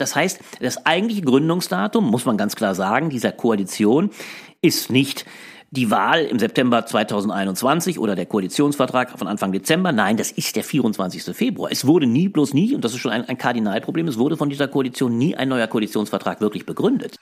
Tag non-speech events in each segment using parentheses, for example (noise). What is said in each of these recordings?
Das heißt, das eigentliche Gründungsdatum, muss man ganz klar sagen, dieser Koalition ist nicht die Wahl im September 2021 oder der Koalitionsvertrag von Anfang Dezember. Nein, das ist der 24. Februar. Es wurde nie, bloß nie, und das ist schon ein, ein Kardinalproblem, es wurde von dieser Koalition nie ein neuer Koalitionsvertrag wirklich begründet.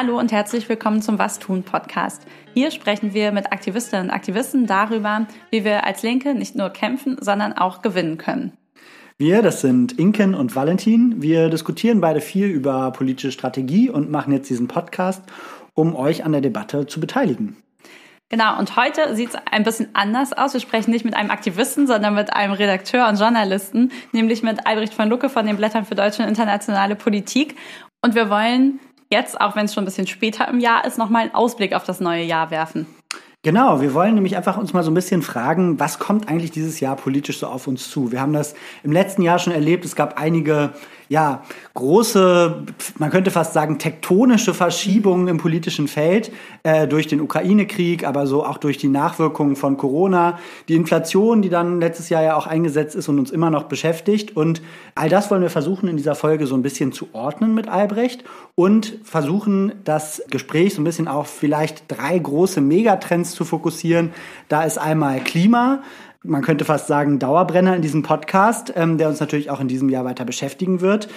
Hallo und herzlich willkommen zum Was tun Podcast. Hier sprechen wir mit Aktivistinnen und Aktivisten darüber, wie wir als Linke nicht nur kämpfen, sondern auch gewinnen können. Wir, das sind Inken und Valentin. Wir diskutieren beide viel über politische Strategie und machen jetzt diesen Podcast, um euch an der Debatte zu beteiligen. Genau, und heute sieht es ein bisschen anders aus. Wir sprechen nicht mit einem Aktivisten, sondern mit einem Redakteur und Journalisten, nämlich mit Albrecht von Lucke von den Blättern für deutsche und internationale Politik. Und wir wollen jetzt, auch wenn es schon ein bisschen später im Jahr ist, nochmal einen Ausblick auf das neue Jahr werfen. Genau, wir wollen nämlich einfach uns mal so ein bisschen fragen, was kommt eigentlich dieses Jahr politisch so auf uns zu? Wir haben das im letzten Jahr schon erlebt. Es gab einige ja, große, man könnte fast sagen, tektonische Verschiebungen im politischen Feld äh, durch den Ukraine-Krieg, aber so auch durch die Nachwirkungen von Corona, die Inflation, die dann letztes Jahr ja auch eingesetzt ist und uns immer noch beschäftigt. Und all das wollen wir versuchen in dieser Folge so ein bisschen zu ordnen mit Albrecht und versuchen, das Gespräch so ein bisschen auf vielleicht drei große Megatrends zu fokussieren. Da ist einmal Klima, man könnte fast sagen, Dauerbrenner in diesem Podcast, ähm, der uns natürlich auch in diesem Jahr weiter beschäftigen wird.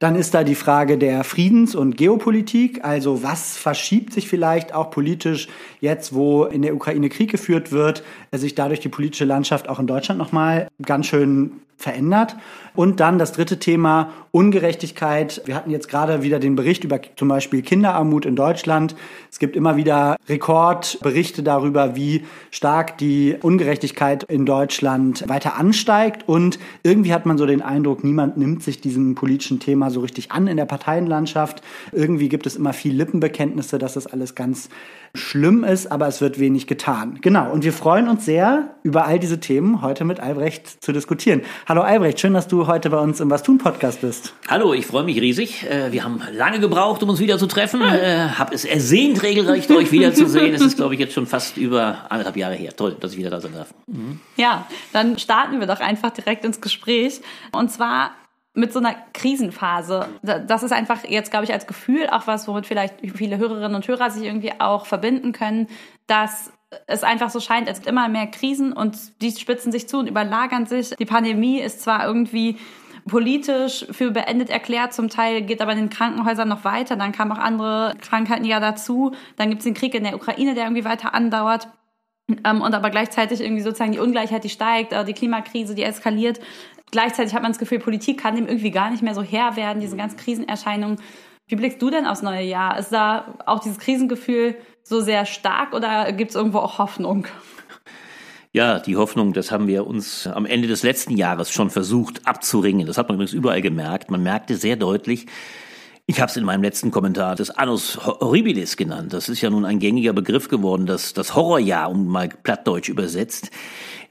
Dann ist da die Frage der Friedens- und Geopolitik, also was verschiebt sich vielleicht auch politisch jetzt, wo in der Ukraine Krieg geführt wird, sich dadurch die politische Landschaft auch in Deutschland nochmal ganz schön verändert. Und dann das dritte Thema, Ungerechtigkeit. Wir hatten jetzt gerade wieder den Bericht über zum Beispiel Kinderarmut in Deutschland. Es gibt immer wieder Rekordberichte darüber, wie stark die Ungerechtigkeit in Deutschland weiter ansteigt. Und irgendwie hat man so den Eindruck, niemand nimmt sich diesem politischen Thema so richtig an in der Parteienlandschaft. Irgendwie gibt es immer viel Lippenbekenntnisse, dass das alles ganz schlimm ist, aber es wird wenig getan. Genau. Und wir freuen uns sehr, über all diese Themen heute mit Albrecht zu diskutieren. Hallo Albrecht, schön, dass du heute bei uns im Was tun Podcast bist. Hallo, ich freue mich riesig. Äh, wir haben lange gebraucht, um uns wieder zu treffen. Äh, hab es ersehnt, regelrecht euch wiederzusehen. Es ist, glaube ich, jetzt schon fast über anderthalb Jahre her. Toll, dass ich wieder da sein darf. Mhm. Ja, dann starten wir doch einfach direkt ins Gespräch. Und zwar mit so einer Krisenphase. Das ist einfach jetzt, glaube ich, als Gefühl auch was, womit vielleicht viele Hörerinnen und Hörer sich irgendwie auch verbinden können, dass es einfach so scheint, es gibt immer mehr Krisen und die spitzen sich zu und überlagern sich. Die Pandemie ist zwar irgendwie politisch für beendet erklärt, zum Teil geht aber in den Krankenhäusern noch weiter, dann kamen auch andere Krankheiten ja dazu, dann gibt es den Krieg in der Ukraine, der irgendwie weiter andauert. Ähm, und aber gleichzeitig irgendwie sozusagen die Ungleichheit, die steigt, äh, die Klimakrise, die eskaliert. Gleichzeitig hat man das Gefühl, Politik kann dem irgendwie gar nicht mehr so Herr werden, diese ganzen Krisenerscheinungen. Wie blickst du denn aufs neue Jahr? Ist da auch dieses Krisengefühl so sehr stark oder gibt es irgendwo auch Hoffnung? Ja, die Hoffnung, das haben wir uns am Ende des letzten Jahres schon versucht abzuringen. Das hat man übrigens überall gemerkt. Man merkte sehr deutlich, ich habe es in meinem letzten Kommentar das Annus Horribilis genannt. Das ist ja nun ein gängiger Begriff geworden, das, das Horrorjahr, um mal plattdeutsch übersetzt.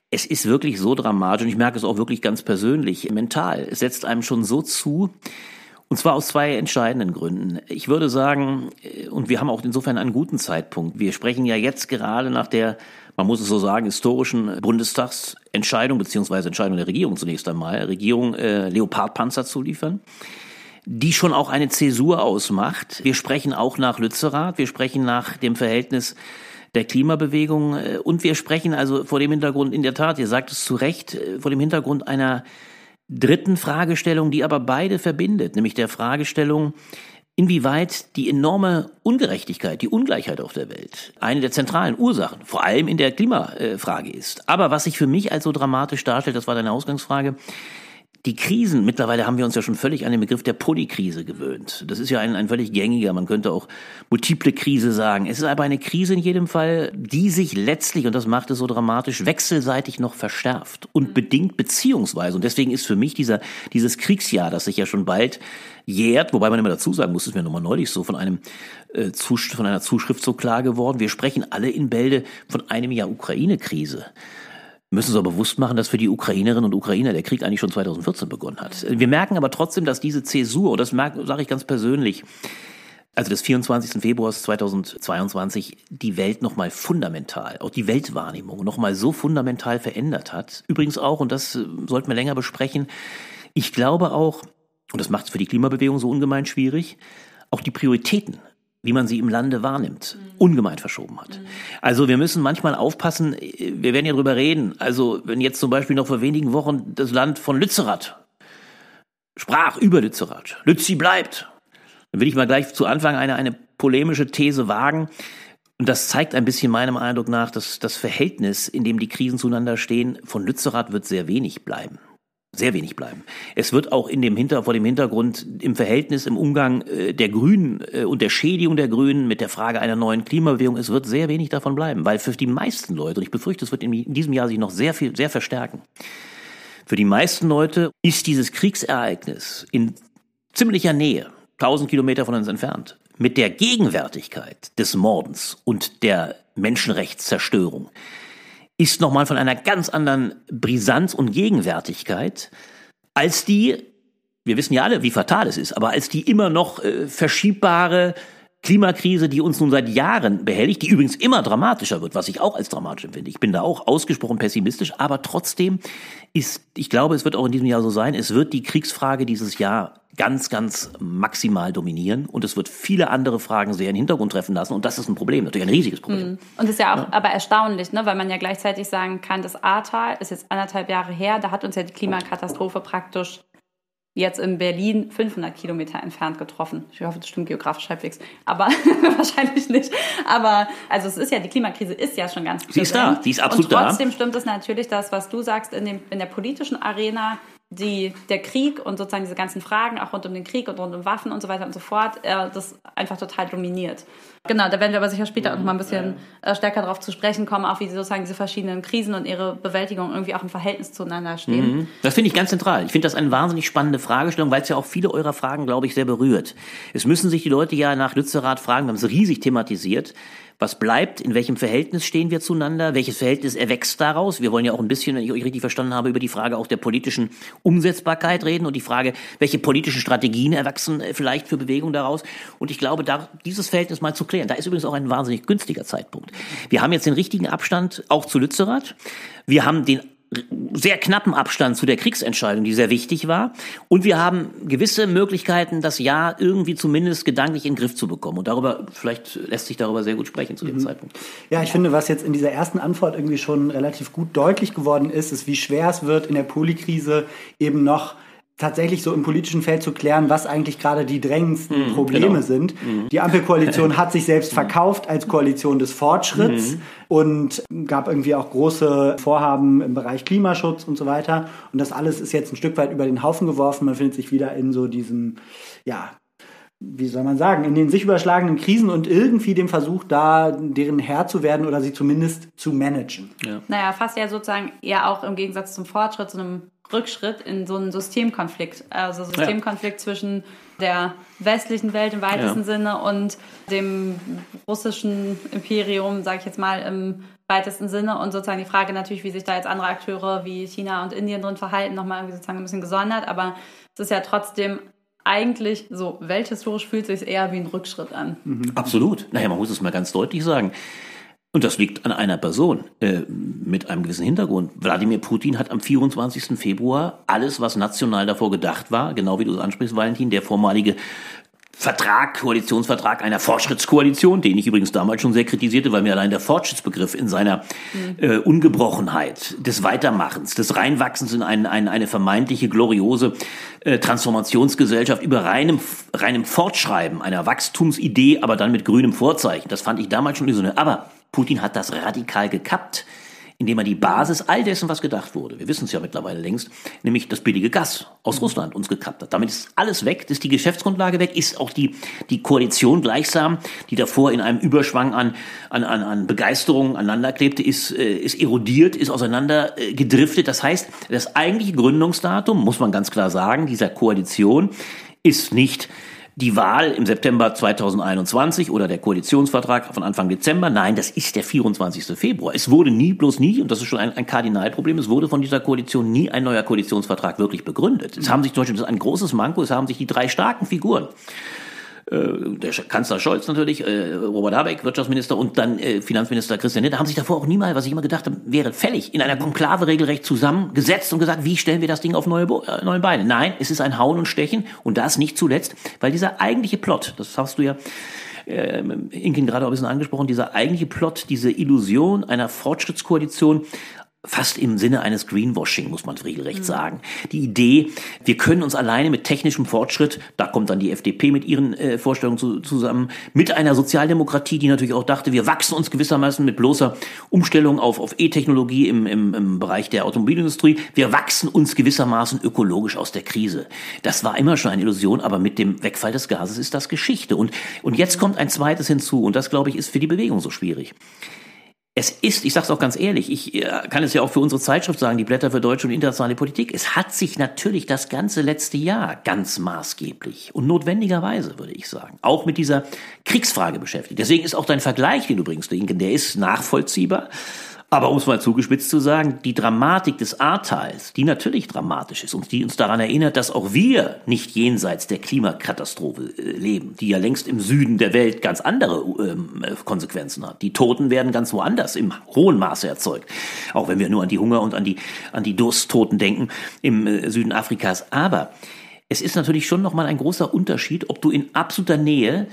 Es ist wirklich so dramatisch und ich merke es auch wirklich ganz persönlich, mental. Es setzt einem schon so zu, und zwar aus zwei entscheidenden Gründen. Ich würde sagen, äh, und wir haben auch insofern einen guten Zeitpunkt. Wir sprechen ja jetzt gerade nach der, man muss es so sagen, historischen Bundestagsentscheidung beziehungsweise Entscheidung der Regierung zunächst einmal, Regierung äh, Leopardpanzer zu liefern die schon auch eine Zäsur ausmacht. Wir sprechen auch nach Lützerath, wir sprechen nach dem Verhältnis der Klimabewegung. Äh, und wir sprechen also vor dem Hintergrund, in der Tat, ihr sagt es zu Recht, äh, vor dem Hintergrund einer dritten Fragestellung, die aber beide verbindet, nämlich der Fragestellung, inwieweit die enorme Ungerechtigkeit, die Ungleichheit auf der Welt eine der zentralen Ursachen, vor allem in der Klimafrage ist. Aber was sich für mich als so dramatisch darstellt, das war deine Ausgangsfrage, die Krisen, mittlerweile haben wir uns ja schon völlig an den Begriff der Polykrise gewöhnt. Das ist ja ein, ein völlig gängiger, man könnte auch multiple Krise sagen. Es ist aber eine Krise in jedem Fall, die sich letztlich, und das macht es so dramatisch, wechselseitig noch verschärft und mhm. bedingt beziehungsweise. Und deswegen ist für mich dieser, dieses Kriegsjahr, das sich ja schon bald jährt, wobei man immer dazu sagen muss, ist mir nochmal neulich so von einem äh, von einer Zuschrift so klar geworden. Wir sprechen alle in Bälde von einem Jahr Ukraine-Krise. Müssen uns aber bewusst machen, dass für die Ukrainerinnen und Ukrainer der Krieg eigentlich schon 2014 begonnen hat. Wir merken aber trotzdem, dass diese Zäsur, und das sage ich ganz persönlich, also des 24. Februars 2022 die Welt nochmal fundamental, auch die Weltwahrnehmung nochmal so fundamental verändert hat. Übrigens auch, und das äh, sollten wir länger besprechen, ich glaube auch, und das macht es für die Klimabewegung so ungemein schwierig, auch die Prioritäten wie man sie im Lande wahrnimmt, mhm. ungemein verschoben hat. Mhm. Also wir müssen manchmal aufpassen, wir werden ja drüber reden, also wenn jetzt zum Beispiel noch vor wenigen Wochen das Land von Lützerath sprach über Lützerath, Lützi bleibt, dann will ich mal gleich zu Anfang eine, eine polemische These wagen. Und das zeigt ein bisschen meinem Eindruck nach, dass das Verhältnis, in dem die Krisen zueinander stehen, von Lützerath wird sehr wenig bleiben. Sehr wenig bleiben. Es wird auch in dem Hinter, vor dem Hintergrund im Verhältnis, im Umgang äh, der Grünen äh, und der Schädigung der Grünen mit der Frage einer neuen Klimabewegung, es wird sehr wenig davon bleiben, weil für die meisten Leute, und ich befürchte, es wird in diesem Jahr sich noch sehr viel, sehr verstärken, für die meisten Leute ist dieses Kriegsereignis in ziemlicher Nähe 1000 Kilometer von uns entfernt, mit der Gegenwärtigkeit des Mordens und der Menschenrechtszerstörung, ist nochmal von einer ganz anderen Brisanz und Gegenwärtigkeit als die, wir wissen ja alle, wie fatal es ist, aber als die immer noch äh, verschiebbare Klimakrise, die uns nun seit Jahren behelligt, die übrigens immer dramatischer wird, was ich auch als dramatisch empfinde. Ich bin da auch ausgesprochen pessimistisch, aber trotzdem ist, ich glaube, es wird auch in diesem Jahr so sein, es wird die Kriegsfrage dieses Jahr ganz, ganz maximal dominieren und es wird viele andere Fragen sehr in den Hintergrund treffen lassen und das ist ein Problem, natürlich ein riesiges Problem. Mhm. Und das ist ja auch ja. aber erstaunlich, ne, weil man ja gleichzeitig sagen kann, das Ahrtal ist jetzt anderthalb Jahre her, da hat uns ja die Klimakatastrophe praktisch jetzt in Berlin 500 Kilometer entfernt getroffen. Ich hoffe, das stimmt geografisch halbwegs, aber (laughs) wahrscheinlich nicht. Aber also es ist ja, die Klimakrise ist ja schon ganz Sie ist da, sie ist absolut da. Und trotzdem da. stimmt es natürlich, das, was du sagst, in, dem, in der politischen Arena die, der Krieg und sozusagen diese ganzen Fragen auch rund um den Krieg und rund um Waffen und so weiter und so fort, äh, das einfach total dominiert. Genau, da werden wir aber sicher später auch noch mal ein bisschen äh, stärker darauf zu sprechen kommen, auch wie sozusagen diese verschiedenen Krisen und ihre Bewältigung irgendwie auch im Verhältnis zueinander stehen. Mhm. Das finde ich ganz zentral. Ich finde das eine wahnsinnig spannende Fragestellung, weil es ja auch viele eurer Fragen, glaube ich, sehr berührt. Es müssen sich die Leute ja nach Lützerath fragen, wir haben es riesig thematisiert. Was bleibt? In welchem Verhältnis stehen wir zueinander? Welches Verhältnis erwächst daraus? Wir wollen ja auch ein bisschen, wenn ich euch richtig verstanden habe, über die Frage auch der politischen Umsetzbarkeit reden und die Frage, welche politischen Strategien erwachsen äh, vielleicht für Bewegung daraus. Und ich glaube, da dieses Verhältnis mal zu klären. Da ist übrigens auch ein wahnsinnig günstiger Zeitpunkt. Wir haben jetzt den richtigen Abstand auch zu Lützerath. Wir haben den sehr knappen Abstand zu der Kriegsentscheidung, die sehr wichtig war. Und wir haben gewisse Möglichkeiten, das Jahr irgendwie zumindest gedanklich in den Griff zu bekommen. Und darüber, vielleicht lässt sich darüber sehr gut sprechen zu dem mhm. Zeitpunkt. Ja, ich finde, was jetzt in dieser ersten Antwort irgendwie schon relativ gut deutlich geworden ist, ist, wie schwer es wird, in der Polikrise eben noch tatsächlich so im politischen Feld zu klären, was eigentlich gerade die drängendsten mhm, Probleme genau. sind. Mhm. Die Ampelkoalition hat sich selbst verkauft als Koalition des Fortschritts mhm. und gab irgendwie auch große Vorhaben im Bereich Klimaschutz und so weiter. Und das alles ist jetzt ein Stück weit über den Haufen geworfen. Man findet sich wieder in so diesem, ja, wie soll man sagen, in den sich überschlagenen Krisen und irgendwie dem Versuch, da deren Herr zu werden oder sie zumindest zu managen. Ja. Naja, fast ja sozusagen eher auch im Gegensatz zum Fortschritt, zu einem Rückschritt in so einen Systemkonflikt. Also Systemkonflikt ja. zwischen der westlichen Welt im weitesten ja. Sinne und dem russischen Imperium, sage ich jetzt mal, im weitesten Sinne. Und sozusagen die Frage natürlich, wie sich da jetzt andere Akteure wie China und Indien drin verhalten, nochmal irgendwie sozusagen ein bisschen gesondert. Aber es ist ja trotzdem eigentlich so welthistorisch fühlt sich eher wie ein Rückschritt an. Mhm. Absolut. Naja, man muss es mal ganz deutlich sagen. Und das liegt an einer Person äh, mit einem gewissen Hintergrund. Wladimir Putin hat am 24. Februar alles, was national davor gedacht war, genau wie du es ansprichst, Valentin, der vormalige Vertrag, Koalitionsvertrag einer Fortschrittskoalition, den ich übrigens damals schon sehr kritisierte, weil mir allein der Fortschrittsbegriff in seiner mhm. äh, Ungebrochenheit des Weitermachens, des Reinwachsens in ein, ein, eine vermeintliche gloriose äh, Transformationsgesellschaft über reinem, reinem Fortschreiben einer Wachstumsidee, aber dann mit grünem Vorzeichen. Das fand ich damals schon so eine. Aber Putin hat das radikal gekappt, indem er die Basis all dessen, was gedacht wurde, wir wissen es ja mittlerweile längst, nämlich das billige Gas aus mhm. Russland uns gekappt hat. Damit ist alles weg, ist die Geschäftsgrundlage weg, ist auch die, die Koalition gleichsam, die davor in einem Überschwang an, an, an, an Begeisterung aneinander klebte, ist, äh, ist erodiert, ist auseinander äh, gedriftet. Das heißt, das eigentliche Gründungsdatum, muss man ganz klar sagen, dieser Koalition ist nicht die Wahl im September 2021 oder der Koalitionsvertrag von Anfang Dezember. Nein, das ist der 24. Februar. Es wurde nie, bloß nie, und das ist schon ein, ein Kardinalproblem, es wurde von dieser Koalition nie ein neuer Koalitionsvertrag wirklich begründet. Es haben sich zum Beispiel, das ist ein großes Manko, es haben sich die drei starken Figuren der Kanzler Scholz natürlich, äh, Robert Habeck, Wirtschaftsminister und dann äh, Finanzminister Christian Lindner haben sich davor auch niemals, was ich immer gedacht habe, wäre fällig, in einer Konklave regelrecht zusammengesetzt und gesagt, wie stellen wir das Ding auf neue, äh, neue Beine? Nein, es ist ein Hauen und Stechen und das nicht zuletzt, weil dieser eigentliche Plot, das hast du ja äh, Inkin gerade auch ein bisschen angesprochen, dieser eigentliche Plot, diese Illusion einer Fortschrittskoalition fast im Sinne eines Greenwashing, muss man regelrecht mhm. sagen. Die Idee, wir können uns alleine mit technischem Fortschritt, da kommt dann die FDP mit ihren äh, Vorstellungen zu, zusammen, mit einer Sozialdemokratie, die natürlich auch dachte, wir wachsen uns gewissermaßen mit bloßer Umstellung auf, auf E-Technologie im, im, im Bereich der Automobilindustrie, wir wachsen uns gewissermaßen ökologisch aus der Krise. Das war immer schon eine Illusion, aber mit dem Wegfall des Gases ist das Geschichte. Und, und jetzt kommt ein zweites hinzu, und das, glaube ich, ist für die Bewegung so schwierig. Es ist, ich sage es auch ganz ehrlich, ich äh, kann es ja auch für unsere Zeitschrift sagen, die Blätter für deutsche und internationale Politik. Es hat sich natürlich das ganze letzte Jahr ganz maßgeblich und notwendigerweise, würde ich sagen, auch mit dieser Kriegsfrage beschäftigt. Deswegen ist auch dein Vergleich, den du bringst, Linken, der ist nachvollziehbar. Aber um es mal zugespitzt zu sagen, die Dramatik des Ahrtals, die natürlich dramatisch ist und die uns daran erinnert, dass auch wir nicht jenseits der Klimakatastrophe äh, leben, die ja längst im Süden der Welt ganz andere ähm, Konsequenzen hat. Die Toten werden ganz woanders im hohen Maße erzeugt. Auch wenn wir nur an die Hunger und an die, an die Dursttoten denken im äh, Süden Afrikas. Aber es ist natürlich schon nochmal ein großer Unterschied, ob du in absoluter Nähe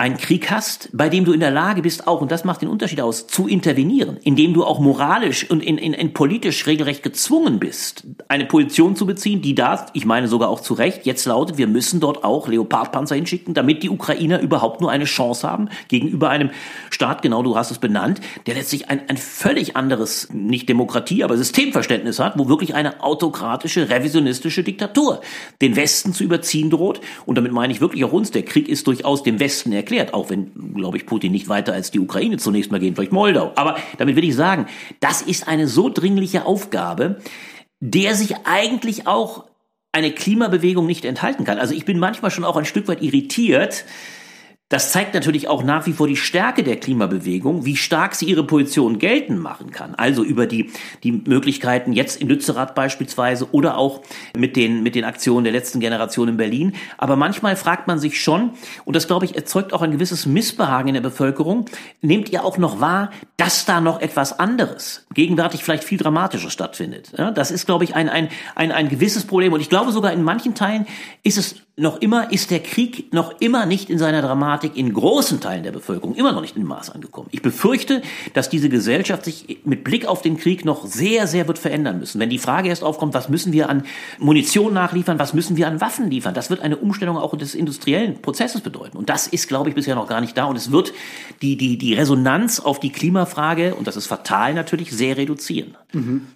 einen Krieg hast, bei dem du in der Lage bist, auch, und das macht den Unterschied aus, zu intervenieren, indem du auch moralisch und in, in, in politisch regelrecht gezwungen bist, eine Position zu beziehen, die da, ich meine sogar auch zu Recht, jetzt lautet, wir müssen dort auch Leopardpanzer hinschicken, damit die Ukrainer überhaupt nur eine Chance haben gegenüber einem Staat, genau du hast es benannt, der letztlich ein, ein völlig anderes, nicht Demokratie, aber Systemverständnis hat, wo wirklich eine autokratische, revisionistische Diktatur den Westen zu überziehen droht. Und damit meine ich wirklich auch uns, der Krieg ist durchaus dem Westen erklärt erklärt, auch wenn, glaube ich, Putin nicht weiter als die Ukraine zunächst mal gehen, vielleicht Moldau. Aber damit will ich sagen, das ist eine so dringliche Aufgabe, der sich eigentlich auch eine Klimabewegung nicht enthalten kann. Also ich bin manchmal schon auch ein Stück weit irritiert, das zeigt natürlich auch nach wie vor die Stärke der Klimabewegung, wie stark sie ihre Position geltend machen kann. Also über die, die Möglichkeiten jetzt in Lützerath beispielsweise oder auch mit den, mit den Aktionen der letzten Generation in Berlin. Aber manchmal fragt man sich schon, und das glaube ich erzeugt auch ein gewisses Missbehagen in der Bevölkerung, nehmt ihr auch noch wahr, dass da noch etwas anderes, gegenwärtig vielleicht viel dramatischer stattfindet. Ja, das ist, glaube ich, ein, ein, ein, ein gewisses Problem. Und ich glaube sogar in manchen Teilen ist es noch immer, ist der Krieg noch immer nicht in seiner Dramatik in großen Teilen der Bevölkerung immer noch nicht in Maß angekommen. Ich befürchte, dass diese Gesellschaft sich mit Blick auf den Krieg noch sehr, sehr wird verändern müssen. Wenn die Frage erst aufkommt, was müssen wir an Munition nachliefern, was müssen wir an Waffen liefern, das wird eine Umstellung auch des industriellen Prozesses bedeuten. Und das ist, glaube ich, bisher noch gar nicht da. Und es wird die, die, die Resonanz auf die Klimafrage, und das ist fatal natürlich, sehr reduzieren. Mhm.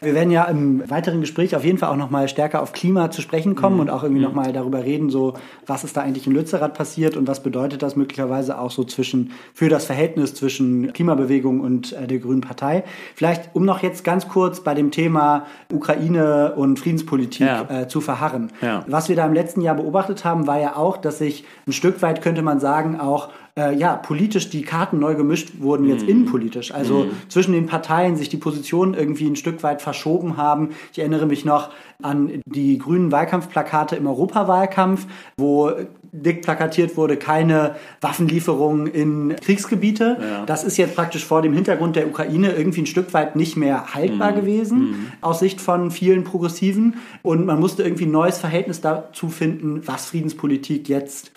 Wir werden ja im weiteren Gespräch auf jeden Fall auch noch mal stärker auf Klima zu sprechen kommen mhm. und auch irgendwie mhm. noch mal darüber reden, so was ist da eigentlich in Lützerath passiert und was bedeutet das möglicherweise auch so zwischen für das Verhältnis zwischen Klimabewegung und äh, der Grünen Partei. Vielleicht um noch jetzt ganz kurz bei dem Thema Ukraine und Friedenspolitik ja. äh, zu verharren. Ja. Was wir da im letzten Jahr beobachtet haben, war ja auch, dass sich ein Stück weit könnte man sagen auch äh, ja, politisch die Karten neu gemischt wurden, jetzt mm. innenpolitisch. Also mm. zwischen den Parteien sich die Positionen irgendwie ein Stück weit verschoben haben. Ich erinnere mich noch an die grünen Wahlkampfplakate im Europawahlkampf, wo dick plakatiert wurde, keine Waffenlieferungen in Kriegsgebiete. Ja. Das ist jetzt praktisch vor dem Hintergrund der Ukraine irgendwie ein Stück weit nicht mehr haltbar mm. gewesen, mm. aus Sicht von vielen Progressiven. Und man musste irgendwie ein neues Verhältnis dazu finden, was Friedenspolitik jetzt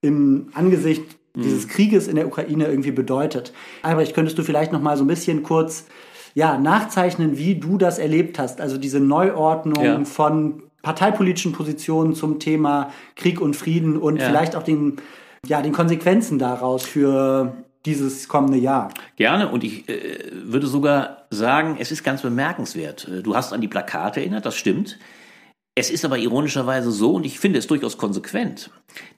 im Angesicht dieses mhm. Krieges in der Ukraine irgendwie bedeutet. Albrecht, könntest du vielleicht noch mal so ein bisschen kurz ja, nachzeichnen, wie du das erlebt hast? Also diese Neuordnung ja. von parteipolitischen Positionen zum Thema Krieg und Frieden und ja. vielleicht auch den, ja, den Konsequenzen daraus für dieses kommende Jahr. Gerne und ich äh, würde sogar sagen, es ist ganz bemerkenswert. Du hast an die Plakate erinnert, das stimmt. Es ist aber ironischerweise so, und ich finde es durchaus konsequent,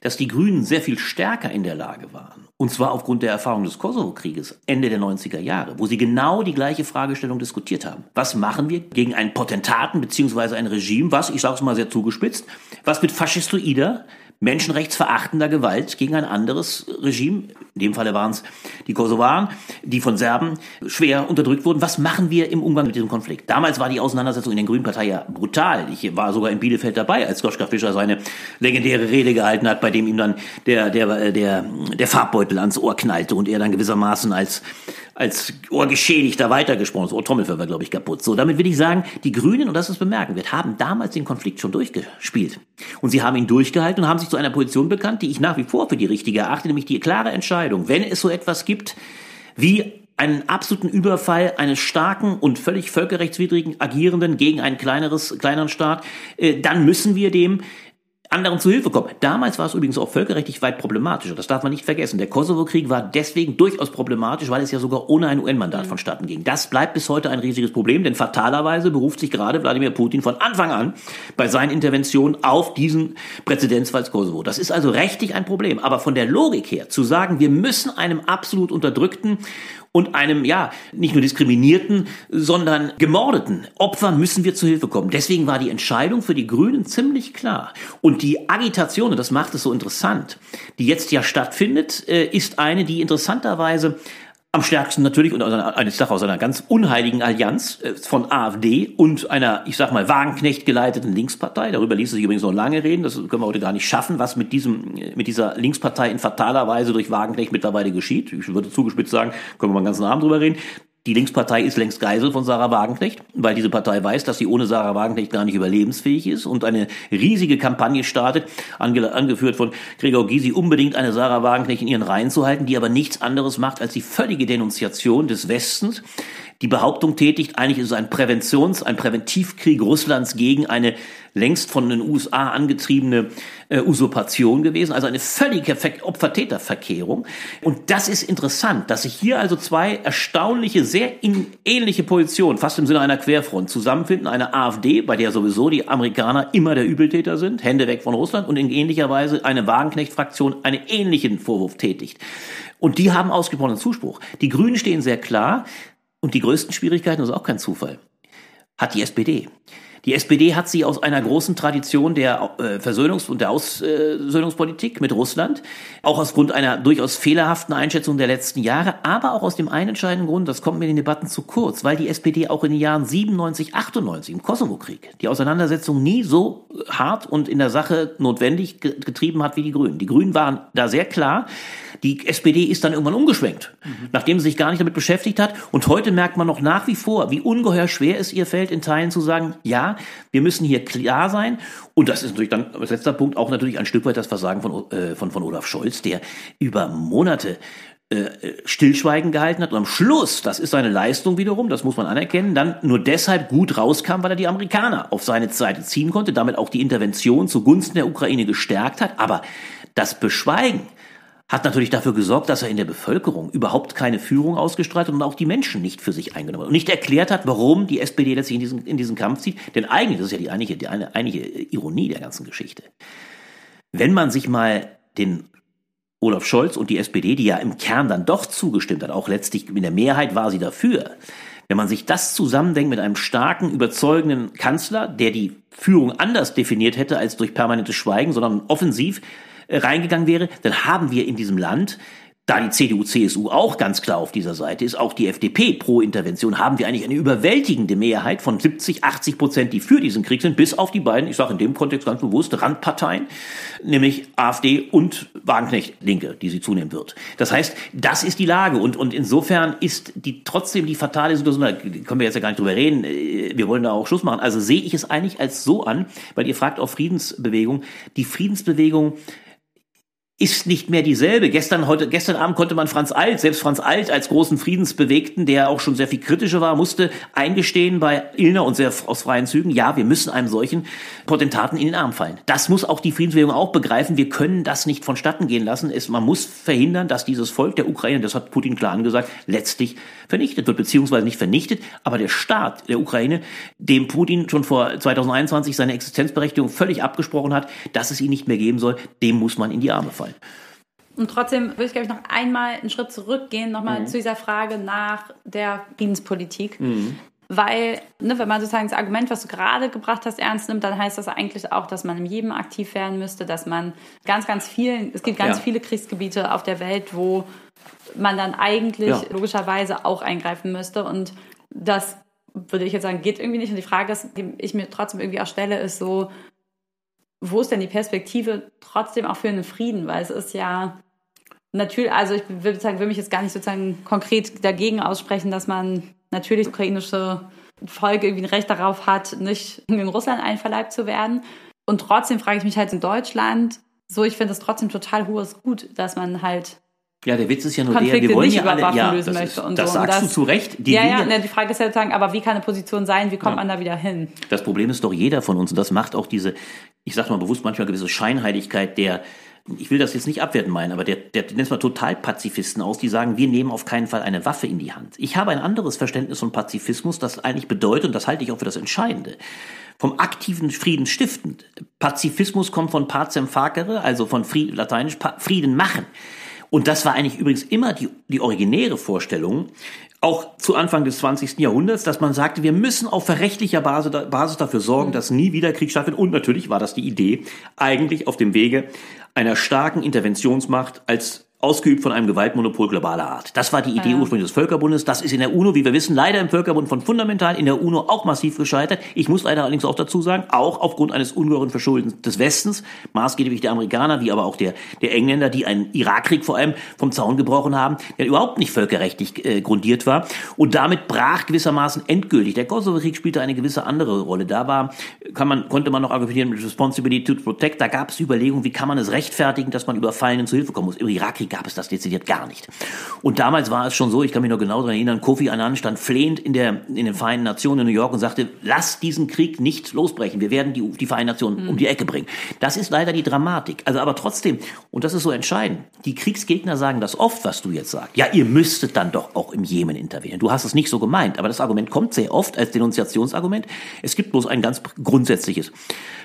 dass die Grünen sehr viel stärker in der Lage waren, und zwar aufgrund der Erfahrung des Kosovo-Krieges Ende der 90er Jahre, wo sie genau die gleiche Fragestellung diskutiert haben. Was machen wir gegen einen Potentaten bzw. ein Regime, was, ich sage es mal sehr zugespitzt, was mit faschistoider menschenrechtsverachtender Gewalt gegen ein anderes Regime. In dem Falle waren es die Kosovaren, die von Serben schwer unterdrückt wurden. Was machen wir im Umgang mit diesem Konflikt? Damals war die Auseinandersetzung in der Grünen Partei ja brutal. Ich war sogar in Bielefeld dabei, als Joschka Fischer seine legendäre Rede gehalten hat, bei dem ihm dann der, der, der, der Farbbeutel ans Ohr knallte und er dann gewissermaßen als als Ohrgeschädigter weitergesprochen. Das Ohrtrommelfell war, glaube ich, kaputt. So, damit will ich sagen, die Grünen, und das ist bemerkenswert, haben damals den Konflikt schon durchgespielt. Und sie haben ihn durchgehalten und haben sich zu einer Position bekannt, die ich nach wie vor für die richtige erachte, nämlich die klare Entscheidung, wenn es so etwas gibt wie einen absoluten Überfall eines starken und völlig völkerrechtswidrigen agierenden gegen einen kleineres, kleineren Staat, äh, dann müssen wir dem anderen zu Hilfe kommen. Damals war es übrigens auch völkerrechtlich weit problematischer. Das darf man nicht vergessen. Der Kosovo-Krieg war deswegen durchaus problematisch, weil es ja sogar ohne ein UN-Mandat mhm. vonstatten ging. Das bleibt bis heute ein riesiges Problem, denn fatalerweise beruft sich gerade Wladimir Putin von Anfang an bei seinen Interventionen auf diesen Präzedenzfall Kosovo. Das ist also rechtlich ein Problem. Aber von der Logik her zu sagen, wir müssen einem absolut unterdrückten und einem, ja, nicht nur diskriminierten, sondern gemordeten Opfer müssen wir zu Hilfe kommen. Deswegen war die Entscheidung für die Grünen ziemlich klar. Und die Agitation, und das macht es so interessant, die jetzt ja stattfindet, äh, ist eine, die interessanterweise am stärksten natürlich und ich sage aus einer ganz unheiligen Allianz äh, von AfD und einer, ich sag mal, Wagenknecht geleiteten Linkspartei. Darüber ließ sich übrigens noch lange reden. Das können wir heute gar nicht schaffen, was mit diesem, mit dieser Linkspartei in fataler Weise durch Wagenknecht mittlerweile geschieht. Ich würde zugespitzt sagen, können wir mal einen ganzen Abend drüber reden. Die Linkspartei ist längst Geisel von Sarah Wagenknecht, weil diese Partei weiß, dass sie ohne Sarah Wagenknecht gar nicht überlebensfähig ist und eine riesige Kampagne startet, ange angeführt von Gregor Gysi, unbedingt eine Sarah Wagenknecht in ihren Reihen zu halten, die aber nichts anderes macht als die völlige Denunziation des Westens, die Behauptung tätigt, eigentlich ist es ein Präventions-, ein Präventivkrieg Russlands gegen eine längst von den USA angetriebene äh, Usurpation gewesen, also eine völlige Opfer-Täter-Verkehrung. Und das ist interessant, dass sich hier also zwei erstaunliche, sehr in ähnliche Positionen, fast im Sinne einer Querfront, zusammenfinden. Eine AfD, bei der sowieso die Amerikaner immer der Übeltäter sind, Hände weg von Russland, und in ähnlicher Weise eine Wagenknecht-Fraktion einen ähnlichen Vorwurf tätigt. Und die haben ausgesprochenen Zuspruch. Die Grünen stehen sehr klar. Und die größten Schwierigkeiten, das ist auch kein Zufall, hat die SPD. Die SPD hat sie aus einer großen Tradition der äh, Versöhnungs- und der Aussöhnungspolitik mit Russland, auch aus Grund einer durchaus fehlerhaften Einschätzung der letzten Jahre, aber auch aus dem einen entscheidenden Grund, das kommt mir in den Debatten zu kurz, weil die SPD auch in den Jahren 97, 98 im Kosovo-Krieg die Auseinandersetzung nie so hart und in der Sache notwendig getrieben hat wie die Grünen. Die Grünen waren da sehr klar, die SPD ist dann irgendwann umgeschwenkt, mhm. nachdem sie sich gar nicht damit beschäftigt hat. Und heute merkt man noch nach wie vor, wie ungeheuer schwer es ihr fällt, in Teilen zu sagen, ja, wir müssen hier klar sein. Und das ist natürlich dann als letzter Punkt auch natürlich ein Stück weit das Versagen von, äh, von, von Olaf Scholz, der über Monate äh, Stillschweigen gehalten hat und am Schluss, das ist seine Leistung wiederum, das muss man anerkennen, dann nur deshalb gut rauskam, weil er die Amerikaner auf seine Seite ziehen konnte, damit auch die Intervention zugunsten der Ukraine gestärkt hat. Aber das Beschweigen, hat natürlich dafür gesorgt, dass er in der Bevölkerung überhaupt keine Führung ausgestrahlt hat und auch die Menschen nicht für sich eingenommen hat und nicht erklärt hat, warum die SPD letztlich in diesen, in diesen Kampf zieht. Denn eigentlich, das ist ja die eigentliche, die eine, eigentliche Ironie der ganzen Geschichte. Wenn man sich mal den Olaf Scholz und die SPD, die ja im Kern dann doch zugestimmt hat, auch letztlich in der Mehrheit war sie dafür, wenn man sich das zusammendenkt mit einem starken, überzeugenden Kanzler, der die Führung anders definiert hätte als durch permanentes Schweigen, sondern offensiv reingegangen wäre, dann haben wir in diesem Land da die CDU, CSU auch ganz klar auf dieser Seite ist, auch die FDP pro Intervention, haben wir eigentlich eine überwältigende Mehrheit von 70, 80 Prozent, die für diesen Krieg sind, bis auf die beiden, ich sage in dem Kontext ganz bewusst, Randparteien, nämlich AfD und Wagenknecht Linke, die sie zunehmen wird. Das heißt, das ist die Lage und, und insofern ist die trotzdem die fatale Situation, da können wir jetzt ja gar nicht drüber reden, äh, wir wollen da auch Schluss machen. Also sehe ich es eigentlich als so an, weil ihr fragt auch Friedensbewegung, die Friedensbewegung ist nicht mehr dieselbe. Gestern, heute, gestern Abend konnte man Franz Alt, selbst Franz Alt als großen Friedensbewegten, der auch schon sehr viel kritischer war, musste eingestehen bei Illner und sehr aus freien Zügen, ja, wir müssen einem solchen Potentaten in den Arm fallen. Das muss auch die Friedensbewegung auch begreifen. Wir können das nicht vonstatten gehen lassen. Es, man muss verhindern, dass dieses Volk der Ukraine, das hat Putin klar angesagt, letztlich vernichtet wird, beziehungsweise nicht vernichtet, aber der Staat der Ukraine, dem Putin schon vor 2021 seine Existenzberechtigung völlig abgesprochen hat, dass es ihn nicht mehr geben soll, dem muss man in die Arme fallen. Und trotzdem würde ich, glaube ich, noch einmal einen Schritt zurückgehen, nochmal mhm. zu dieser Frage nach der Friedenspolitik. Mhm. weil, ne, wenn man sozusagen das Argument, was du gerade gebracht hast, ernst nimmt, dann heißt das eigentlich auch, dass man im Jemen aktiv werden müsste, dass man ganz, ganz vielen, es gibt ganz ja. viele Kriegsgebiete auf der Welt, wo man dann eigentlich ja. logischerweise auch eingreifen müsste. Und das würde ich jetzt sagen, geht irgendwie nicht. Und die Frage, ist, die ich mir trotzdem irgendwie auch stelle, ist so, wo ist denn die Perspektive trotzdem auch für einen Frieden? Weil es ist ja natürlich, also ich würde sagen, will mich jetzt gar nicht sozusagen konkret dagegen aussprechen, dass man natürlich ukrainische Volk irgendwie ein Recht darauf hat, nicht in Russland einverleibt zu werden. Und trotzdem frage ich mich halt in Deutschland, so ich finde es trotzdem total hohes Gut, dass man halt ja, der Witz ist ja nur Konflikte der, wir wollen ja alle, ja, lösen das, möchte und das so. sagst und das, du zu Recht. Die ja, ja, ne, die Frage ist ja sozusagen, aber wie kann eine Position sein, wie kommt ja. man da wieder hin? Das Problem ist doch jeder von uns und das macht auch diese, ich sag mal bewusst manchmal gewisse Scheinheiligkeit der, ich will das jetzt nicht abwerten meinen, aber der, der nennt mal Totalpazifisten aus, die sagen, wir nehmen auf keinen Fall eine Waffe in die Hand. Ich habe ein anderes Verständnis von Pazifismus, das eigentlich bedeutet, und das halte ich auch für das Entscheidende, vom aktiven Frieden stiftend. Pazifismus kommt von pacem facere, also von Frieden, lateinisch Frieden machen. Und das war eigentlich übrigens immer die, die originäre Vorstellung, auch zu Anfang des 20. Jahrhunderts, dass man sagte, wir müssen auf rechtlicher Basis, Basis dafür sorgen, mhm. dass nie wieder Krieg stattfindet. Und natürlich war das die Idee, eigentlich auf dem Wege einer starken Interventionsmacht als ausgeübt von einem Gewaltmonopol globaler Art. Das war die Idee ja. ursprünglich des Völkerbundes. Das ist in der UNO, wie wir wissen, leider im Völkerbund von fundamental in der UNO auch massiv gescheitert. Ich muss leider allerdings auch dazu sagen, auch aufgrund eines ungeheuren Verschuldens des Westens, maßgeblich der Amerikaner, wie aber auch der, der Engländer, die einen Irakkrieg vor allem vom Zaun gebrochen haben, der überhaupt nicht völkerrechtlich äh, grundiert war. Und damit brach gewissermaßen endgültig. Der Kosovo-Krieg spielte eine gewisse andere Rolle. Da war, kann man, konnte man noch argumentieren mit Responsibility to Protect. Da gab es Überlegungen, wie kann man es rechtfertigen, dass man Überfallenen zu Hilfe kommen muss. Im Irakkrieg gab es das dezidiert gar nicht. Und damals war es schon so, ich kann mich noch genau daran erinnern, Kofi Annan stand flehend in, der, in den Vereinten Nationen in New York und sagte, lass diesen Krieg nicht losbrechen, wir werden die, die Vereinten Nationen mhm. um die Ecke bringen. Das ist leider die Dramatik. Also aber trotzdem, und das ist so entscheidend, die Kriegsgegner sagen das oft, was du jetzt sagst. Ja, ihr müsstet dann doch auch im Jemen intervenieren. Du hast es nicht so gemeint, aber das Argument kommt sehr oft als Denunziationsargument. Es gibt bloß ein ganz grundsätzliches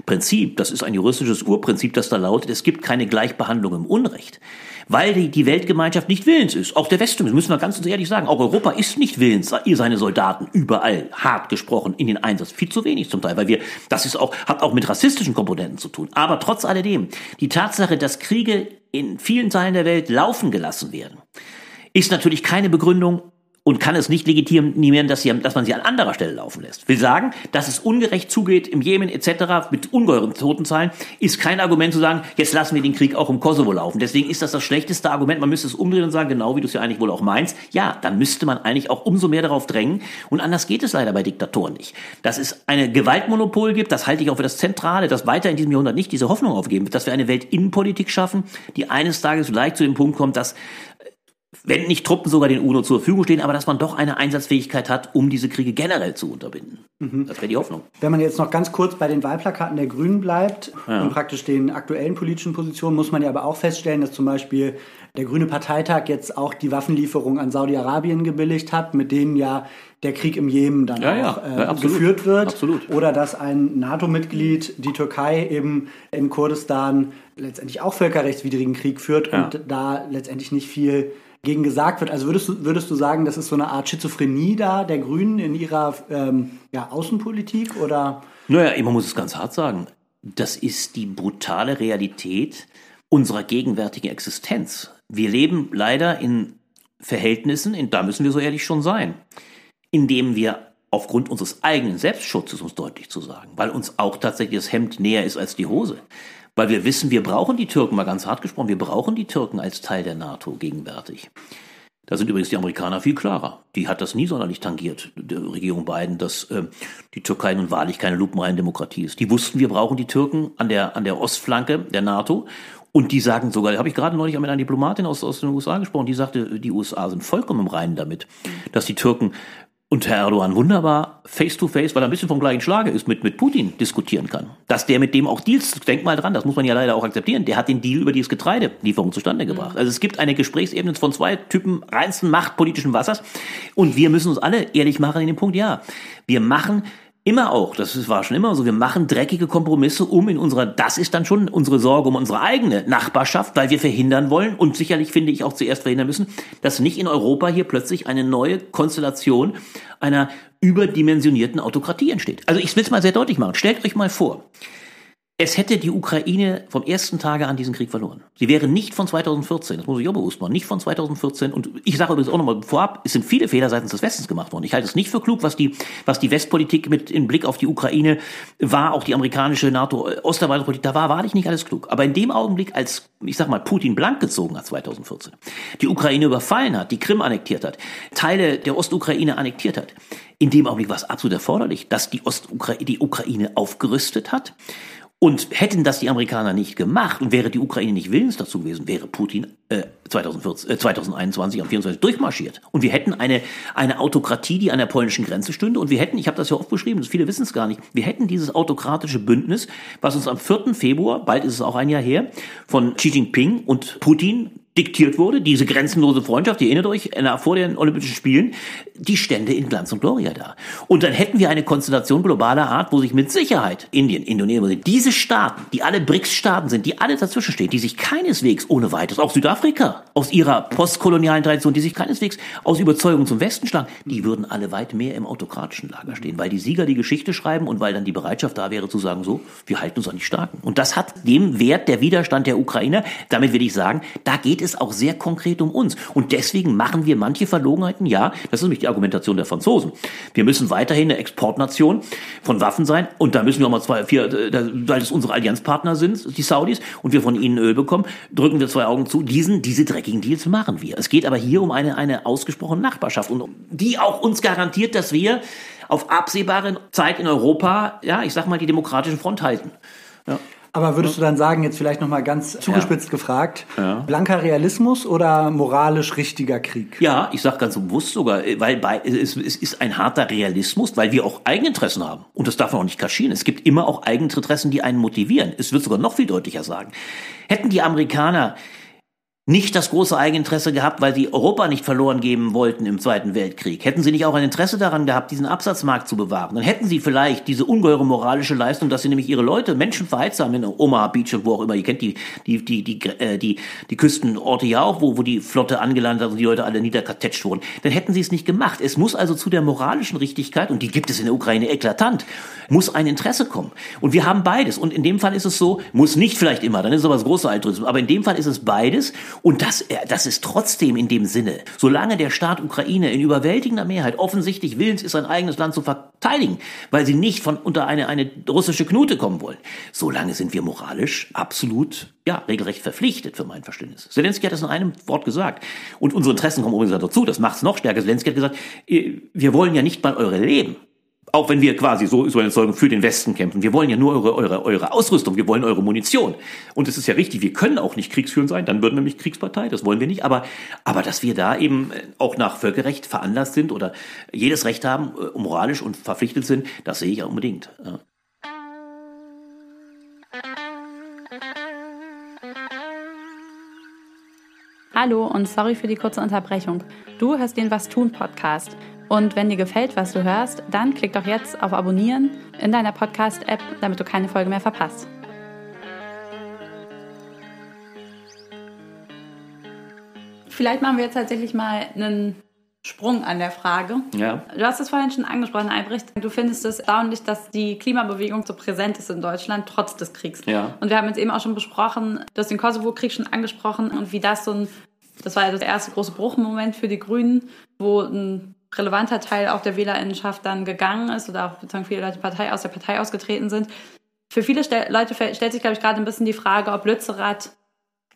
Prinzip, das ist ein juristisches Urprinzip, das da lautet, es gibt keine Gleichbehandlung im Unrecht weil die, die Weltgemeinschaft nicht willens ist. Auch der Westen, das müssen wir ganz ehrlich sagen, auch Europa ist nicht willens, ihr seine Soldaten überall hart gesprochen in den Einsatz. Viel zu wenig zum Teil, weil wir, das ist auch, hat auch mit rassistischen Komponenten zu tun. Aber trotz alledem, die Tatsache, dass Kriege in vielen Teilen der Welt laufen gelassen werden, ist natürlich keine Begründung, und kann es nicht legitimieren, dass, sie, dass man sie an anderer Stelle laufen lässt. Will sagen, dass es ungerecht zugeht im Jemen etc. mit ungeheuren Totenzahlen, ist kein Argument zu sagen, jetzt lassen wir den Krieg auch im Kosovo laufen. Deswegen ist das das schlechteste Argument. Man müsste es umdrehen und sagen, genau wie du es ja eigentlich wohl auch meinst, ja, dann müsste man eigentlich auch umso mehr darauf drängen. Und anders geht es leider bei Diktatoren nicht. Dass es eine Gewaltmonopol gibt, das halte ich auch für das Zentrale, dass weiter in diesem Jahrhundert nicht diese Hoffnung aufgeben wird, dass wir eine Weltinnenpolitik schaffen, die eines Tages vielleicht zu dem Punkt kommt, dass wenn nicht Truppen sogar den UNO zur Verfügung stehen, aber dass man doch eine Einsatzfähigkeit hat, um diese Kriege generell zu unterbinden. Mhm. Das wäre die Hoffnung. Wenn man jetzt noch ganz kurz bei den Wahlplakaten der Grünen bleibt ja. und praktisch den aktuellen politischen Positionen, muss man ja aber auch feststellen, dass zum Beispiel der Grüne Parteitag jetzt auch die Waffenlieferung an Saudi-Arabien gebilligt hat, mit denen ja der Krieg im Jemen dann ja, auch äh, ja, geführt wird. Absolut. Oder dass ein NATO-Mitglied die Türkei eben in Kurdistan letztendlich auch völkerrechtswidrigen Krieg führt und da letztendlich nicht viel gegen gesagt wird. Also würdest du, würdest du sagen, das ist so eine Art Schizophrenie da der Grünen in ihrer ähm, ja, Außenpolitik oder? Naja, man muss es ganz hart sagen. Das ist die brutale Realität unserer gegenwärtigen Existenz. Wir leben leider in Verhältnissen, in, da müssen wir so ehrlich schon sein, in dem wir aufgrund unseres eigenen Selbstschutzes, um es deutlich zu sagen, weil uns auch tatsächlich das Hemd näher ist als die Hose, weil wir wissen, wir brauchen die Türken, mal ganz hart gesprochen, wir brauchen die Türken als Teil der NATO gegenwärtig. Da sind übrigens die Amerikaner viel klarer. Die hat das nie sonderlich tangiert, die Regierung Biden, dass äh, die Türkei nun wahrlich keine lupenreine Demokratie ist. Die wussten, wir brauchen die Türken an der, an der Ostflanke der NATO. Und die sagen sogar, habe ich gerade neulich mit einer Diplomatin aus, aus den USA gesprochen, die sagte, die USA sind vollkommen im Reinen damit, dass die Türken und Herr Erdogan wunderbar face-to-face, weil er ein bisschen vom gleichen Schlage ist, mit, mit Putin diskutieren kann. Dass der mit dem auch Deals, denk mal dran, das muss man ja leider auch akzeptieren, der hat den Deal über dieses Getreidelieferung zustande gebracht. Mhm. Also es gibt eine Gesprächsebene von zwei Typen reinsten machtpolitischen Wassers und wir müssen uns alle ehrlich machen in dem Punkt, ja, wir machen immer auch, das war schon immer so, wir machen dreckige Kompromisse um in unserer, das ist dann schon unsere Sorge um unsere eigene Nachbarschaft, weil wir verhindern wollen und sicherlich finde ich auch zuerst verhindern müssen, dass nicht in Europa hier plötzlich eine neue Konstellation einer überdimensionierten Autokratie entsteht. Also ich will es mal sehr deutlich machen. Stellt euch mal vor, es hätte die Ukraine vom ersten Tage an diesen Krieg verloren. Sie wäre nicht von 2014, das muss ich auch bewusst machen, nicht von 2014. Und ich sage übrigens auch nochmal vorab, es sind viele Fehler seitens des Westens gemacht worden. Ich halte es nicht für klug, was die, was die Westpolitik mit im Blick auf die Ukraine war, auch die amerikanische NATO-Osterweiterungspolitik, da war wahrlich nicht alles klug. Aber in dem Augenblick, als, ich sag mal, Putin blank gezogen hat 2014, die Ukraine überfallen hat, die Krim annektiert hat, Teile der Ostukraine annektiert hat, in dem Augenblick war es absolut erforderlich, dass die, Ostukraine, die Ukraine aufgerüstet hat und hätten das die Amerikaner nicht gemacht und wäre die Ukraine nicht willens dazu gewesen, wäre Putin äh, 2014, äh, 2021 am 24 durchmarschiert. Und wir hätten eine, eine Autokratie, die an der polnischen Grenze stünde. Und wir hätten, ich habe das ja oft beschrieben, viele wissen es gar nicht, wir hätten dieses autokratische Bündnis, was uns am 4. Februar, bald ist es auch ein Jahr her, von Xi Jinping und Putin diktiert wurde, diese grenzenlose Freundschaft, ihr erinnert euch, vor den Olympischen Spielen, die stände in Glanz und Gloria da. Und dann hätten wir eine Konstellation globaler Art, wo sich mit Sicherheit Indien, Indonesien, diese Staaten, die alle BRICS-Staaten sind, die alle dazwischen stehen, die sich keineswegs ohne weiteres, auch Südafrika, aus ihrer postkolonialen Tradition, die sich keineswegs aus Überzeugung zum Westen schlagen, die würden alle weit mehr im autokratischen Lager stehen, weil die Sieger die Geschichte schreiben und weil dann die Bereitschaft da wäre zu sagen, so, wir halten uns an die Starken. Und das hat dem Wert der Widerstand der Ukrainer, damit will ich sagen, da geht es es auch sehr konkret um uns. Und deswegen machen wir manche Verlogenheiten. Ja, das ist nämlich die Argumentation der Franzosen. Wir müssen weiterhin eine Exportnation von Waffen sein. Und da müssen wir auch mal zwei, vier, äh, weil es unsere Allianzpartner sind, die Saudis, und wir von ihnen Öl bekommen, drücken wir zwei Augen zu. Diesen, diese dreckigen Deals machen wir. Es geht aber hier um eine, eine ausgesprochene Nachbarschaft und die auch uns garantiert, dass wir auf absehbare Zeit in Europa, ja, ich sag mal, die demokratische Front halten. Ja. Aber würdest du dann sagen, jetzt vielleicht nochmal ganz zugespitzt ja. gefragt, ja. blanker Realismus oder moralisch richtiger Krieg? Ja, ich sage ganz bewusst sogar, weil bei, es, es ist ein harter Realismus, weil wir auch Eigeninteressen haben. Und das darf man auch nicht kaschieren. Es gibt immer auch Eigeninteressen, die einen motivieren. Es wird sogar noch viel deutlicher sagen. Hätten die Amerikaner nicht das große Eigeninteresse gehabt, weil sie Europa nicht verloren geben wollten im Zweiten Weltkrieg. Hätten sie nicht auch ein Interesse daran gehabt, diesen Absatzmarkt zu bewahren, dann hätten sie vielleicht diese ungeheure moralische Leistung, dass sie nämlich ihre Leute Menschen verheizt haben in Omaha Beach und wo auch immer. Ihr kennt die die die die äh, die, die Küstenorte ja auch, wo wo die Flotte angelandet hat und die Leute alle niederkartetscht wurden. Dann hätten sie es nicht gemacht. Es muss also zu der moralischen Richtigkeit und die gibt es in der Ukraine eklatant, muss ein Interesse kommen. Und wir haben beides. Und in dem Fall ist es so, muss nicht vielleicht immer, dann ist aber das große Altruismus. Aber in dem Fall ist es beides. Und das, äh, das ist trotzdem in dem Sinne, solange der Staat Ukraine in überwältigender Mehrheit offensichtlich willens ist, sein eigenes Land zu verteidigen, weil sie nicht von unter eine, eine russische Knute kommen wollen, solange sind wir moralisch absolut, ja, regelrecht verpflichtet für mein Verständnis. Zelensky hat das in einem Wort gesagt. Und unsere Interessen kommen übrigens dazu, das macht es noch stärker. Zelensky hat gesagt, äh, wir wollen ja nicht mal eure Leben. Auch wenn wir quasi so, so eine Zeugung für den Westen kämpfen. Wir wollen ja nur eure, eure, eure Ausrüstung, wir wollen eure Munition. Und es ist ja richtig, wir können auch nicht kriegsführend sein, dann würden wir nämlich Kriegspartei, das wollen wir nicht. Aber, aber dass wir da eben äh, auch nach Völkerrecht veranlasst sind oder jedes Recht haben, äh, moralisch und verpflichtet sind, das sehe ich ja unbedingt. Hallo und sorry für die kurze Unterbrechung. Du hörst den Was tun Podcast. Und wenn dir gefällt, was du hörst, dann klick doch jetzt auf Abonnieren in deiner Podcast-App, damit du keine Folge mehr verpasst. Vielleicht machen wir jetzt tatsächlich mal einen Sprung an der Frage. Ja. Du hast es vorhin schon angesprochen, Albrecht. Du findest es erstaunlich, dass die Klimabewegung so präsent ist in Deutschland, trotz des Kriegs. Ja. Und wir haben jetzt eben auch schon besprochen, du hast den Kosovo-Krieg schon angesprochen und wie das so ein, das war ja das erste große Bruchmoment für die Grünen, wo ein relevanter Teil auch der Wählerinnenschaft dann gegangen ist oder auch sozusagen viele Leute Partei, aus der Partei ausgetreten sind. Für viele Leute stellt sich, glaube ich, gerade ein bisschen die Frage, ob Lützerath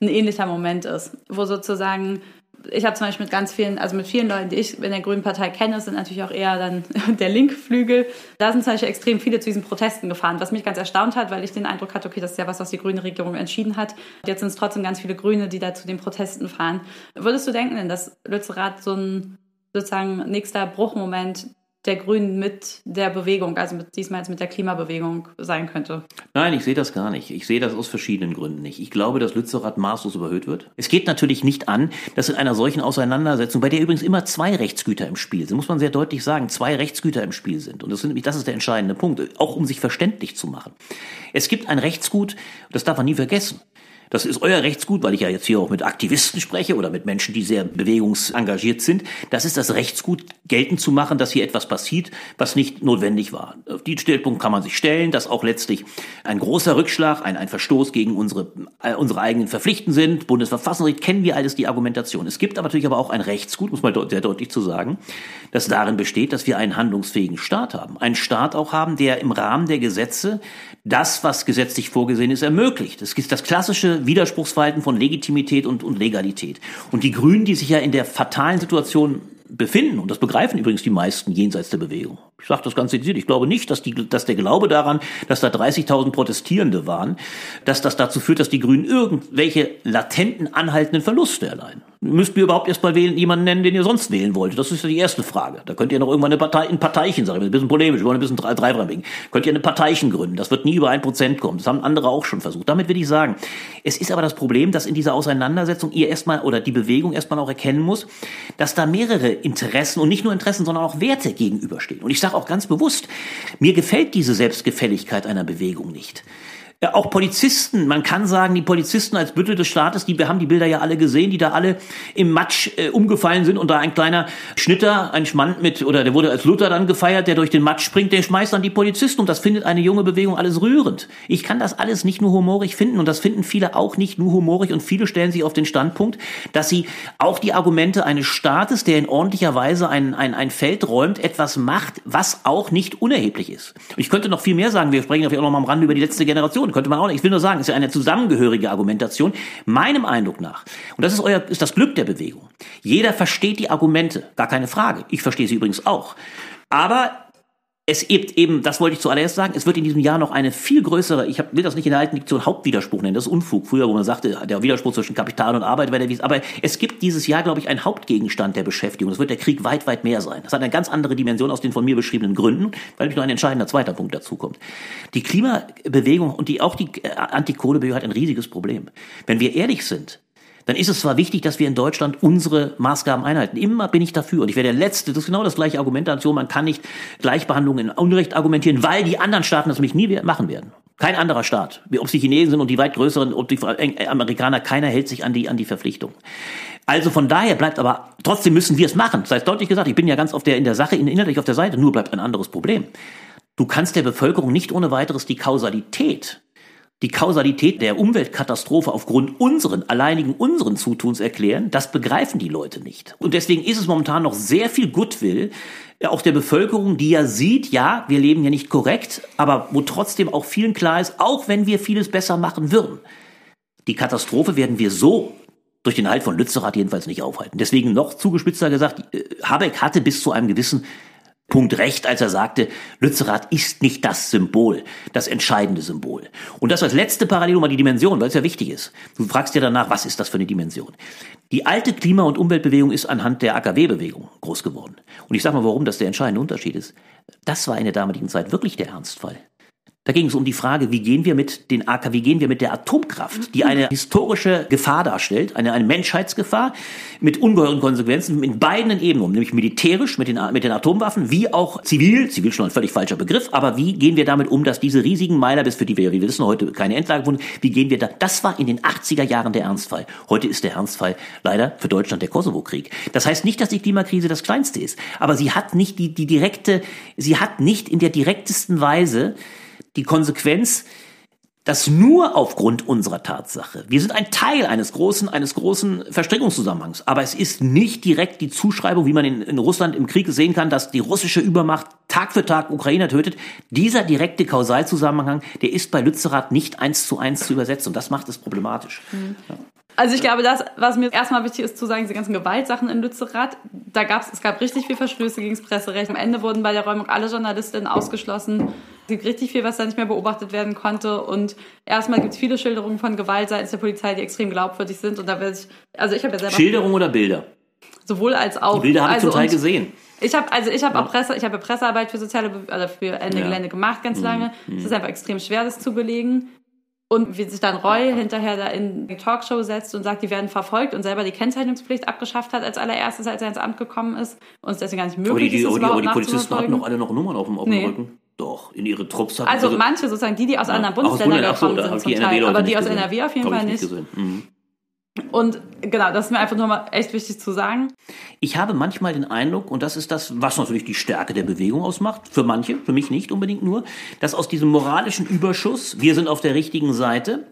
ein ähnlicher Moment ist, wo sozusagen ich habe zum Beispiel mit ganz vielen, also mit vielen Leuten, die ich in der Grünen Partei kenne, sind natürlich auch eher dann (laughs) der Linkflügel. Da sind zum Beispiel extrem viele zu diesen Protesten gefahren, was mich ganz erstaunt hat, weil ich den Eindruck hatte, okay, das ist ja was, was die grüne Regierung entschieden hat. Jetzt sind es trotzdem ganz viele Grüne, die da zu den Protesten fahren. Würdest du denken dass Lützerath so ein sozusagen nächster Bruchmoment der Grünen mit der Bewegung, also mit, diesmal jetzt mit der Klimabewegung sein könnte? Nein, ich sehe das gar nicht. Ich sehe das aus verschiedenen Gründen nicht. Ich glaube, dass Lützerath maßlos überhöht wird. Es geht natürlich nicht an, dass in einer solchen Auseinandersetzung, bei der übrigens immer zwei Rechtsgüter im Spiel sind, muss man sehr deutlich sagen, zwei Rechtsgüter im Spiel sind. Und das, sind, das ist der entscheidende Punkt, auch um sich verständlich zu machen. Es gibt ein Rechtsgut, das darf man nie vergessen. Das ist euer Rechtsgut, weil ich ja jetzt hier auch mit Aktivisten spreche oder mit Menschen, die sehr bewegungsengagiert sind. Das ist das Rechtsgut, geltend zu machen, dass hier etwas passiert, was nicht notwendig war. Auf die Stellpunkt kann man sich stellen, dass auch letztlich ein großer Rückschlag, ein, ein Verstoß gegen unsere, äh, unsere eigenen Verpflichten sind. Bundesverfassungsrecht kennen wir alles die Argumentation. Es gibt aber natürlich aber auch ein Rechtsgut, muss man sehr deutlich zu sagen, das darin besteht, dass wir einen handlungsfähigen Staat haben. Einen Staat auch haben, der im Rahmen der Gesetze das, was gesetzlich vorgesehen ist, ermöglicht. Das ist das klassische Widerspruchsverhalten von Legitimität und, und Legalität. Und die Grünen, die sich ja in der fatalen Situation befinden, und das begreifen übrigens die meisten jenseits der Bewegung. Ich sage das ganz dezidiert. Ich glaube nicht, dass, die, dass der Glaube daran, dass da 30.000 Protestierende waren, dass das dazu führt, dass die Grünen irgendwelche latenten, anhaltenden Verluste erleiden. Müsst ihr überhaupt erst mal wählen, jemanden nennen, den ihr sonst wählen wolltet? Das ist ja die erste Frage. Da könnt ihr noch irgendwann eine Partei, ein Parteichen, sagen wir, ein bisschen polemisch, wir wollen ein bisschen dreifarbig. Könnt ihr eine Parteichen gründen? Das wird nie über ein Prozent kommen. Das haben andere auch schon versucht. Damit will ich sagen, es ist aber das Problem, dass in dieser Auseinandersetzung ihr erstmal oder die Bewegung erstmal auch erkennen muss, dass da mehrere Interessen und nicht nur Interessen, sondern auch Werte gegenüberstehen. Und ich sage auch ganz bewusst, mir gefällt diese Selbstgefälligkeit einer Bewegung nicht. Ja, auch Polizisten, man kann sagen, die Polizisten als Büttel des Staates, die wir haben die Bilder ja alle gesehen, die da alle im Matsch äh, umgefallen sind. Und da ein kleiner Schnitter, ein Schmand mit, oder der wurde als Luther dann gefeiert, der durch den Matsch springt, der schmeißt dann die Polizisten. Und das findet eine junge Bewegung alles rührend. Ich kann das alles nicht nur humorig finden. Und das finden viele auch nicht nur humorig. Und viele stellen sich auf den Standpunkt, dass sie auch die Argumente eines Staates, der in ordentlicher Weise ein, ein, ein Feld räumt, etwas macht, was auch nicht unerheblich ist. Ich könnte noch viel mehr sagen, wir sprechen vielleicht auch noch mal am Rande über die letzte Generation Argumentation, könnte man auch nicht. Ich will nur sagen, es ist ja eine zusammengehörige Argumentation. Meinem Eindruck nach, und das ist euer, ist das Glück der Bewegung. Jeder versteht die Argumente, gar keine Frage. Ich verstehe sie übrigens auch. Aber es gibt eben, das wollte ich zuallererst sagen, es wird in diesem Jahr noch eine viel größere, ich will das nicht in der alten Diktion Hauptwiderspruch nennen, das ist Unfug. Früher, wo man sagte, der Widerspruch zwischen Kapital und Arbeit wäre der Wies. Aber es gibt dieses Jahr, glaube ich, einen Hauptgegenstand der Beschäftigung. Das wird der Krieg weit, weit mehr sein. Das hat eine ganz andere Dimension aus den von mir beschriebenen Gründen, weil nämlich noch ein entscheidender zweiter Punkt dazu kommt. Die Klimabewegung und die, auch die äh, Antikohlebewegung hat ein riesiges Problem. Wenn wir ehrlich sind, dann ist es zwar wichtig, dass wir in Deutschland unsere Maßgaben einhalten. Immer bin ich dafür. Und ich wäre der Letzte, das ist genau das gleiche Argumentation. Man kann nicht Gleichbehandlung in Unrecht argumentieren, weil die anderen Staaten das nämlich nie machen werden. Kein anderer Staat, ob es die Chinesen sind und die weit größeren, ob die Amerikaner, keiner hält sich an die, an die Verpflichtung. Also von daher bleibt aber, trotzdem müssen wir es machen. Das heißt deutlich gesagt, ich bin ja ganz auf der, in der Sache, inhaltlich auf der Seite, nur bleibt ein anderes Problem. Du kannst der Bevölkerung nicht ohne weiteres die Kausalität die Kausalität der Umweltkatastrophe aufgrund unseren, alleinigen unseren Zutuns erklären, das begreifen die Leute nicht. Und deswegen ist es momentan noch sehr viel Goodwill, äh, auch der Bevölkerung, die ja sieht, ja, wir leben ja nicht korrekt, aber wo trotzdem auch vielen klar ist, auch wenn wir vieles besser machen würden, die Katastrophe werden wir so durch den Halt von Lützerath jedenfalls nicht aufhalten. Deswegen noch zugespitzter gesagt, äh, Habeck hatte bis zu einem gewissen Punkt recht, als er sagte, Lützerath ist nicht das Symbol, das entscheidende Symbol. Und das als letzte Parallel mal die Dimension, weil es ja wichtig ist. Du fragst dir danach, was ist das für eine Dimension? Die alte Klima- und Umweltbewegung ist anhand der AKW-Bewegung groß geworden. Und ich sage mal, warum das der entscheidende Unterschied ist. Das war in der damaligen Zeit wirklich der Ernstfall. Da ging es um die Frage, wie gehen wir mit den AK, wie gehen wir mit der Atomkraft, die eine historische Gefahr darstellt, eine, eine Menschheitsgefahr mit ungeheuren Konsequenzen in beiden Ebenen nämlich militärisch mit den, mit den Atomwaffen, wie auch zivil, zivil schon ein völlig falscher Begriff, aber wie gehen wir damit um, dass diese riesigen Meiler, bis für die wir, wie wir wissen, heute keine Endlage wurden, wie gehen wir da, das war in den 80er Jahren der Ernstfall. Heute ist der Ernstfall leider für Deutschland der Kosovo-Krieg. Das heißt nicht, dass die Klimakrise das kleinste ist, aber sie hat nicht die, die direkte, sie hat nicht in der direktesten Weise die Konsequenz, dass nur aufgrund unserer Tatsache, wir sind ein Teil eines großen, eines großen Verstrickungszusammenhangs, aber es ist nicht direkt die Zuschreibung, wie man in, in Russland im Krieg sehen kann, dass die russische Übermacht Tag für Tag Ukrainer tötet. Dieser direkte Kausalzusammenhang, der ist bei Lützerath nicht eins zu eins zu übersetzen und das macht es problematisch. Mhm. Ja. Also ich glaube, das, was mir erstmal wichtig ist zu sagen, diese ganzen Gewaltsachen in Lützerath, da gab es, es gab richtig viel Verstöße gegen das Presserecht. Am Ende wurden bei der Räumung alle Journalistinnen ausgeschlossen. Es gibt richtig viel, was da nicht mehr beobachtet werden konnte. Und erstmal gibt es viele Schilderungen von Gewalt seitens der Polizei, die extrem glaubwürdig sind. Und da will ich, also ich habe ja selber... Schilderungen oder Bilder? Sowohl als auch. Die Bilder habe ich also zum Teil gesehen. Ich habe also ich habe Ja. auch Presse, ich habe Pressearbeit für soziale oder für Ende Ja. Mhm. Gelände gemacht ganz lange. Es ist einfach extrem schwer, das zu belegen. Und wie sich dann Roy hinterher da in die Talkshow setzt und sagt, die werden verfolgt und selber die Kennzeichnungspflicht abgeschafft hat als allererstes, als er ins Amt gekommen ist und es deswegen gar nicht Aber die, möglich die, ist, aber die, aber überhaupt die Polizisten hatten noch alle noch Nummern auf dem, auf Nee. Rücken. Doch, in ihre Trupps hatten Also sie- manche sozusagen, die, die aus anderen Ach, aus Bundesländern so, gekommen sind zum Teil, aber die nicht aus gesehen. NRW auf jeden Fall nicht nicht. Mhm. Und genau, das ist mir einfach nur mal echt wichtig zu sagen. Ich habe manchmal den Eindruck, und das ist das, was natürlich die Stärke der Bewegung ausmacht, für manche, für mich nicht unbedingt nur, dass aus diesem moralischen Überschuss, wir sind auf der richtigen Seite,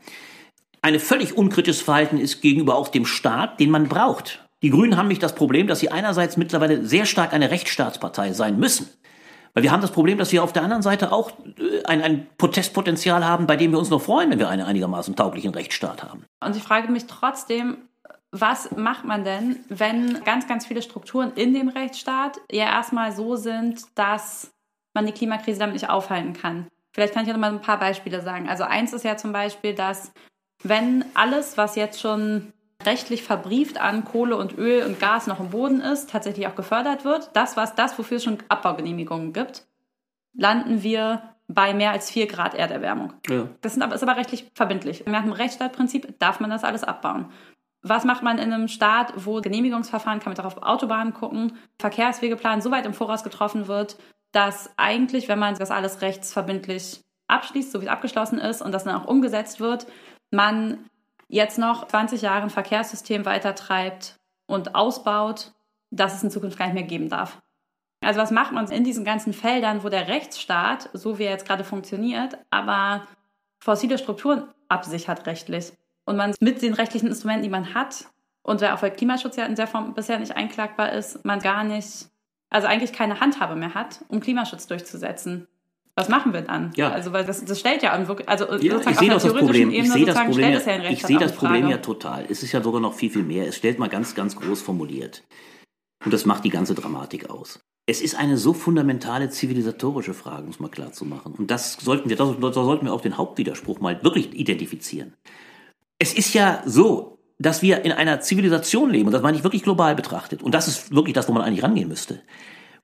eine völlig unkritisches Verhalten ist gegenüber auch dem Staat, den man braucht. Die Grünen haben nämlich das Problem, dass sie einerseits mittlerweile sehr stark eine Rechtsstaatspartei sein müssen. Weil wir haben das Problem, dass wir auf der anderen Seite auch äh, ein, ein Protestpotenzial haben, bei dem wir uns noch freuen, wenn wir einen einigermaßen tauglichen Rechtsstaat haben. Und ich frage mich trotzdem, was macht man denn, wenn ganz, ganz viele Strukturen in dem Rechtsstaat ja erstmal so sind, dass man die Klimakrise damit nicht aufhalten kann? Vielleicht kann ich ja noch mal ein paar Beispiele sagen. Also eins ist ja zum Beispiel, dass wenn alles, was jetzt schon rechtlich verbrieft an Kohle und Öl und Gas noch im Boden ist, tatsächlich auch gefördert wird, das, was das, wofür es schon Abbaugenehmigungen gibt, landen wir bei mehr als 4 Grad Erderwärmung. Ja. Das sind aber, ist aber rechtlich verbindlich. Nach dem Rechtsstaatprinzip darf man das alles abbauen. Was macht man in einem Staat, wo Genehmigungsverfahren, kann man doch auf Autobahnen gucken, Verkehrswegeplan so weit im Voraus getroffen wird, dass eigentlich, wenn man das alles rechtsverbindlich abschließt, so wie es abgeschlossen ist und das dann auch umgesetzt wird, man jetzt noch 20 Jahre ein Verkehrssystem weitertreibt und ausbaut, das es in Zukunft gar nicht mehr geben darf. Also was macht man in diesen ganzen Feldern, wo der Rechtsstaat, so wie er jetzt gerade funktioniert, aber fossile Strukturen absichert rechtlich und man mit den rechtlichen Instrumenten, die man hat und auch weil Klimaschutz ja in der Form bisher nicht einklagbar ist, man gar nicht, also eigentlich keine Handhabe mehr hat, um Klimaschutz durchzusetzen. Was machen wir dann? Ja. Also weil das, das stellt ja an, wirklich- also Ja, sozusagen ich sehe das Problem. Ich Ebene sehe das Problem, ja, ja ich sehe das Problem ja total. Es ist ja sogar noch viel, viel mehr. Es stellt mal ganz, ganz groß formuliert. Und das macht die ganze Dramatik aus. Es ist eine so fundamentale zivilisatorische Frage, um es mal klar zu machen. Und das sollten wir, da da sollten wir auch den Hauptwiderspruch mal wirklich identifizieren. Es ist ja so, dass wir in einer Zivilisation leben, und das meine ich wirklich global betrachtet, und das ist wirklich das, wo man eigentlich rangehen müsste,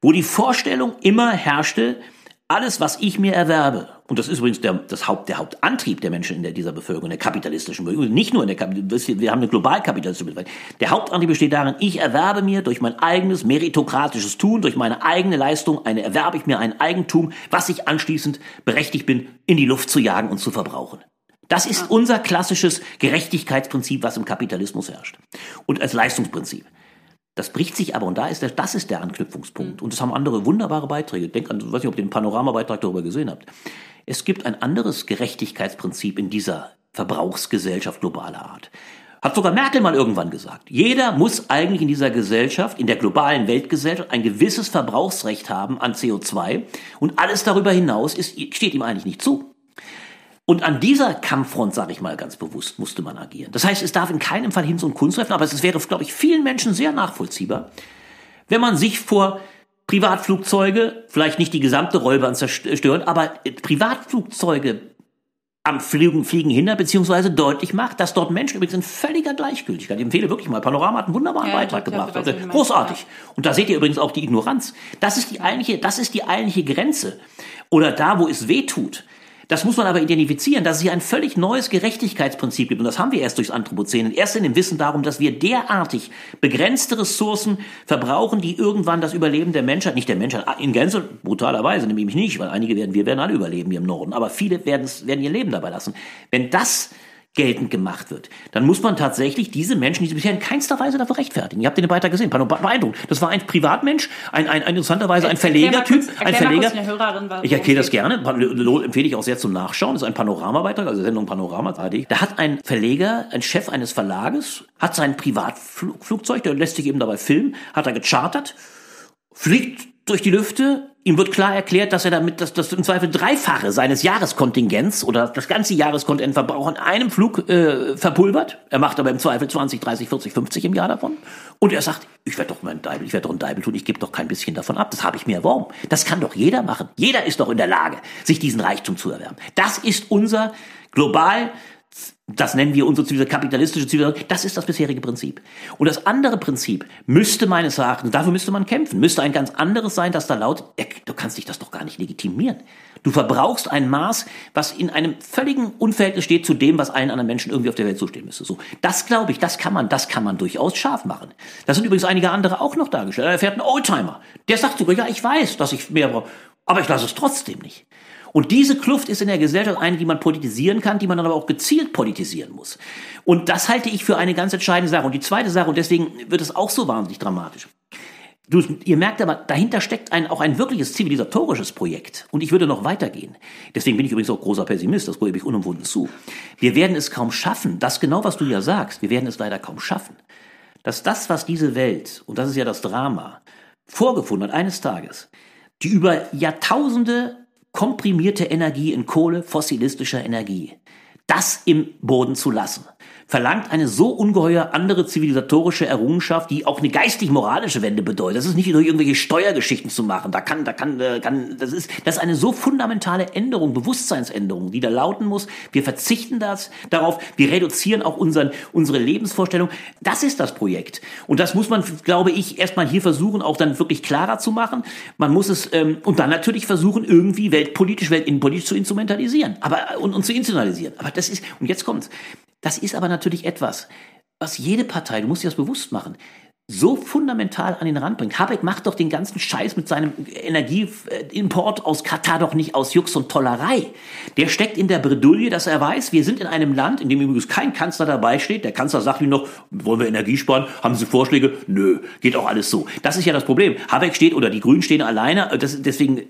wo die Vorstellung immer herrschte, alles, was ich mir erwerbe, und das ist übrigens der, das Haupt, der Hauptantrieb der Menschen in der, dieser Bevölkerung, der kapitalistischen Bevölkerung, nicht nur in der Kapitalistischen, wir haben eine globalkapitalistische Bevölkerung. Der Hauptantrieb besteht darin, ich erwerbe mir durch mein eigenes meritokratisches Tun, durch meine eigene Leistung, eine, erwerbe ich mir ein Eigentum, was ich anschließend berechtigt bin, in die Luft zu jagen und zu verbrauchen. Das ist unser klassisches Gerechtigkeitsprinzip, was im Kapitalismus herrscht. Und als Leistungsprinzip. Das bricht sich aber, und da ist der, das ist der Anknüpfungspunkt. Und das haben andere wunderbare Beiträge. Denk an, ich weiß nicht, ob ihr den Panoramabeitrag darüber gesehen habt. Es gibt ein anderes Gerechtigkeitsprinzip in dieser Verbrauchsgesellschaft globaler Art. Hat sogar Merkel mal irgendwann gesagt. Jeder muss eigentlich in dieser Gesellschaft, in der globalen Weltgesellschaft, ein gewisses Verbrauchsrecht haben an CO2 und alles darüber hinaus ist, steht ihm eigentlich nicht zu. Und an dieser Kampffront, sage ich mal ganz bewusst, musste man agieren. Das heißt, es darf in keinem Fall Hinz und Kunst treffen, aber es wäre, glaube ich, vielen Menschen sehr nachvollziehbar, wenn man sich vor Privatflugzeuge, vielleicht nicht die gesamte Rollbahn zerstören, aber Privatflugzeuge am Fliegen, Fliegen hindert, beziehungsweise deutlich macht, dass dort Menschen übrigens in völliger Gleichgültigkeit, ich empfehle wirklich mal, Panorama hat einen wunderbaren Ja, Beitrag glaub, gemacht, weiß, meinst, großartig. Und da seht ihr übrigens auch die Ignoranz. Das ist die eigentliche, das ist die eigentliche Grenze. Oder da, wo es weh tut. Das muss man aber identifizieren, dass es hier ein völlig neues Gerechtigkeitsprinzip gibt. Und das haben wir erst durchs Anthropozän. Erst in dem Wissen darum, dass wir derartig begrenzte Ressourcen verbrauchen, die irgendwann das Überleben der Menschheit, nicht der Menschheit, in Gänze, brutalerweise, nämlich nicht, weil einige werden, wir werden alle überleben hier im Norden, aber viele werden, werden ihr Leben dabei lassen. Wenn das geltend gemacht wird, dann muss man tatsächlich diese Menschen, die sie bisher in keinster Weise dafür rechtfertigen. Ihr habt den Beitrag gesehen, beeindruckend. Das war ein Privatmensch, ein, ein, ein interessanterweise ein Verlegertyp, ein Verleger. Ich erkläre das gerne. Empfehle ich auch sehr zum Nachschauen. Das ist ein Panoramabeitrag, also Sendung Panorama, ARD. Da hat ein Verleger, ein Chef eines Verlages, hat sein Privatflugzeug, der lässt sich eben dabei filmen, hat er gechartert, fliegt durch die Lüfte. Ihm wird klar erklärt, dass er damit das, das im Zweifel Dreifache seines Jahreskontingents oder das ganze Jahreskontingentverbrauch in einem Flug äh, verpulvert. Er macht aber im Zweifel 20, 30, 40, 50 im Jahr davon. Und er sagt, ich werde doch meinen Deibel, ich werde doch einen Deibel tun, ich gebe doch kein bisschen davon ab. Das habe ich mir erworben. Das kann doch jeder machen. Jeder ist doch in der Lage, sich diesen Reichtum zu erwerben. Das ist unser global Das nennen wir unsere Zivilisation, kapitalistische Zivilisation. Das ist das bisherige Prinzip. Und das andere Prinzip müsste meines Erachtens, dafür müsste man kämpfen, müsste ein ganz anderes sein, dass da laut, du kannst dich das doch gar nicht legitimieren. Du verbrauchst ein Maß, was in einem völligen Unverhältnis steht zu dem, was allen anderen Menschen irgendwie auf der Welt zustehen müsste. So, das glaube ich, das kann man, das kann man durchaus scharf machen. Das sind übrigens einige andere auch noch dargestellt. Er fährt einen Oldtimer. Der sagt sogar, ja, ich weiß, dass ich mehr brauche, aber ich lasse es trotzdem nicht. Und diese Kluft ist in der Gesellschaft eine, die man politisieren kann, die man dann aber auch gezielt politisieren muss. Und das halte ich für eine ganz entscheidende Sache. Und die zweite Sache, und deswegen wird es auch so wahnsinnig dramatisch. Du, ihr merkt aber, dahinter steckt ein, auch ein wirkliches zivilisatorisches Projekt. Und ich würde noch weitergehen. Deswegen bin ich übrigens auch großer Pessimist, das gebe ich unumwunden zu. Wir werden es kaum schaffen, das genau, was du ja sagst, wir werden es leider kaum schaffen, dass das, was diese Welt, und das ist ja das Drama, vorgefunden hat eines Tages, die über Jahrtausende komprimierte Energie in Kohle, fossilistischer Energie, das im Boden zu lassen verlangt eine so ungeheuer andere zivilisatorische Errungenschaft, die auch eine geistig-moralische Wende bedeutet. Das ist nicht durch irgendwelche Steuergeschichten zu machen. Da kann, da kann, äh, kann, das ist, das ist eine so fundamentale Änderung, Bewusstseinsänderung, die da lauten muss. Wir verzichten das darauf. Wir reduzieren auch unseren, unsere Lebensvorstellung. Das ist das Projekt. Und das muss man, glaube ich, erstmal hier versuchen, auch dann wirklich klarer zu machen. Man muss es, ähm, und dann natürlich versuchen, irgendwie weltpolitisch, weltinnenpolitisch zu instrumentalisieren. Aber, und, und zu institutionalisieren. Aber das ist, und jetzt kommt's. Das ist aber natürlich etwas, was jede Partei, du musst dir das bewusst machen, so fundamental an den Rand bringt. Habeck macht doch den ganzen Scheiß mit seinem Energieimport aus Katar doch nicht aus Jux und Tollerei. Der steckt in der Bredouille, dass er weiß, wir sind in einem Land, in dem übrigens kein Kanzler dabei steht. Der Kanzler sagt ihm noch, wollen wir Energie sparen? Haben Sie Vorschläge? Nö, geht auch alles so. Das ist ja das Problem. Habeck steht oder die Grünen stehen alleine. Das, deswegen äh,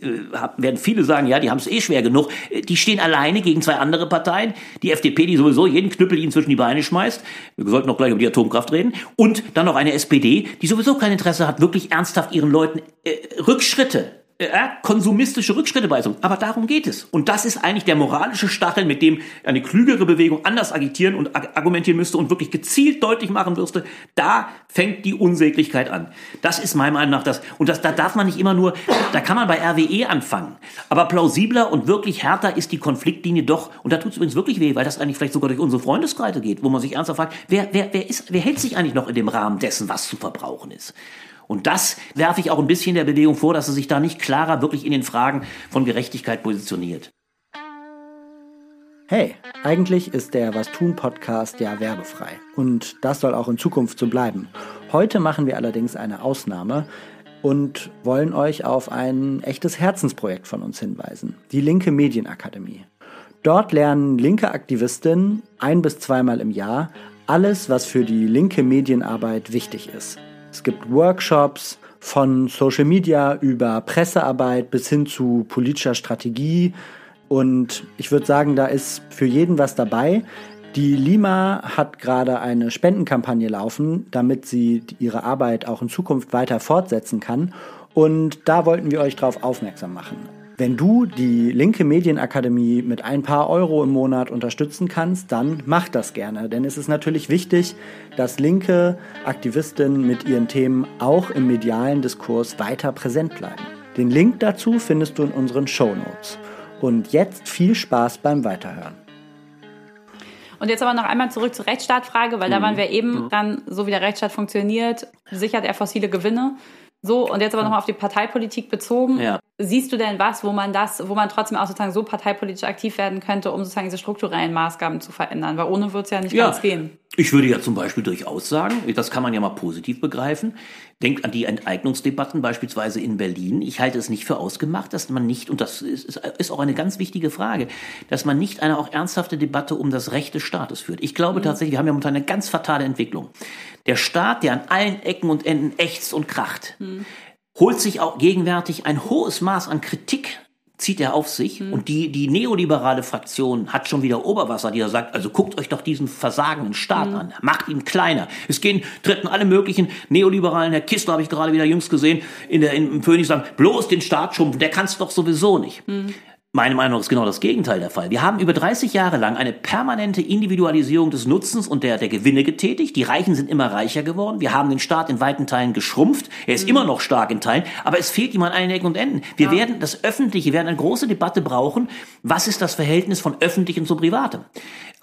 werden viele sagen, ja, die haben es eh schwer genug. Die stehen alleine gegen zwei andere Parteien. Die FDP, die sowieso jeden Knüppel ihnen zwischen die Beine schmeißt. Wir sollten noch gleich über die Atomkraft reden. Und dann noch eine SPD, SPD, die sowieso kein Interesse hat, wirklich ernsthaft ihren Leuten äh, Rückschritte äh, konsumistische Rückschritte beizubringen. Aber darum geht es. Und das ist eigentlich der moralische Stachel, mit dem eine klügere Bewegung anders agitieren und argumentieren müsste und wirklich gezielt deutlich machen müsste, da fängt die Unsäglichkeit an. Das ist meiner Meinung nach das. Und das, da darf man nicht immer nur, da kann man bei RWE anfangen. Aber plausibler und wirklich härter ist die Konfliktlinie doch. Und da tut es übrigens wirklich weh, weil das eigentlich vielleicht sogar durch unsere Freundeskreise geht, wo man sich ernsthaft fragt, wer, wer, wer, ist, wer hält sich eigentlich noch in dem Rahmen dessen, was zu verbrauchen ist? Und das werfe ich auch ein bisschen der Bewegung vor, dass sie sich da nicht klarer wirklich in den Fragen von Gerechtigkeit positioniert. Hey, eigentlich ist der Was tun Podcast ja werbefrei. Und das soll auch in Zukunft so bleiben. Heute machen wir allerdings eine Ausnahme und wollen euch auf ein echtes Herzensprojekt von uns hinweisen. Die Linke Medienakademie. Dort lernen linke Aktivistinnen ein bis zweimal im Jahr alles, was für die linke Medienarbeit wichtig ist. Es gibt Workshops von Social Media über Pressearbeit bis hin zu politischer Strategie. Und ich würde sagen, da ist für jeden was dabei. Die Lima hat gerade eine Spendenkampagne laufen, damit sie ihre Arbeit auch in Zukunft weiter fortsetzen kann. Und da wollten wir euch darauf aufmerksam machen. Wenn du die Linke Medienakademie mit ein paar Euro im Monat unterstützen kannst, dann mach das gerne. Denn es ist natürlich wichtig, dass linke Aktivistinnen mit ihren Themen auch im medialen Diskurs weiter präsent bleiben. Den Link dazu findest du in unseren Show Notes. Und jetzt viel Spaß beim Weiterhören. Und jetzt aber noch einmal zurück zur Rechtsstaatfrage, weil da mhm. waren wir eben dann, so wie der Rechtsstaat funktioniert, sichert er fossile Gewinne. So, und jetzt aber nochmal auf die Parteipolitik bezogen. Ja. Siehst du denn was, wo man das, wo man trotzdem auch sozusagen so parteipolitisch aktiv werden könnte, um sozusagen diese strukturellen Maßgaben zu verändern? Weil ohne wird es ja nicht ja. ganz gehen. Ich würde ja zum Beispiel durchaus sagen, das kann man ja mal positiv begreifen. Denkt an die Enteignungsdebatten beispielsweise in Berlin. Ich halte es nicht für ausgemacht, dass man nicht, und das ist, ist auch eine ganz wichtige Frage, dass man nicht eine auch ernsthafte Debatte um das Recht des Staates führt. Ich glaube mhm. tatsächlich, wir haben ja momentan eine ganz fatale Entwicklung. Der Staat, der an allen Ecken und Enden ächzt und kracht, mhm. Holt sich auch gegenwärtig ein hohes Maß an Kritik zieht er auf sich mhm. und die, die neoliberale Fraktion hat schon wieder Oberwasser, die da sagt, also guckt euch doch diesen versagenden Staat mhm. an, macht ihn kleiner. Es gehen, treten alle möglichen Neoliberalen, Herr Kistler habe ich gerade wieder jüngst gesehen, in der, im Phoenix sagen, bloß den Staat schrumpfen, der kann es doch sowieso nicht. Mhm. Meine Meinung ist genau das Gegenteil der Fall. Wir haben über 30 Jahre lang eine permanente Individualisierung des Nutzens und der, der Gewinne getätigt. Die Reichen sind immer reicher geworden. Wir haben den Staat in weiten Teilen geschrumpft. Er ist mhm. immer noch stark in Teilen, aber es fehlt ihm an allen Ecken und Enden. Wir ja. werden das Öffentliche, wir werden eine große Debatte brauchen. Was ist das Verhältnis von Öffentlichem zu Privatem?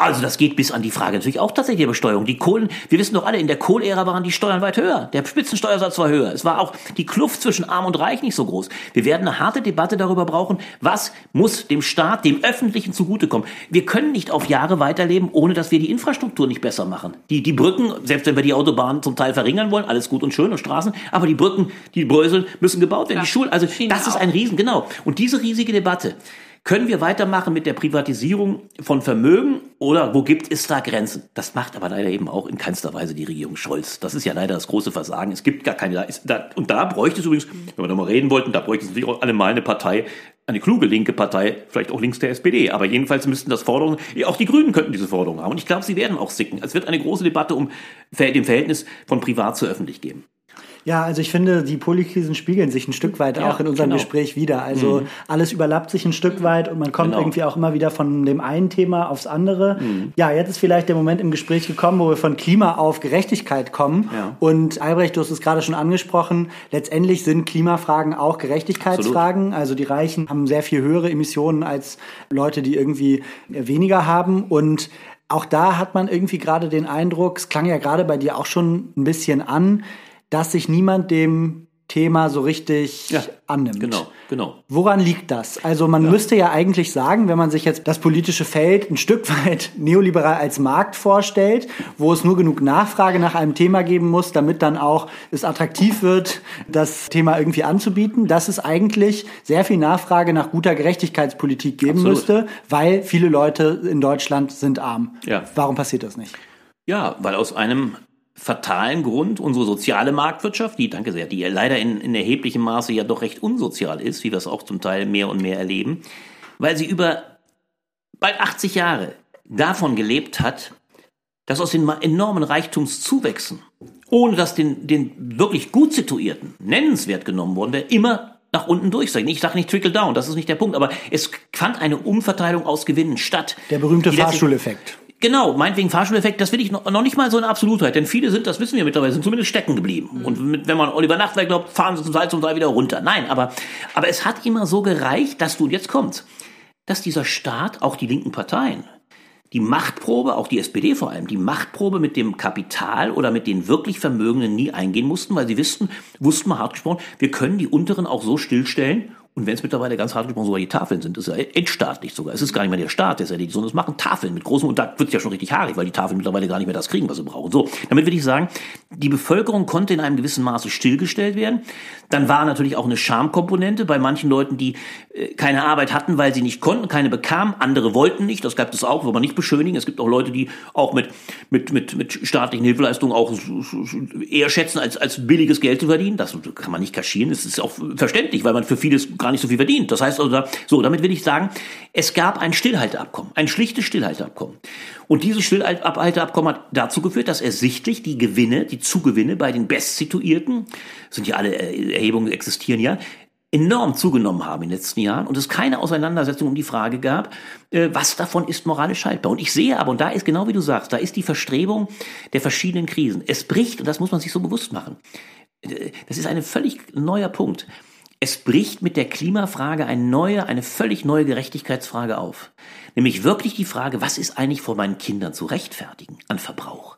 Also das geht bis an die Frage natürlich auch tatsächlich der Besteuerung. Die Kohlen, wir wissen doch alle, in der Kohlära waren die Steuern weit höher. Der Spitzensteuersatz war höher. Es war auch die Kluft zwischen Arm und Reich nicht so groß. Wir werden eine harte Debatte darüber brauchen, was muss dem Staat, dem Öffentlichen zugutekommen. Wir können nicht auf Jahre weiterleben, ohne dass wir die Infrastruktur nicht besser machen. Die, die Brücken, selbst wenn wir die Autobahnen zum Teil verringern wollen, alles gut und schön und Straßen, aber die Brücken, die Bröseln müssen gebaut werden. Ja, die Schulen, also das ist ein Riesen, genau. Und diese riesige Debatte, können wir weitermachen mit der Privatisierung von Vermögen oder wo gibt es da Grenzen? Das macht aber leider eben auch in keinster Weise die Regierung Scholz. Das ist ja leider das große Versagen. Es gibt gar keine. Und da bräuchte es übrigens, wenn wir da mal reden wollten, da bräuchte es natürlich auch alle mal eine Partei, eine kluge linke Partei, vielleicht auch links der SPD. Aber jedenfalls müssten das Forderungen, auch die Grünen könnten diese Forderungen haben. Und ich glaube, sie werden auch sicken. Es wird eine große Debatte um dem Verhältnis von privat zu öffentlich geben. Ja, also ich finde, die Polykrisen spiegeln sich ein Stück weit ja, auch in unserem genau. Gespräch wieder. Also mhm. alles überlappt sich ein Stück mhm. weit und man kommt genau. irgendwie auch immer wieder von dem einen Thema aufs andere. Mhm. Ja, jetzt ist vielleicht der Moment im Gespräch gekommen, wo wir von Klima auf Gerechtigkeit kommen. Ja. Und Albrecht, du hast es gerade schon angesprochen, letztendlich sind Klimafragen auch Gerechtigkeitsfragen. Absolut. Also die Reichen haben sehr viel höhere Emissionen als Leute, die irgendwie weniger haben. Und auch da hat man irgendwie gerade den Eindruck, es klang ja gerade bei dir auch schon ein bisschen an, dass sich niemand dem Thema so richtig ja, annimmt. Genau, genau. Woran liegt das? Also man ja. müsste ja eigentlich sagen, wenn man sich jetzt das politische Feld ein Stück weit (laughs) neoliberal als Markt vorstellt, wo es nur genug Nachfrage nach einem Thema geben muss, damit dann auch es attraktiv wird, das Thema irgendwie anzubieten, dass es eigentlich sehr viel Nachfrage nach guter Gerechtigkeitspolitik geben Absolut. müsste, weil viele Leute in Deutschland sind arm. Ja. Warum passiert das nicht? Ja, weil aus einem fatalen Grund unsere soziale Marktwirtschaft, die, danke sehr, die leider in, in erheblichem Maße ja doch recht unsozial ist, wie wir es auch zum Teil mehr und mehr erleben, weil sie über bald 80 Jahre davon gelebt hat, dass aus den enormen Reichtumszuwächsen, ohne dass den, den wirklich gut situierten nennenswert genommen worden wäre, immer nach unten durchsteigen. Ich sage nicht Trickle Down, das ist nicht der Punkt, aber es fand eine Umverteilung aus Gewinnen statt. Der berühmte Fahrschuleffekt. Genau, meinetwegen Fahrschuleffekt, das will ich noch, noch nicht mal so eine Absolutheit, denn viele sind, das wissen wir mittlerweile, sind zumindest stecken geblieben. Mhm. Und mit, wenn man Oliver Nachtwerk glaubt, fahren sie zum Salz und drei wieder runter. Nein, aber, aber es hat immer so gereicht, dass du, jetzt kommst, dass dieser Staat, auch die linken Parteien, die Machtprobe, auch die SPD vor allem, die Machtprobe mit dem Kapital oder mit den wirklich Vermögenden nie eingehen mussten, weil sie wussten, wussten mal hart gesprochen, wir können die Unteren auch so stillstellen und wenn es mittlerweile ganz hart gesprochen sogar die Tafeln sind, ist ja endstaatlich sogar. Es ist gar nicht mehr der Staat, der es erledigt, sondern es machen Tafeln mit großen, und da wird es ja schon richtig haarig, weil die Tafeln mittlerweile gar nicht mehr das kriegen, was sie brauchen. So, damit will ich sagen, die Bevölkerung konnte in einem gewissen Maße stillgestellt werden. Dann war natürlich auch eine Schamkomponente bei manchen Leuten, die äh, keine Arbeit hatten, weil sie nicht konnten, keine bekamen, andere wollten nicht, das gab es auch, will man nicht beschönigen. Es gibt auch Leute, die auch mit, mit, mit, mit staatlichen Hilfeleistungen auch eher schätzen, als, als billiges Geld zu verdienen. Das kann man nicht kaschieren, das ist auch verständlich, weil man für vieles gar nicht so viel verdient. Das heißt also, so, damit will ich sagen, es gab ein Stillhalteabkommen, ein schlichtes Stillhalteabkommen. Und dieses Stillhalteabkommen hat dazu geführt, dass ersichtlich die Gewinne, die Zugewinne bei den Bestsituierten, sind ja alle äh, Erhebungen existieren ja, enorm zugenommen haben in den letzten Jahren und es keine Auseinandersetzung um die Frage gab, äh, was davon ist moralisch haltbar. Und ich sehe aber, und da ist genau wie du sagst, da ist die Verstrebung der verschiedenen Krisen. Es bricht, und das muss man sich so bewusst machen, äh, das ist ein völlig neuer Punkt. Es bricht mit der Klimafrage eine neue, eine völlig neue Gerechtigkeitsfrage auf. Nämlich wirklich die Frage, was ist eigentlich vor meinen Kindern zu rechtfertigen an Verbrauch?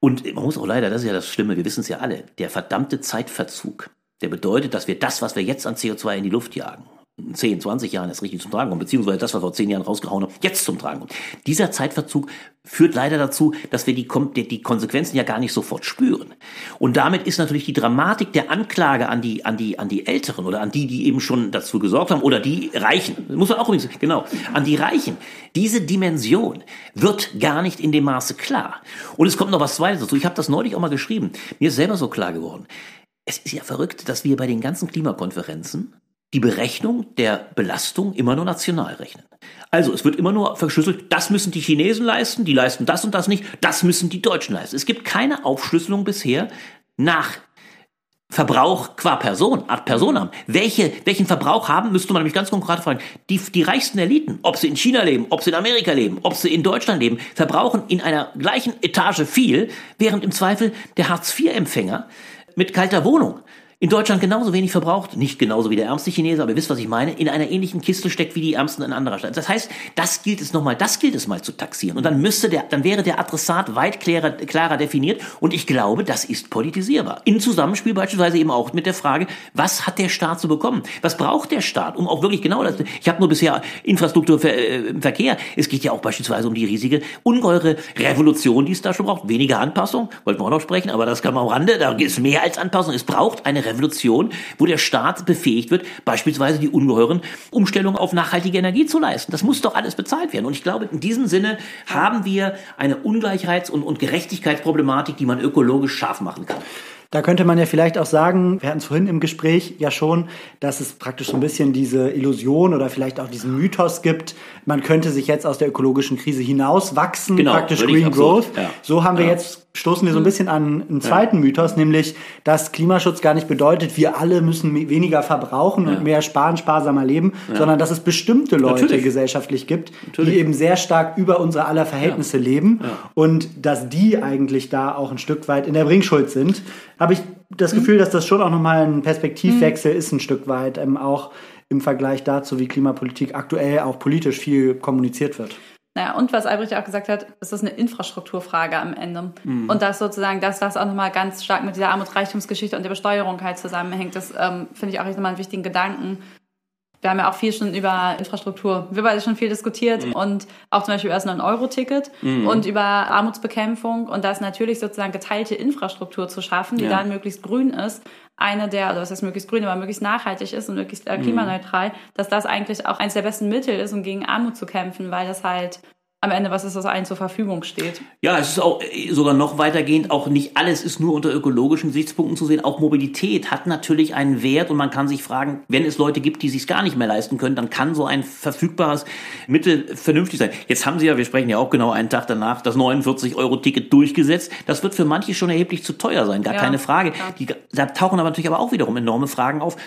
Und man muss auch leider, das ist ja das Schlimme, wir wissen es ja alle, der verdammte Zeitverzug, der bedeutet, dass wir das, was wir jetzt an CO2 in die Luft jagen, 10, 20 Jahren erst richtig zum Tragen kommt, beziehungsweise das, was vor 10 Jahren rausgehauen haben, jetzt zum Tragen kommt. Dieser Zeitverzug führt leider dazu, dass wir die, die Konsequenzen ja gar nicht sofort spüren. Und damit ist natürlich die Dramatik der Anklage an die, an die, an die Älteren oder an die, die eben schon dazu gesorgt haben oder die Reichen, muss man auch übrigens, genau, an die Reichen. Diese Dimension wird gar nicht in dem Maße klar. Und es kommt noch was Zweites dazu. Ich habe das neulich auch mal geschrieben. Mir ist selber so klar geworden. Es ist ja verrückt, dass wir bei den ganzen Klimakonferenzen die Berechnung der Belastung immer nur national rechnen. Also es wird immer nur verschlüsselt, das müssen die Chinesen leisten, die leisten das und das nicht, das müssen die Deutschen leisten. Es gibt keine Aufschlüsselung bisher nach Verbrauch qua Person, Art Personam. Welche, welchen Verbrauch haben, müsste man nämlich ganz konkret fragen. Die, die reichsten Eliten, ob sie in China leben, ob sie in Amerika leben, ob sie in Deutschland leben, verbrauchen in einer gleichen Etage viel, während im Zweifel der Hartz-IV-Empfänger mit kalter Wohnung in Deutschland genauso wenig verbraucht, nicht genauso wie der ärmste Chinese, aber ihr wisst, was ich meine, in einer ähnlichen Kiste steckt wie die Ärmsten in anderer Stadt. Das heißt, das gilt es nochmal, das gilt es mal zu taxieren. Und dann müsste der, dann wäre der Adressat weit klarer, klarer definiert. Und ich glaube, das ist politisierbar. In Zusammenspiel beispielsweise eben auch mit der Frage, was hat der Staat zu bekommen? Was braucht der Staat, um auch wirklich genau das, ich habe nur bisher Infrastruktur äh, im Verkehr. Es geht ja auch beispielsweise um die riesige, ungeheure Revolution, die es da schon braucht. Weniger Anpassung, wollten wir auch noch sprechen, aber das kann man am Rande, da ist mehr als Anpassung. Es braucht eine Revolution, wo der Staat befähigt wird, beispielsweise die ungeheuren Umstellungen auf nachhaltige Energie zu leisten. Das muss doch alles bezahlt werden. Und ich glaube, in diesem Sinne haben wir eine Ungleichheits- und, und Gerechtigkeitsproblematik, die man ökologisch scharf machen kann. Da könnte man ja vielleicht auch sagen, wir hatten es vorhin im Gespräch ja schon, dass es praktisch so ein bisschen diese Illusion oder vielleicht auch diesen Mythos gibt, man könnte sich jetzt aus der ökologischen Krise hinauswachsen, genau, praktisch Green Growth. Ja. So haben wir ja. jetzt stoßen wir so ein bisschen an einen zweiten ja. Mythos, nämlich, dass Klimaschutz gar nicht bedeutet, wir alle müssen weniger verbrauchen und mehr sparen, sparsamer leben, sondern dass es bestimmte Leute Natürlich. gesellschaftlich gibt, Natürlich. die eben sehr stark über unsere aller Verhältnisse leben und dass die eigentlich da auch ein Stück weit in der Bringschuld sind. Habe ich das Gefühl, dass das schon auch nochmal ein Perspektivwechsel ist, ein Stück weit, ähm, auch im Vergleich dazu, wie Klimapolitik aktuell auch politisch viel kommuniziert wird. Naja, und was Albrecht auch gesagt hat, ist das eine Infrastrukturfrage am Ende. Mhm. Und das sozusagen, dass das auch nochmal ganz stark mit dieser Armutsreichtumsgeschichte und der Besteuerung halt zusammenhängt, das ähm, finde ich auch nochmal einen wichtigen Gedanken. Wir haben ja auch viel schon über Infrastruktur, wir beide schon viel diskutiert Mhm. und auch zum Beispiel über das 9-Euro-Ticket und über Armutsbekämpfung und das natürlich sozusagen geteilte Infrastruktur zu schaffen, die Ja. dann möglichst grün ist, eine der, oder was heißt möglichst grün, aber möglichst nachhaltig ist und möglichst Mhm. äh, klimaneutral, dass das eigentlich auch eines der besten Mittel ist, um gegen Armut zu kämpfen, weil das halt am Ende was ist, was allen zur Verfügung steht. Ja, es ist auch äh, sogar noch weitergehend, auch nicht alles ist nur unter ökologischen Gesichtspunkten zu sehen. Auch Mobilität hat natürlich einen Wert und man kann sich fragen, wenn es Leute gibt, die sich gar nicht mehr leisten können, dann kann so ein verfügbares Mittel vernünftig sein. Jetzt haben sie ja, wir sprechen ja auch genau einen Tag danach, das 49-Euro-Ticket durchgesetzt. Das wird für manche schon erheblich zu teuer sein, gar Ja, keine Frage. klar. Die, da tauchen aber natürlich aber auch wiederum enorme Fragen auf.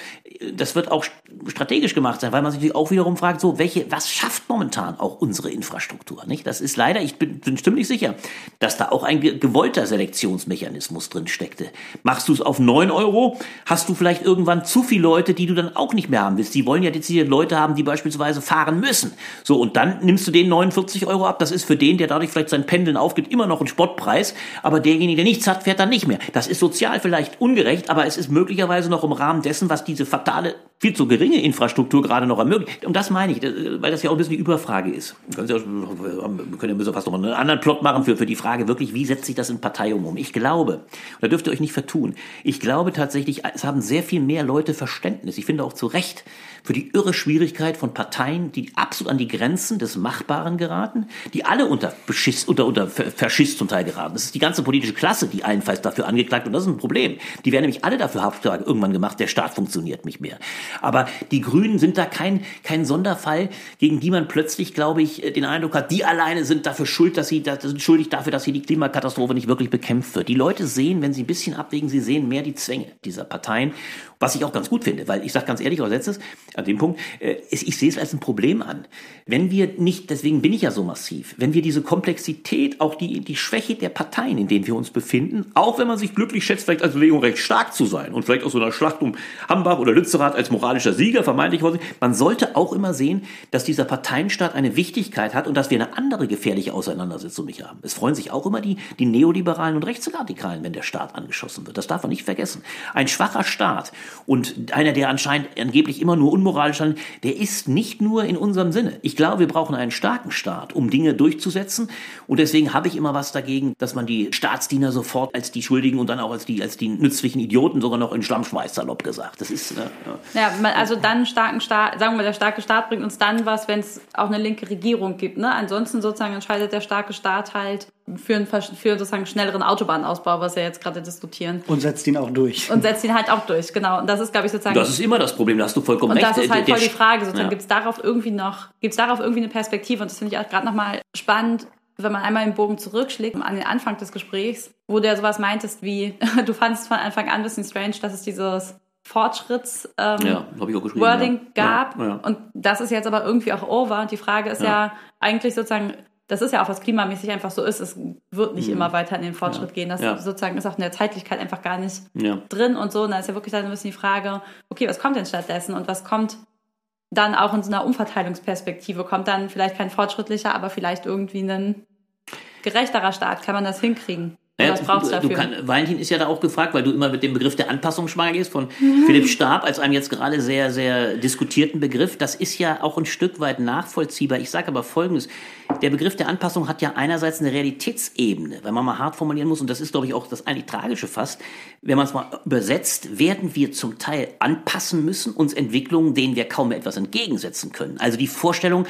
Das wird auch strategisch gemacht sein, weil man sich auch wiederum fragt, so, welche, was schafft momentan auch unsere Infrastruktur? Nicht? Das ist leider, ich bin, bin ziemlich sicher, dass da auch ein ge- gewollter Selektionsmechanismus drin steckte. Machst du es auf 9 Euro, hast du vielleicht irgendwann zu viele Leute, die du dann auch nicht mehr haben willst. Die wollen ja dezidiert Leute haben, die beispielsweise fahren müssen. So, und dann nimmst du den 49 Euro ab. Das ist für den, der dadurch vielleicht sein Pendeln aufgibt, immer noch ein Spottpreis. Aber derjenige, der nichts hat, fährt dann nicht mehr. Das ist sozial vielleicht ungerecht, aber es ist möglicherweise noch im Rahmen dessen, was diese fatale, viel zu geringe Infrastruktur gerade noch ermöglicht. Und das meine ich, äh, weil das ja auch ein bisschen die Überfrage ist. Können ja, wir können ja fast noch einen anderen Plot machen für, für die Frage wirklich, wie setzt sich das in Parteiung um? Ich glaube, da dürft ihr euch nicht vertun, ich glaube tatsächlich, es haben sehr viel mehr Leute Verständnis. Ich finde auch zu Recht für die irre Schwierigkeit von Parteien, die absolut an die Grenzen des Machbaren geraten, die alle unter Beschiss, unter, unter Verschiss zum Teil geraten. Das ist die ganze politische Klasse, die allenfalls dafür angeklagt und das ist ein Problem. Die werden nämlich alle dafür hauptsächlich irgendwann gemacht, der Staat funktioniert nicht mehr. Aber die Grünen sind da kein, kein Sonderfall, gegen die man plötzlich, glaube ich, den Eindruck hat, die alleine sind dafür schuld, dass sie, sind schuldig dafür, dass hier die Klimakatastrophe nicht wirklich bekämpft wird. Die Leute sehen, wenn sie ein bisschen abwägen, sie sehen mehr die Zwänge dieser Parteien, was ich auch ganz gut finde, weil ich sage ganz ehrlich, als letztes, an dem Punkt, äh, ich, ich sehe es als ein Problem an. Wenn wir nicht, deswegen bin ich ja so massiv, wenn wir diese Komplexität, auch die, die Schwäche der Parteien, in denen wir uns befinden, auch wenn man sich glücklich schätzt, vielleicht als Bewegung recht stark zu sein und vielleicht aus so einer Schlacht um Hambach oder Lützerath als moralischer Sieger, vermeintlich, man sollte auch immer sehen, dass dieser Parteienstaat eine Wichtigkeit hat und dass wir eine andere gefährliche Auseinandersetzung nicht haben. Es freuen sich auch immer die, die Neoliberalen und Rechtsradikalen, wenn der Staat angeschossen wird. Das darf man nicht vergessen. Ein schwacher Staat und einer, der anscheinend angeblich immer nur unmoralisch handelt, der ist nicht nur in unserem Sinne. Ich glaube, wir brauchen einen starken Staat, um Dinge durchzusetzen. Und deswegen habe ich immer was dagegen, dass man die Staatsdiener sofort als die Schuldigen und dann auch als die, als die nützlichen Idioten sogar noch in Schlamm schmeißt, salopp gesagt. Das ist, äh, ja. Man- also dann einen starken Staat, sagen wir mal, der starke Staat bringt uns dann was, wenn es auch eine linke Regierung gibt. Ne? Ansonsten sozusagen entscheidet der starke Staat halt für einen, für sozusagen schnelleren Autobahnausbau, was wir jetzt gerade diskutieren. Und setzt ihn auch durch. Und setzt ihn halt auch durch, genau. Und das ist, glaube ich, sozusagen. Das ist immer das Problem, da hast du vollkommen und recht. das ist halt voll die Frage, sozusagen, Ja. gibt es darauf irgendwie noch, gibt es darauf irgendwie eine Perspektive? Und das finde ich auch gerade nochmal spannend, wenn man einmal den Bogen zurückschlägt, an den Anfang des Gesprächs, wo du ja sowas meintest wie, (laughs) du fandest von Anfang an ein bisschen strange, dass es dieses Fortschritts ähm, Ja, gab. Ja, ja. Und das ist jetzt aber irgendwie auch over. Und die Frage ist ja, eigentlich sozusagen, das ist ja auch was klimamäßig einfach so ist. Es wird nicht mhm. immer weiter in den Fortschritt gehen. Das sozusagen ist auch in der Zeitlichkeit einfach gar nicht drin und so. Und da ist ja wirklich dann ein bisschen die Frage, okay, was kommt denn stattdessen und was kommt dann auch in so einer Umverteilungsperspektive? Kommt dann vielleicht kein fortschrittlicher, aber vielleicht irgendwie ein gerechterer Staat? Kann man das hinkriegen? Naja, was brauchst du, dafür? Kann, Valentin ist ja da auch gefragt, weil du immer mit dem Begriff der Anpassung schwanger gehst, von mhm. Philipp Stab als einem jetzt gerade sehr, sehr diskutierten Begriff. Das ist ja auch ein Stück weit nachvollziehbar. Ich sage aber Folgendes. Der Begriff der Anpassung hat ja einerseits eine Realitätsebene, wenn man mal hart formulieren muss, und das ist, glaube ich, auch das eigentlich Tragische fast, wenn man es mal übersetzt, werden wir zum Teil anpassen müssen, uns Entwicklungen, denen wir kaum mehr etwas entgegensetzen können. Also die Vorstellung,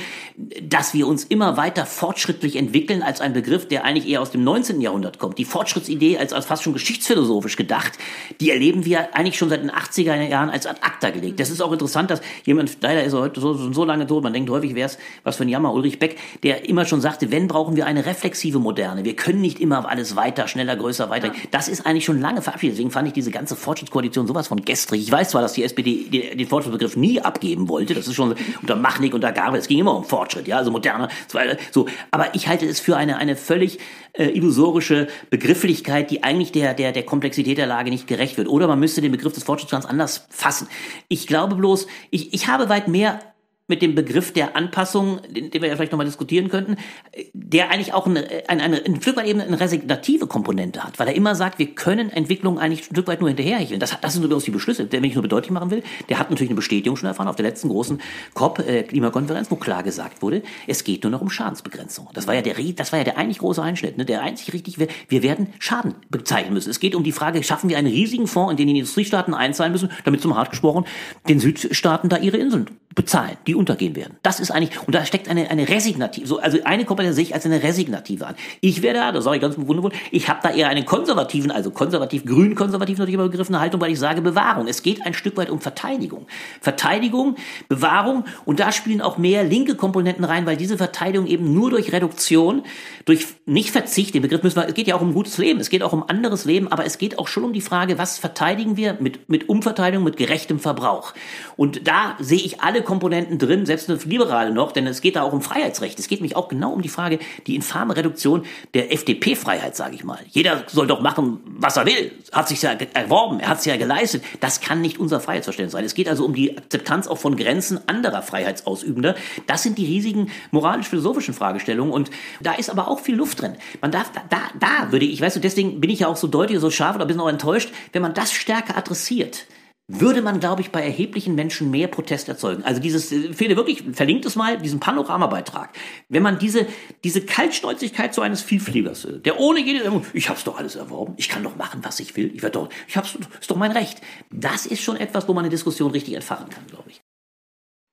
dass wir uns immer weiter fortschrittlich entwickeln, als ein Begriff, der eigentlich eher aus dem 19. Jahrhundert kommt. Die Fortschrittsidee als, als fast schon geschichtsphilosophisch gedacht, die erleben wir eigentlich schon seit den 80er Jahren als ad acta gelegt. Das ist auch interessant, dass jemand, leider ist er heute so, so lange tot, man denkt häufig wäre es was für ein Jammer, Ulrich Beck, der immer schon sagte, wenn brauchen wir eine reflexive Moderne. Wir können nicht immer alles weiter, schneller, größer, weiter. Ja. Das ist eigentlich schon lange verabschiedet. Deswegen fand ich diese ganze Fortschrittskoalition sowas von gestrig. Ich weiß zwar, dass die SPD den, den Fortschrittsbegriff nie abgeben wollte. Das ist schon unter Machnik, unter Gabe. Es ging immer um Fortschritt, ja, also moderne, so. Aber ich halte es für eine, eine völlig äh, illusorische Begrifflichkeit, die eigentlich der, der, der Komplexität der Lage nicht gerecht wird. Oder man müsste den Begriff des Fortschritts ganz anders fassen. Ich glaube bloß, ich, ich habe weit mehr mit dem Begriff der Anpassung, den, den wir ja vielleicht nochmal diskutieren könnten, der eigentlich auch eine, eine, eine, ein Stück weit eben eine resignative Komponente hat, weil er immer sagt, wir können Entwicklungen eigentlich ein Stück weit nur hinterherhecheln. Das, das sind übrigens die Beschlüsse, wenn ich nur bedeutlich machen will, der hat natürlich eine Bestätigung schon erfahren auf der letzten großen COP-Klimakonferenz, äh, wo klar gesagt wurde, es geht nur noch um Schadensbegrenzung. Das war ja der, das war ja der eigentlich große Einschnitt, ne? der einzig richtig, wir, wir werden Schaden bezeichnen müssen. Es geht um die Frage, schaffen wir einen riesigen Fonds, in den die Industriestaaten einzahlen müssen, damit zum hart gesprochen den Südstaaten da ihre Inseln bezahlen, die untergehen werden. Das ist eigentlich, und da steckt eine, eine resignative, so, also eine Kompetenz sehe ich als eine resignative an. Ich werde da, das sage ich ganz wundervoll, ich habe da eher einen konservativen, also konservativ, grün-konservativ natürlich immer begriffene Haltung, weil ich sage Bewahrung. Es geht ein Stück weit um Verteidigung. Verteidigung, Bewahrung, und da spielen auch mehr linke Komponenten rein, weil diese Verteidigung eben nur durch Reduktion, durch nicht Verzicht, den Begriff müssen wir, es geht ja auch um gutes Leben, es geht auch um anderes Leben, aber es geht auch schon um die Frage, was verteidigen wir mit, mit Umverteidigung, mit gerechtem Verbrauch. Und da sehe ich alle Komponenten drin, selbst eine Liberale noch, denn es geht da auch um Freiheitsrecht. Es geht mich auch genau um die Frage, die infame Reduktion der FDP-Freiheit, sage ich mal. Jeder soll doch machen, was er will. Hat sich ja erworben, er hat es ja geleistet. Das kann nicht unser Freiheitsverständnis sein. Es geht also um die Akzeptanz auch von Grenzen anderer Freiheitsausübender. Das sind die riesigen moralisch-philosophischen Fragestellungen und da ist aber auch viel Luft drin. Man darf, da, da, da würde ich, ich weiß, deswegen bin ich ja auch so deutlich, so scharf oder ein bisschen auch enttäuscht, wenn man das stärker adressiert würde man, glaube ich, bei erheblichen Menschen mehr Protest erzeugen. Also dieses, äh, Fehde wirklich, verlinkt es mal, diesen Panoramabeitrag. Wenn man diese, diese Kaltschnäuzigkeit so eines Vielfliegers, äh, der ohne jede, ich hab's doch alles erworben, ich kann doch machen, was ich will, ich werde doch, ich hab's, ist doch mein Recht. Das ist schon etwas, wo man eine Diskussion richtig entfachen kann, glaube ich.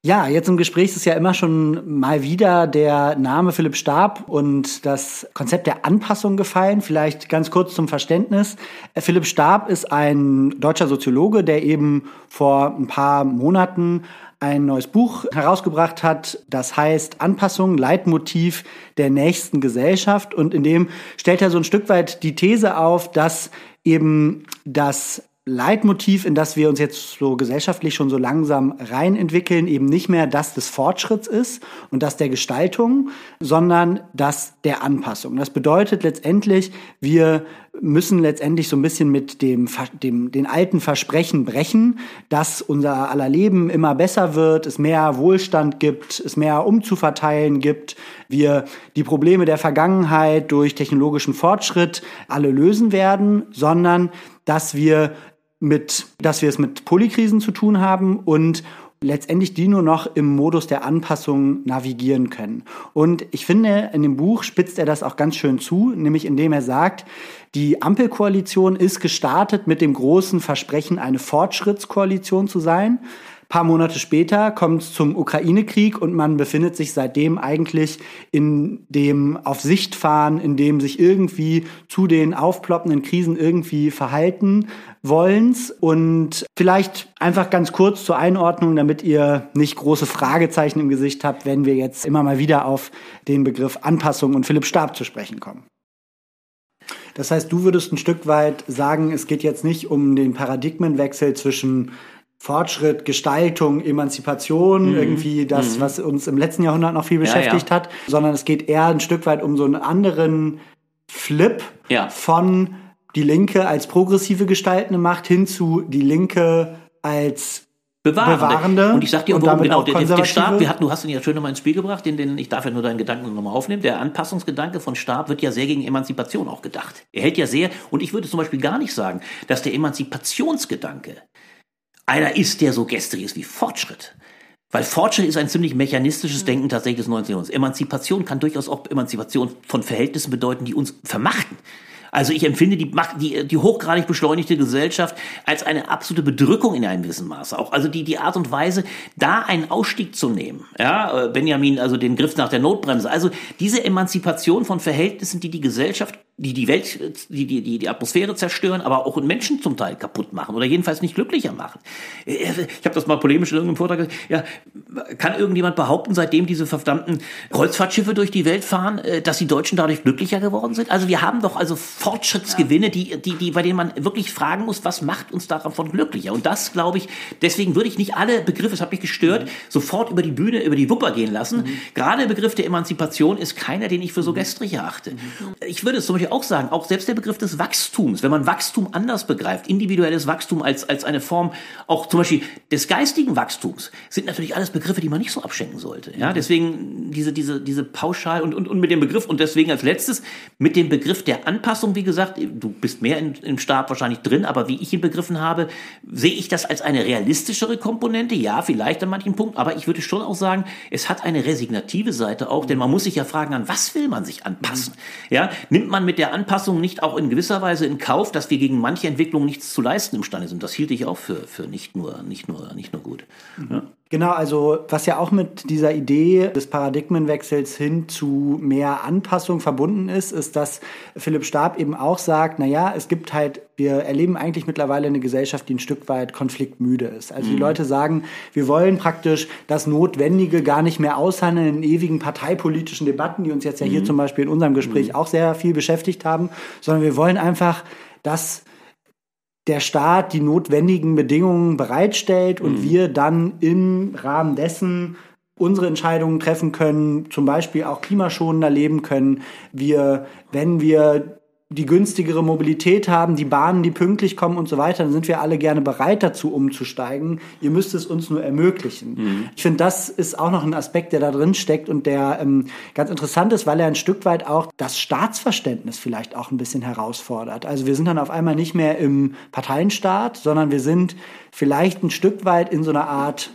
Ja, jetzt im Gespräch ist ja immer schon mal wieder der Name Philipp Stab und das Konzept der Anpassung gefallen. Vielleicht ganz kurz zum Verständnis. Philipp Stab ist ein deutscher Soziologe, der eben vor ein paar Monaten ein neues Buch herausgebracht hat, das heißt Anpassung, Leitmotiv der nächsten Gesellschaft. Und in dem stellt er so ein Stück weit die These auf, dass eben das Leitmotiv, in das wir uns jetzt so gesellschaftlich schon so langsam reinentwickeln, eben nicht mehr das des Fortschritts ist und das der Gestaltung, sondern das der Anpassung. Das bedeutet letztendlich, wir müssen letztendlich so ein bisschen mit dem, dem den alten Versprechen brechen, dass unser aller Leben immer besser wird, es mehr Wohlstand gibt, es mehr umzuverteilen gibt, wir die Probleme der Vergangenheit durch technologischen Fortschritt alle lösen werden, sondern dass wir mit, dass wir es mit Polykrisen zu tun haben und letztendlich die nur noch im Modus der Anpassung navigieren können. Und ich finde, in dem Buch spitzt er das auch ganz schön zu, nämlich indem er sagt, die Ampelkoalition ist gestartet mit dem großen Versprechen, eine Fortschrittskoalition zu sein paar Monate später kommt es zum Ukraine-Krieg und man befindet sich seitdem eigentlich in dem auf Sicht fahren, in dem sich irgendwie zu den aufploppenden Krisen irgendwie verhalten wollens. Und vielleicht einfach ganz kurz zur Einordnung, damit ihr nicht große Fragezeichen im Gesicht habt, wenn wir jetzt immer mal wieder auf den Begriff Anpassung und Philipp Stab zu sprechen kommen. Das heißt, du würdest ein Stück weit sagen, es geht jetzt nicht um den Paradigmenwechsel zwischen Fortschritt, Gestaltung, Emanzipation, mhm. irgendwie das, mhm. was uns im letzten Jahrhundert noch viel beschäftigt ja, ja. hat, sondern es geht eher ein Stück weit um so einen anderen Flip ja. von die Linke als progressive gestaltende Macht hin zu die Linke als Bewahrende. Bewahrende. Und ich sag dir, und warum, genau, der, der Stab, wir hatten, du hast ihn ja schön nochmal ins Spiel gebracht, den, den, ich darf ja nur deinen Gedanken nochmal aufnehmen. Der Anpassungsgedanke von Stab wird ja sehr gegen Emanzipation auch gedacht. Er hält ja sehr, und ich würde zum Beispiel gar nicht sagen, dass der Emanzipationsgedanke einer ist, der so gestrig ist wie Fortschritt. Weil Fortschritt ist ein ziemlich mechanistisches Denken tatsächlich des 19. Jahrhunderts. Emanzipation kann durchaus auch Emanzipation von Verhältnissen bedeuten, die uns vermachten. Also ich empfinde die, die, die hochgradig beschleunigte Gesellschaft als eine absolute Bedrückung in einem gewissen Maße. Auch also die, die Art und Weise, da einen Ausstieg zu nehmen. Ja, äh, Benjamin, also den Griff nach der Notbremse. Also diese Emanzipation von Verhältnissen, die die Gesellschaft die die Welt, die, die, die, die Atmosphäre zerstören, aber auch Menschen zum Teil kaputt machen oder jedenfalls nicht glücklicher machen. Ich habe das mal polemisch in irgendeinem Vortrag gesagt. Ja, kann irgendjemand behaupten, seitdem diese verdammten Kreuzfahrtschiffe durch die Welt fahren, äh, dass die Deutschen dadurch glücklicher geworden sind? Also wir haben doch also Fortschrittsgewinne, die, die, die, bei denen man wirklich fragen muss, was macht uns davon glücklicher? Und das glaube ich, deswegen würde ich nicht alle Begriffe, das hat mich gestört, mhm. sofort über die Bühne, über die Wupper gehen lassen. Mhm. Gerade der Begriff der Emanzipation ist keiner, den ich für so gestrig erachte. Mhm. Ich würde es zum Beispiel auch sagen, auch selbst der Begriff des Wachstums, wenn man Wachstum anders begreift, individuelles Wachstum als, als eine Form auch zum Beispiel des geistigen Wachstums, sind natürlich alles Begriffe, die man nicht so abschenken sollte. Ja, deswegen diese, diese, diese pauschal und, und, und mit dem Begriff und deswegen als letztes mit dem Begriff der Anpassung, wie gesagt, du bist mehr in, im Stab wahrscheinlich drin, aber wie ich ihn begriffen habe, sehe ich das als eine realistischere Komponente. Ja, vielleicht an manchen Punkten, aber ich würde schon auch sagen, es hat eine resignative Seite auch, denn man muss sich ja fragen, an was will man sich anpassen? Ja, nimmt man mit der Anpassung nicht auch in gewisser Weise in Kauf, dass wir gegen manche Entwicklungen nichts zu leisten imstande sind. Das hielt ich auch für, für nicht, nur, nicht, nur, nicht nur gut. Ja. Genau, also was ja auch mit dieser Idee des Paradigmenwechsels hin zu mehr Anpassung verbunden ist, ist, dass Philipp Stab eben auch sagt, na ja, es gibt halt, wir erleben eigentlich mittlerweile eine Gesellschaft, die ein Stück weit konfliktmüde ist. Also mhm. die Leute sagen, wir wollen praktisch das Notwendige gar nicht mehr aushandeln in ewigen parteipolitischen Debatten, die uns jetzt ja hier mhm. zum Beispiel in unserem Gespräch mhm. auch sehr viel beschäftigt haben, sondern wir wollen einfach, dass der Staat die notwendigen Bedingungen bereitstellt und mhm. wir dann im Rahmen dessen unsere Entscheidungen treffen können, zum Beispiel auch klimaschonender leben können. Wir, wenn wir die günstigere Mobilität haben, die Bahnen, die pünktlich kommen und so weiter, dann sind wir alle gerne bereit dazu umzusteigen. Ihr müsst es uns nur ermöglichen. Mhm. Ich finde, das ist auch noch ein Aspekt, der da drin steckt und der ähm, ganz interessant ist, weil er ein Stück weit auch das Staatsverständnis vielleicht auch ein bisschen herausfordert. Also wir sind dann auf einmal nicht mehr im Parteienstaat, sondern wir sind vielleicht ein Stück weit in so einer Art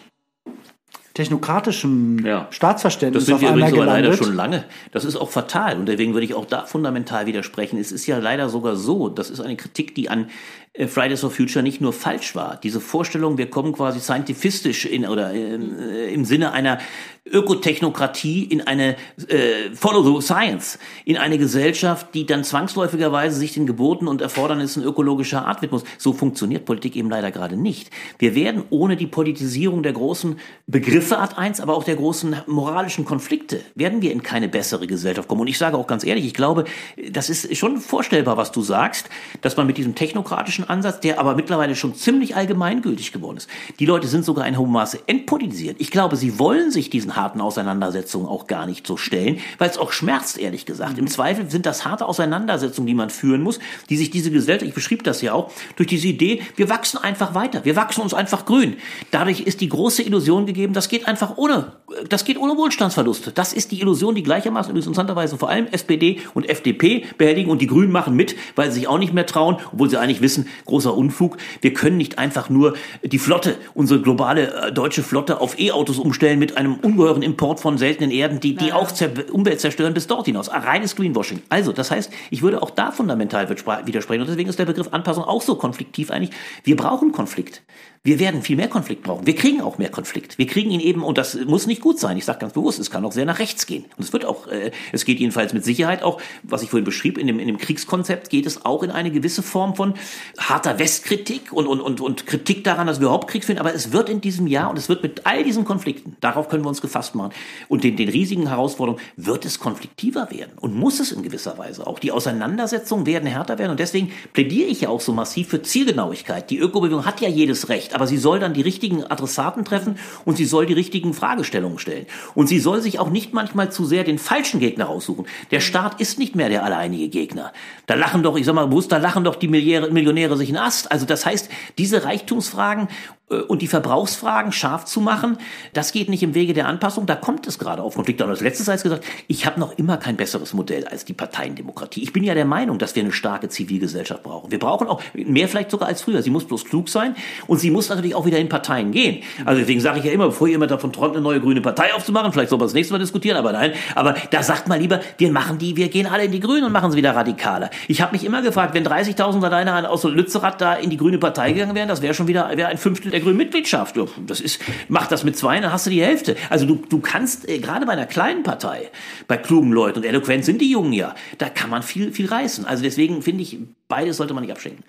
technokratischem ja. Staatsverständnis das sind wir übrigens aber leider schon lange. Das ist auch fatal und deswegen würde ich auch da fundamental widersprechen. Es ist ja leider sogar so, das ist eine Kritik, die an äh, Fridays for Future nicht nur falsch war. Diese Vorstellung, wir kommen quasi scientifistisch in oder äh, im Sinne einer Ökotechnokratie in eine äh, Follow the Science, in eine Gesellschaft, die dann zwangsläufigerweise sich den Geboten und Erfordernissen ökologischer Art widmet. So funktioniert Politik eben leider gerade nicht. Wir werden ohne die Politisierung der großen Begriffe Art 1, aber auch der großen moralischen Konflikte, werden wir in keine bessere Gesellschaft kommen. Und ich sage auch ganz ehrlich, ich glaube, das ist schon vorstellbar, was du sagst, dass man mit diesem technokratischen Ansatz, der aber mittlerweile schon ziemlich allgemeingültig geworden ist, die Leute sind sogar in hohem Maße entpolitisiert. Ich glaube, sie wollen sich diesen harten Auseinandersetzungen auch gar nicht so stellen, weil es auch schmerzt, ehrlich gesagt. Mhm. Im Zweifel sind das harte Auseinandersetzungen, die man führen muss, die sich diese Gesellschaft, ich beschrieb das ja auch, durch diese Idee, wir wachsen einfach weiter, wir wachsen uns einfach grün. Dadurch ist die große Illusion gegeben, das geht einfach ohne, das geht ohne Wohlstandsverluste. Das ist die Illusion, die gleichermaßen interessanterweise vor allem SPD und FDP behelligen und die Grünen machen mit, weil sie sich auch nicht mehr trauen, obwohl sie eigentlich wissen, großer Unfug, wir können nicht einfach nur die Flotte, unsere globale äh, deutsche Flotte auf E-Autos umstellen mit einem ungeheuren Import von seltenen Erden, die, die auch Umwelt zerstören bis dort hinaus. Reines Greenwashing. Also, das heißt, ich würde auch da fundamental widersprechen. Und deswegen ist der Begriff Anpassung auch so konfliktiv eigentlich. Wir brauchen Konflikt. Wir werden viel mehr Konflikt brauchen. Wir kriegen auch mehr Konflikt. Wir kriegen ihn eben, und das muss nicht gut sein, ich sage ganz bewusst, es kann auch sehr nach rechts gehen. Und es wird auch, äh, es geht jedenfalls mit Sicherheit auch, was ich vorhin beschrieb, in dem, in dem Kriegskonzept geht es auch in eine gewisse Form von harter Westkritik und, und, und, und Kritik daran, dass wir überhaupt Krieg führen. Aber es wird in diesem Jahr und es wird mit all diesen Konflikten, darauf können wir uns gefasst machen, und den, den riesigen Herausforderungen, wird es konfliktiver werden und muss es in gewisser Weise auch. Die Auseinandersetzungen werden härter werden und deswegen plädiere ich ja auch so massiv für Zielgenauigkeit. Die Ökobewegung hat ja jedes Recht, aber sie soll dann die richtigen Adressaten treffen und sie soll die richtigen Fragestellungen stellen. Und sie soll sich auch nicht manchmal zu sehr den falschen Gegner raussuchen. Der Staat ist nicht mehr der alleinige Gegner. Da lachen doch, ich sag mal bewusst, da lachen doch die Millionäre sich einen Ast. Also das heißt, diese Reichtumsfragen äh, und die Verbrauchsfragen scharf zu machen, das geht nicht im Wege der Anpassung. Da kommt es gerade auf Konflikte. Und als letztes als gesagt, ich habe noch immer kein besseres Modell als die Parteiendemokratie. Ich bin ja der Meinung, dass wir eine starke Zivilgesellschaft brauchen. Wir brauchen auch mehr vielleicht sogar als früher. Sie muss bloß klug sein und sie muss natürlich auch wieder in Parteien gehen. Also deswegen sage ich ja immer, bevor immer davon träumt, eine neue grüne Partei aufzumachen, vielleicht soll man das nächste Mal diskutieren, aber nein. Aber da sagt man lieber, wir machen die, wir gehen alle in die Grünen und machen sie wieder radikaler. Ich habe mich immer gefragt, wenn 30.000 alleine aus Lützerath da in die grüne Partei gegangen wären, das wäre schon wieder wäre ein Fünftel der grünen Mitgliedschaft. Das ist, mach das mit zwei, dann hast du die Hälfte. Also du, du kannst, äh, gerade bei einer kleinen Partei, bei klugen Leuten und eloquent sind die Jungen ja, da kann man viel, viel reißen. Also deswegen finde ich, beides sollte man nicht abschenken.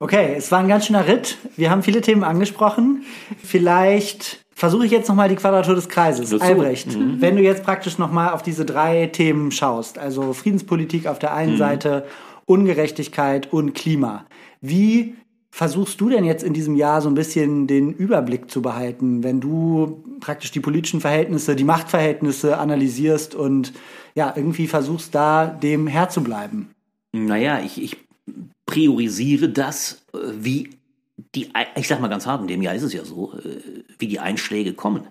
Okay, es war ein ganz schöner Ritt. Wir haben viele Themen angesprochen. Vielleicht versuche ich jetzt nochmal die Quadratur des Kreises. Dazu. Albrecht, Mhm. wenn du jetzt praktisch nochmal auf diese drei Themen schaust, also Friedenspolitik auf der einen Seite, Ungerechtigkeit und Klima. Wie versuchst du denn jetzt in diesem Jahr so ein bisschen den Überblick zu behalten, wenn du praktisch die politischen Verhältnisse, die Machtverhältnisse analysierst und ja, irgendwie versuchst da dem Herr zu bleiben? Naja, ich, ich priorisiere das, äh, wie die, ich sag mal ganz hart, in dem Jahr ist es ja so, äh, wie die Einschläge kommen.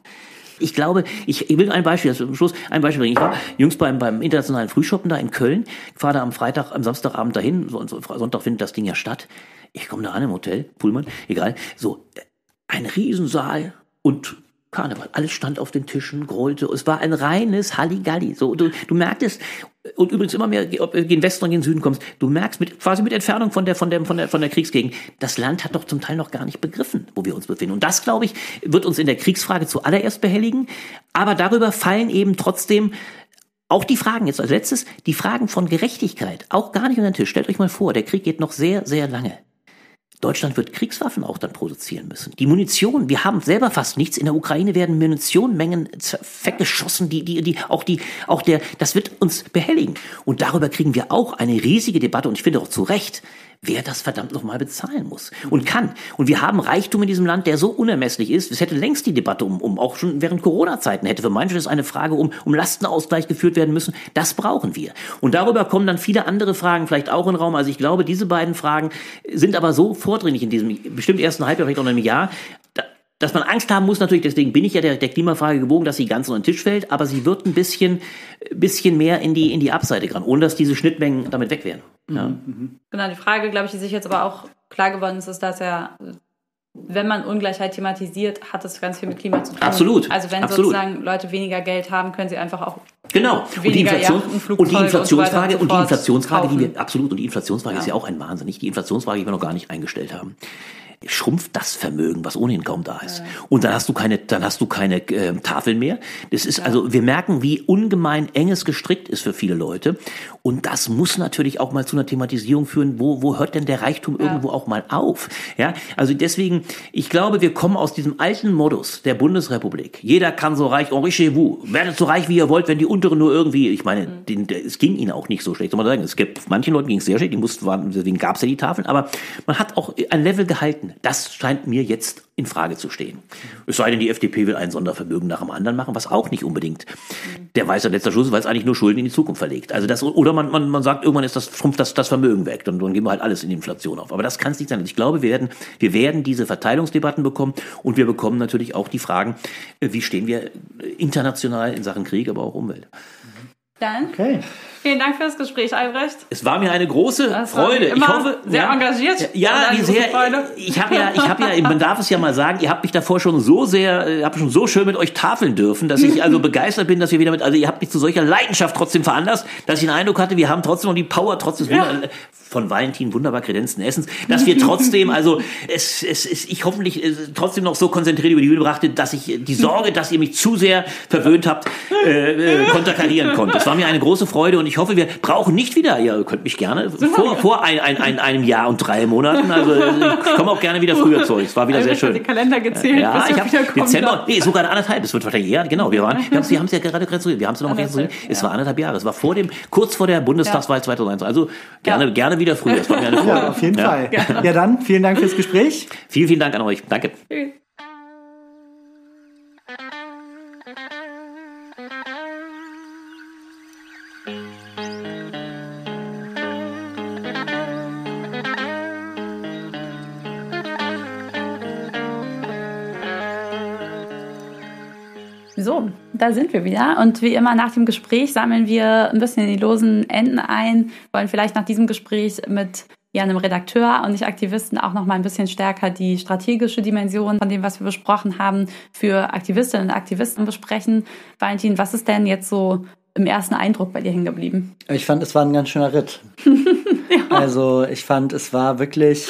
Ich glaube, ich, ich will ein Beispiel, am Schluss ein Beispiel bringen. Ich war jüngst beim, beim internationalen Frühschoppen da in Köln, fahre da am Freitag, am Samstagabend dahin, so, so, Sonntag findet das Ding ja statt. Ich komme da an im Hotel, Pullman, egal, so, äh, ein Riesensaal und Karneval. Alles stand auf den Tischen, grollte. Es war ein reines Halligalli. So, du, du merktest, und übrigens immer mehr, ob du gen Westen oder gen Süden kommst, du merkst mit, quasi mit Entfernung von der, von der, von der, von der Kriegsgegend, das Land hat doch zum Teil noch gar nicht begriffen, wo wir uns befinden. Und das, glaube ich, wird uns in der Kriegsfrage zuallererst behelligen. Aber darüber fallen eben trotzdem auch die Fragen, jetzt als letztes, die Fragen von Gerechtigkeit, auch gar nicht unter den Tisch. Stellt euch mal vor, der Krieg geht noch sehr, sehr lange. Deutschland wird Kriegswaffen auch dann produzieren müssen. Die Munition, wir haben selber fast nichts. In der Ukraine werden Munitionmengen weggeschossen, die, die, die, auch die, auch der, das wird uns behelligen. Und darüber kriegen wir auch eine riesige Debatte und ich finde auch zu Recht, wer das verdammt nochmal bezahlen muss und kann. Und wir haben Reichtum in diesem Land, der so unermesslich ist. Es hätte längst die Debatte um, um auch schon während Corona-Zeiten hätte für manche eine Frage um, um Lastenausgleich geführt werden müssen. Das brauchen wir. Und darüber kommen dann viele andere Fragen vielleicht auch in den Raum. Also ich glaube, diese beiden Fragen sind aber so vordringlich in diesem bestimmt ersten Halbjahr, vielleicht auch in einem Jahr, dass man Angst haben muss, natürlich, deswegen bin ich ja der, der Klimafrage gewogen, dass sie ganz unter den Tisch fällt, aber sie wird ein bisschen, bisschen mehr in die, in die Abseite ran, ohne dass diese Schnittmengen damit weg wären. Ja. Genau, die Frage, glaube ich, die sich jetzt aber auch klar geworden ist, ist, dass ja, wenn man Ungleichheit thematisiert, hat das ganz viel mit Klima zu tun. Absolut. Also wenn Absolut. sozusagen Leute weniger Geld haben, können sie einfach auch Genau. Und die, Inflation, und die Inflationsfrage, und so und die Inflationsfrage, die kaufen. wir, absolut, und die Inflationsfrage Ja. ist ja auch ein Wahnsinn, nicht? Die Inflationsfrage, die wir noch gar nicht eingestellt haben. Schrumpft das Vermögen, was ohnehin kaum da ist. Und dann hast du keine, dann hast du keine äh, Tafeln mehr. Das ist also, wir merken, wie ungemein eng es gestrickt ist für viele Leute. Und das muss natürlich auch mal zu einer Thematisierung führen, wo, wo hört denn der Reichtum irgendwo auch mal auf? Ja, also deswegen, ich glaube, wir kommen aus diesem alten Modus der Bundesrepublik. Jeder kann so reich, enrichez-vous, werdet so reich, wie ihr wollt, wenn die Unteren nur irgendwie, ich meine, den, der, es ging ihnen auch nicht so schlecht, soll man sagen. Es gibt, manchen Leuten ging es sehr schlecht, die mussten, waren, deswegen gab es ja die Tafeln, aber man hat auch ein Level gehalten. Das scheint mir jetzt in Frage zu stehen. Es sei denn, die FDP will ein Sondervermögen nach dem anderen machen, was auch nicht unbedingt der weiße letzter Schluss ist, weil es eigentlich nur Schulden in die Zukunft verlegt. Also das, oder man, man, man sagt, irgendwann ist das, schrumpft das, das Vermögen weg, dann, dann geben wir halt alles in die Inflation auf. Aber das kann es nicht sein. Ich glaube, wir werden, wir werden diese Verteilungsdebatten bekommen und wir bekommen natürlich auch die Fragen, äh, wie stehen wir international in Sachen Krieg, aber auch Umwelt. Dann Okay. Vielen Dank für das Gespräch, Albrecht. Es war mir eine große Das Freude. ich hoffe, sehr ja, engagiert. Ja, große sehr. Ich habe ja, ich habe ja, man darf es ja mal sagen, ihr habt mich davor schon so sehr, äh, habe schon so schön mit euch tafeln dürfen, dass ich (laughs) also begeistert bin, dass wir wieder mit, also ihr habt mich zu solcher Leidenschaft trotzdem veranlasst, dass ich den Eindruck hatte, wir haben trotzdem noch die Power, trotz des Wunder, von Valentin wunderbar kredenzten Essens, dass wir trotzdem, also es, es ist, ich hoffentlich äh, trotzdem noch so konzentriert über die Bühne brachte, dass ich die Sorge, dass ihr mich zu sehr verwöhnt habt, äh, äh, konterkarieren konnte. Es war mir eine große Freude und ich hoffe, wir brauchen nicht wieder, ihr könnt mich gerne vor, vor ein, ein, ein, einem Jahr und drei Monaten, also (laughs) ich komme auch gerne wieder früher zu euch. Es war wieder sehr Albrecht hat schön. den Kalender gezählt, Ja, bis ich habe wiederkommen. Dezember, nee, sogar anderthalb, es wird wahrscheinlich, ja, genau, wir waren, wir haben es ja gerade rekonstruiert, wir haben es noch mal rekonstruiert, es war anderthalb Jahre, es war vor dem, kurz vor der Bundestagswahl 2001, also gerne, Ja. gerne wieder früher, es war mir eine (laughs) Freude. Ja, auf jeden Ja. Fall. Ja, dann vielen Dank fürs Gespräch. Vielen, vielen Dank an euch, danke. Da sind wir wieder. Und wie immer nach dem Gespräch sammeln wir ein bisschen die losen Enden ein, wollen vielleicht nach diesem Gespräch mit ja, einem Redakteur und nicht Aktivisten auch noch mal ein bisschen stärker die strategische Dimension von dem, was wir besprochen haben, für Aktivistinnen und Aktivisten besprechen. Valentin, was ist denn jetzt so im ersten Eindruck bei dir hängen geblieben? Ich fand, es war ein ganz schöner Ritt. (laughs) Also ich fand, es war wirklich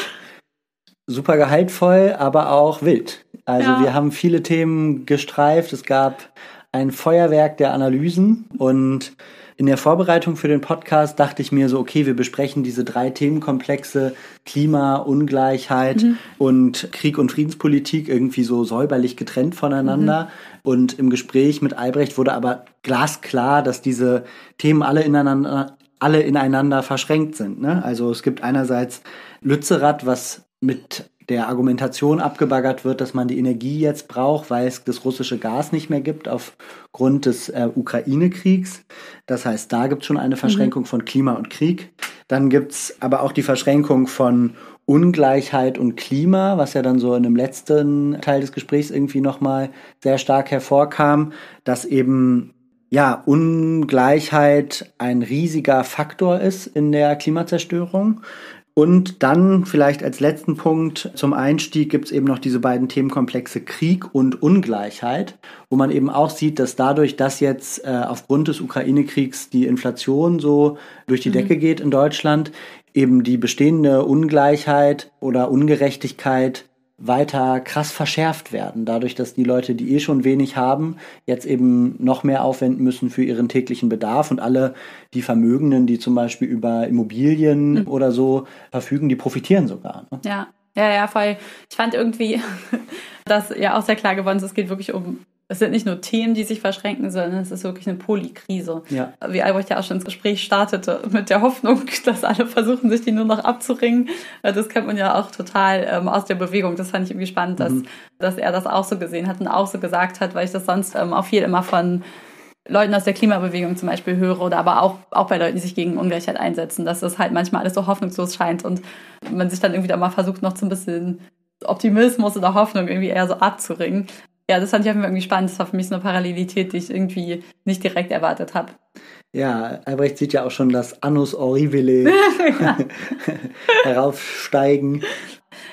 super gehaltvoll, aber auch wild. Also Ja. wir haben viele Themen gestreift. Es gab ein Feuerwerk der Analysen und in der Vorbereitung für den Podcast dachte ich mir so, okay, wir besprechen diese drei Themenkomplexe Klima, Ungleichheit und Krieg und Friedenspolitik irgendwie so säuberlich getrennt voneinander. Und im Gespräch mit Albrecht wurde aber glasklar, dass diese Themen alle ineinander, alle ineinander verschränkt sind. Ne? Also es gibt einerseits Lützerath, was mit der Argumentation abgebaggert wird, dass man die Energie jetzt braucht, weil es das russische Gas nicht mehr gibt aufgrund des äh, Ukraine-Kriegs. Das heißt, da gibt es schon eine Verschränkung von Klima und Krieg. Dann gibt es aber auch die Verschränkung von Ungleichheit und Klima, was ja dann so in dem letzten Teil des Gesprächs irgendwie nochmal sehr stark hervorkam, dass eben ja, Ungleichheit ein riesiger Faktor ist in der Klimazerstörung. Und dann vielleicht als letzten Punkt zum Einstieg gibt es eben noch diese beiden Themenkomplexe Krieg und Ungleichheit, wo man eben auch sieht, dass dadurch, dass jetzt äh, aufgrund des Ukraine-Kriegs die Inflation so durch die Decke geht in Deutschland, eben die bestehende Ungleichheit oder Ungerechtigkeit weiter krass verschärft werden, dadurch, dass die Leute, die eh schon wenig haben, jetzt eben noch mehr aufwenden müssen für ihren täglichen Bedarf und alle die Vermögenden, die zum Beispiel über Immobilien oder so verfügen, die profitieren sogar. Ne? Ja, ja, ja, voll. Ich fand irgendwie, dass ja auch sehr klar geworden ist, es geht wirklich um, es sind nicht nur Themen, die sich verschränken, sondern es ist wirklich eine Polykrise. Ja. Wie Albrecht ja auch schon ins Gespräch startete, mit der Hoffnung, (laughs) dass alle versuchen, sich die nur noch abzuringen. Äh, Das kennt man ja auch total ähm, aus der Bewegung. Das fand ich irgendwie spannend, dass, dass er das auch so gesehen hat und auch so gesagt hat, weil ich das sonst ähm, auch viel immer von Leuten aus der Klimabewegung zum Beispiel höre oder aber auch, auch bei Leuten, die sich gegen Ungleichheit einsetzen, dass das halt manchmal alles so hoffnungslos scheint und man sich dann irgendwie da mal versucht, noch so ein bisschen Optimismus oder Hoffnung irgendwie eher so abzuringen. Ja, das fand ich irgendwie spannend. Das war für mich so eine Parallelität, die ich irgendwie nicht direkt erwartet habe. Ja, Albrecht sieht ja auch schon das Annus Horribile (laughs) (laughs) heraufsteigen.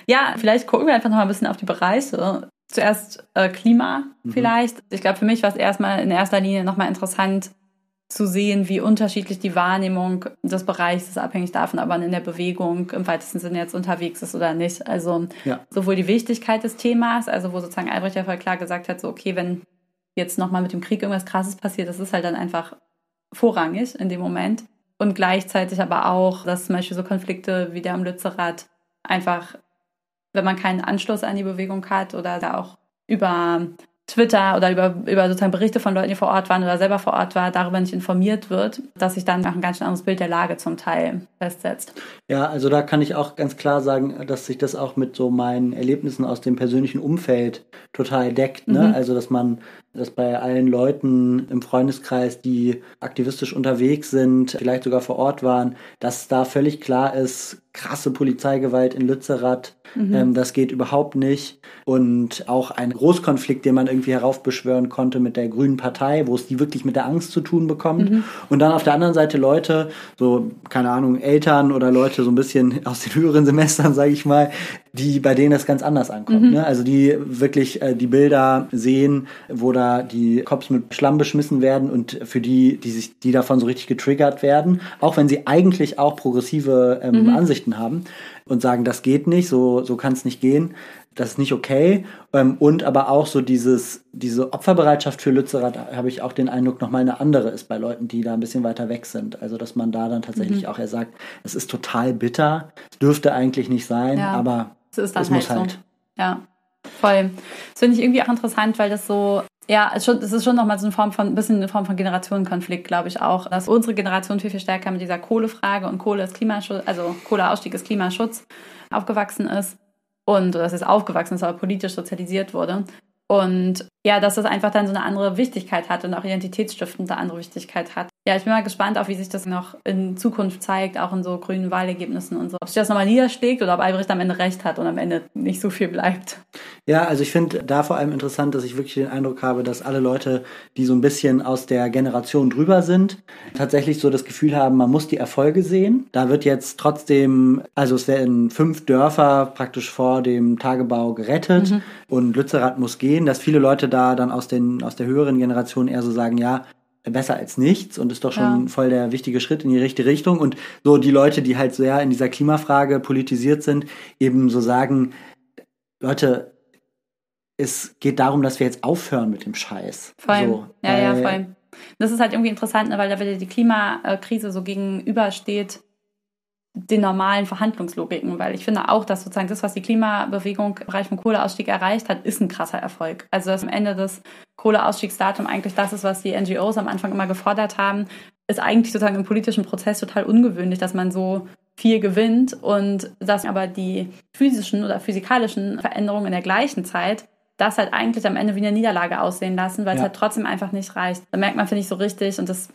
Ja, vielleicht gucken wir einfach noch mal ein bisschen auf die Bereiche. Zuerst äh, Klima vielleicht. Ich glaube, für mich war es erstmal in erster Linie nochmal interessant zu sehen, wie unterschiedlich die Wahrnehmung des Bereichs ist, abhängig davon, ob man in der Bewegung im weitesten Sinne jetzt unterwegs ist oder nicht. Also Ja. sowohl die Wichtigkeit des Themas, also wo sozusagen Albrecht ja voll klar gesagt hat, so okay, wenn jetzt nochmal mit dem Krieg irgendwas Krasses passiert, das ist halt dann einfach vorrangig in dem Moment. Und gleichzeitig aber auch, dass zum Beispiel so Konflikte wie der am Lützerath einfach, wenn man keinen Anschluss an die Bewegung hat oder da auch über Twitter oder über, über sozusagen Berichte von Leuten, die vor Ort waren oder selber vor Ort war, darüber nicht informiert wird, dass sich dann auch ein ganz anderes Bild der Lage zum Teil festsetzt. Ja, also da kann ich auch ganz klar sagen, dass sich das auch mit so meinen Erlebnissen aus dem persönlichen Umfeld total deckt. Ne? Mhm. Also, dass man dass bei allen Leuten im Freundeskreis, die aktivistisch unterwegs sind, vielleicht sogar vor Ort waren, dass da völlig klar ist, krasse Polizeigewalt in Lützerath, mhm. ähm, das geht überhaupt nicht. Und auch ein Großkonflikt, den man irgendwie heraufbeschwören konnte mit der Grünen Partei, wo es die wirklich mit der Angst zu tun bekommt. Mhm. Und dann auf der anderen Seite Leute, so, keine Ahnung, Eltern oder Leute so ein bisschen aus den höheren Semestern, (laughs) sage ich mal, die bei denen das ganz anders ankommt. Mhm. Ne? Also die wirklich äh, die Bilder sehen, wo da die Cops mit Schlamm beschmissen werden und für die, die sich, die davon so richtig getriggert werden, auch wenn sie eigentlich auch progressive ähm, mhm. Ansichten haben und sagen, das geht nicht, so, so kann es nicht gehen, das ist nicht okay. Ähm, und aber auch so dieses, diese Opferbereitschaft für Lützerath, habe ich auch den Eindruck, nochmal eine andere ist bei Leuten, die da ein bisschen weiter weg sind. Also dass man da dann tatsächlich mhm. auch er sagt, es ist total bitter, es dürfte eigentlich nicht sein, ja. aber es ist dann es halt muss halt. So. Ja, voll. Das finde ich irgendwie auch interessant, weil das so ja, es ist schon nochmal so eine Form von, ein bisschen eine Form von Generationenkonflikt, glaube ich auch, dass unsere Generation viel, viel stärker mit dieser Kohlefrage und Kohle ist Klimaschutz, also Kohleausstieg ist Klimaschutz aufgewachsen ist und dass es aufgewachsen ist, aber politisch sozialisiert wurde. Und ja, dass das einfach dann so eine andere Wichtigkeit hat und auch identitätsstiftend eine andere Wichtigkeit hat. Ja, ich bin mal gespannt, auch wie sich das noch in Zukunft zeigt, auch in so grünen Wahlergebnissen und so. Ob sich das nochmal niederschlägt oder ob Albrecht am Ende recht hat und am Ende nicht so viel bleibt. Ja, also ich finde da vor allem interessant, dass ich wirklich den Eindruck habe, dass alle Leute, die so ein bisschen aus der Generation drüber sind, tatsächlich so das Gefühl haben, man muss die Erfolge sehen. Da wird jetzt trotzdem, also es werden fünf Dörfer praktisch vor dem Tagebau gerettet mhm. und Lützerath muss gehen, dass viele Leute da dann aus, den, aus der höheren Generation eher so sagen, ja, besser als nichts und ist doch schon ja. voll der wichtige Schritt in die richtige Richtung. Und so die Leute, die halt sehr in dieser Klimafrage politisiert sind, eben so sagen, Leute, es geht darum, dass wir jetzt aufhören mit dem Scheiß. Vor allem. So, ja, ja, vor allem. Das ist halt irgendwie interessant, ne, weil da wieder die Klimakrise so gegenübersteht den normalen Verhandlungslogiken, weil ich finde auch, dass sozusagen das, was die Klimabewegung im Bereich von Kohleausstieg erreicht hat, ist ein krasser Erfolg. Also dass am Ende des Kohleausstiegsdatum eigentlich das ist, was die NGOs am Anfang immer gefordert haben, ist eigentlich sozusagen im politischen Prozess total ungewöhnlich, dass man so viel gewinnt und dass aber die physischen oder physikalischen Veränderungen in der gleichen Zeit das halt eigentlich am Ende wie eine Niederlage aussehen lassen, weil ja. es halt trotzdem einfach nicht reicht. Da merkt man, finde ich, so richtig, und das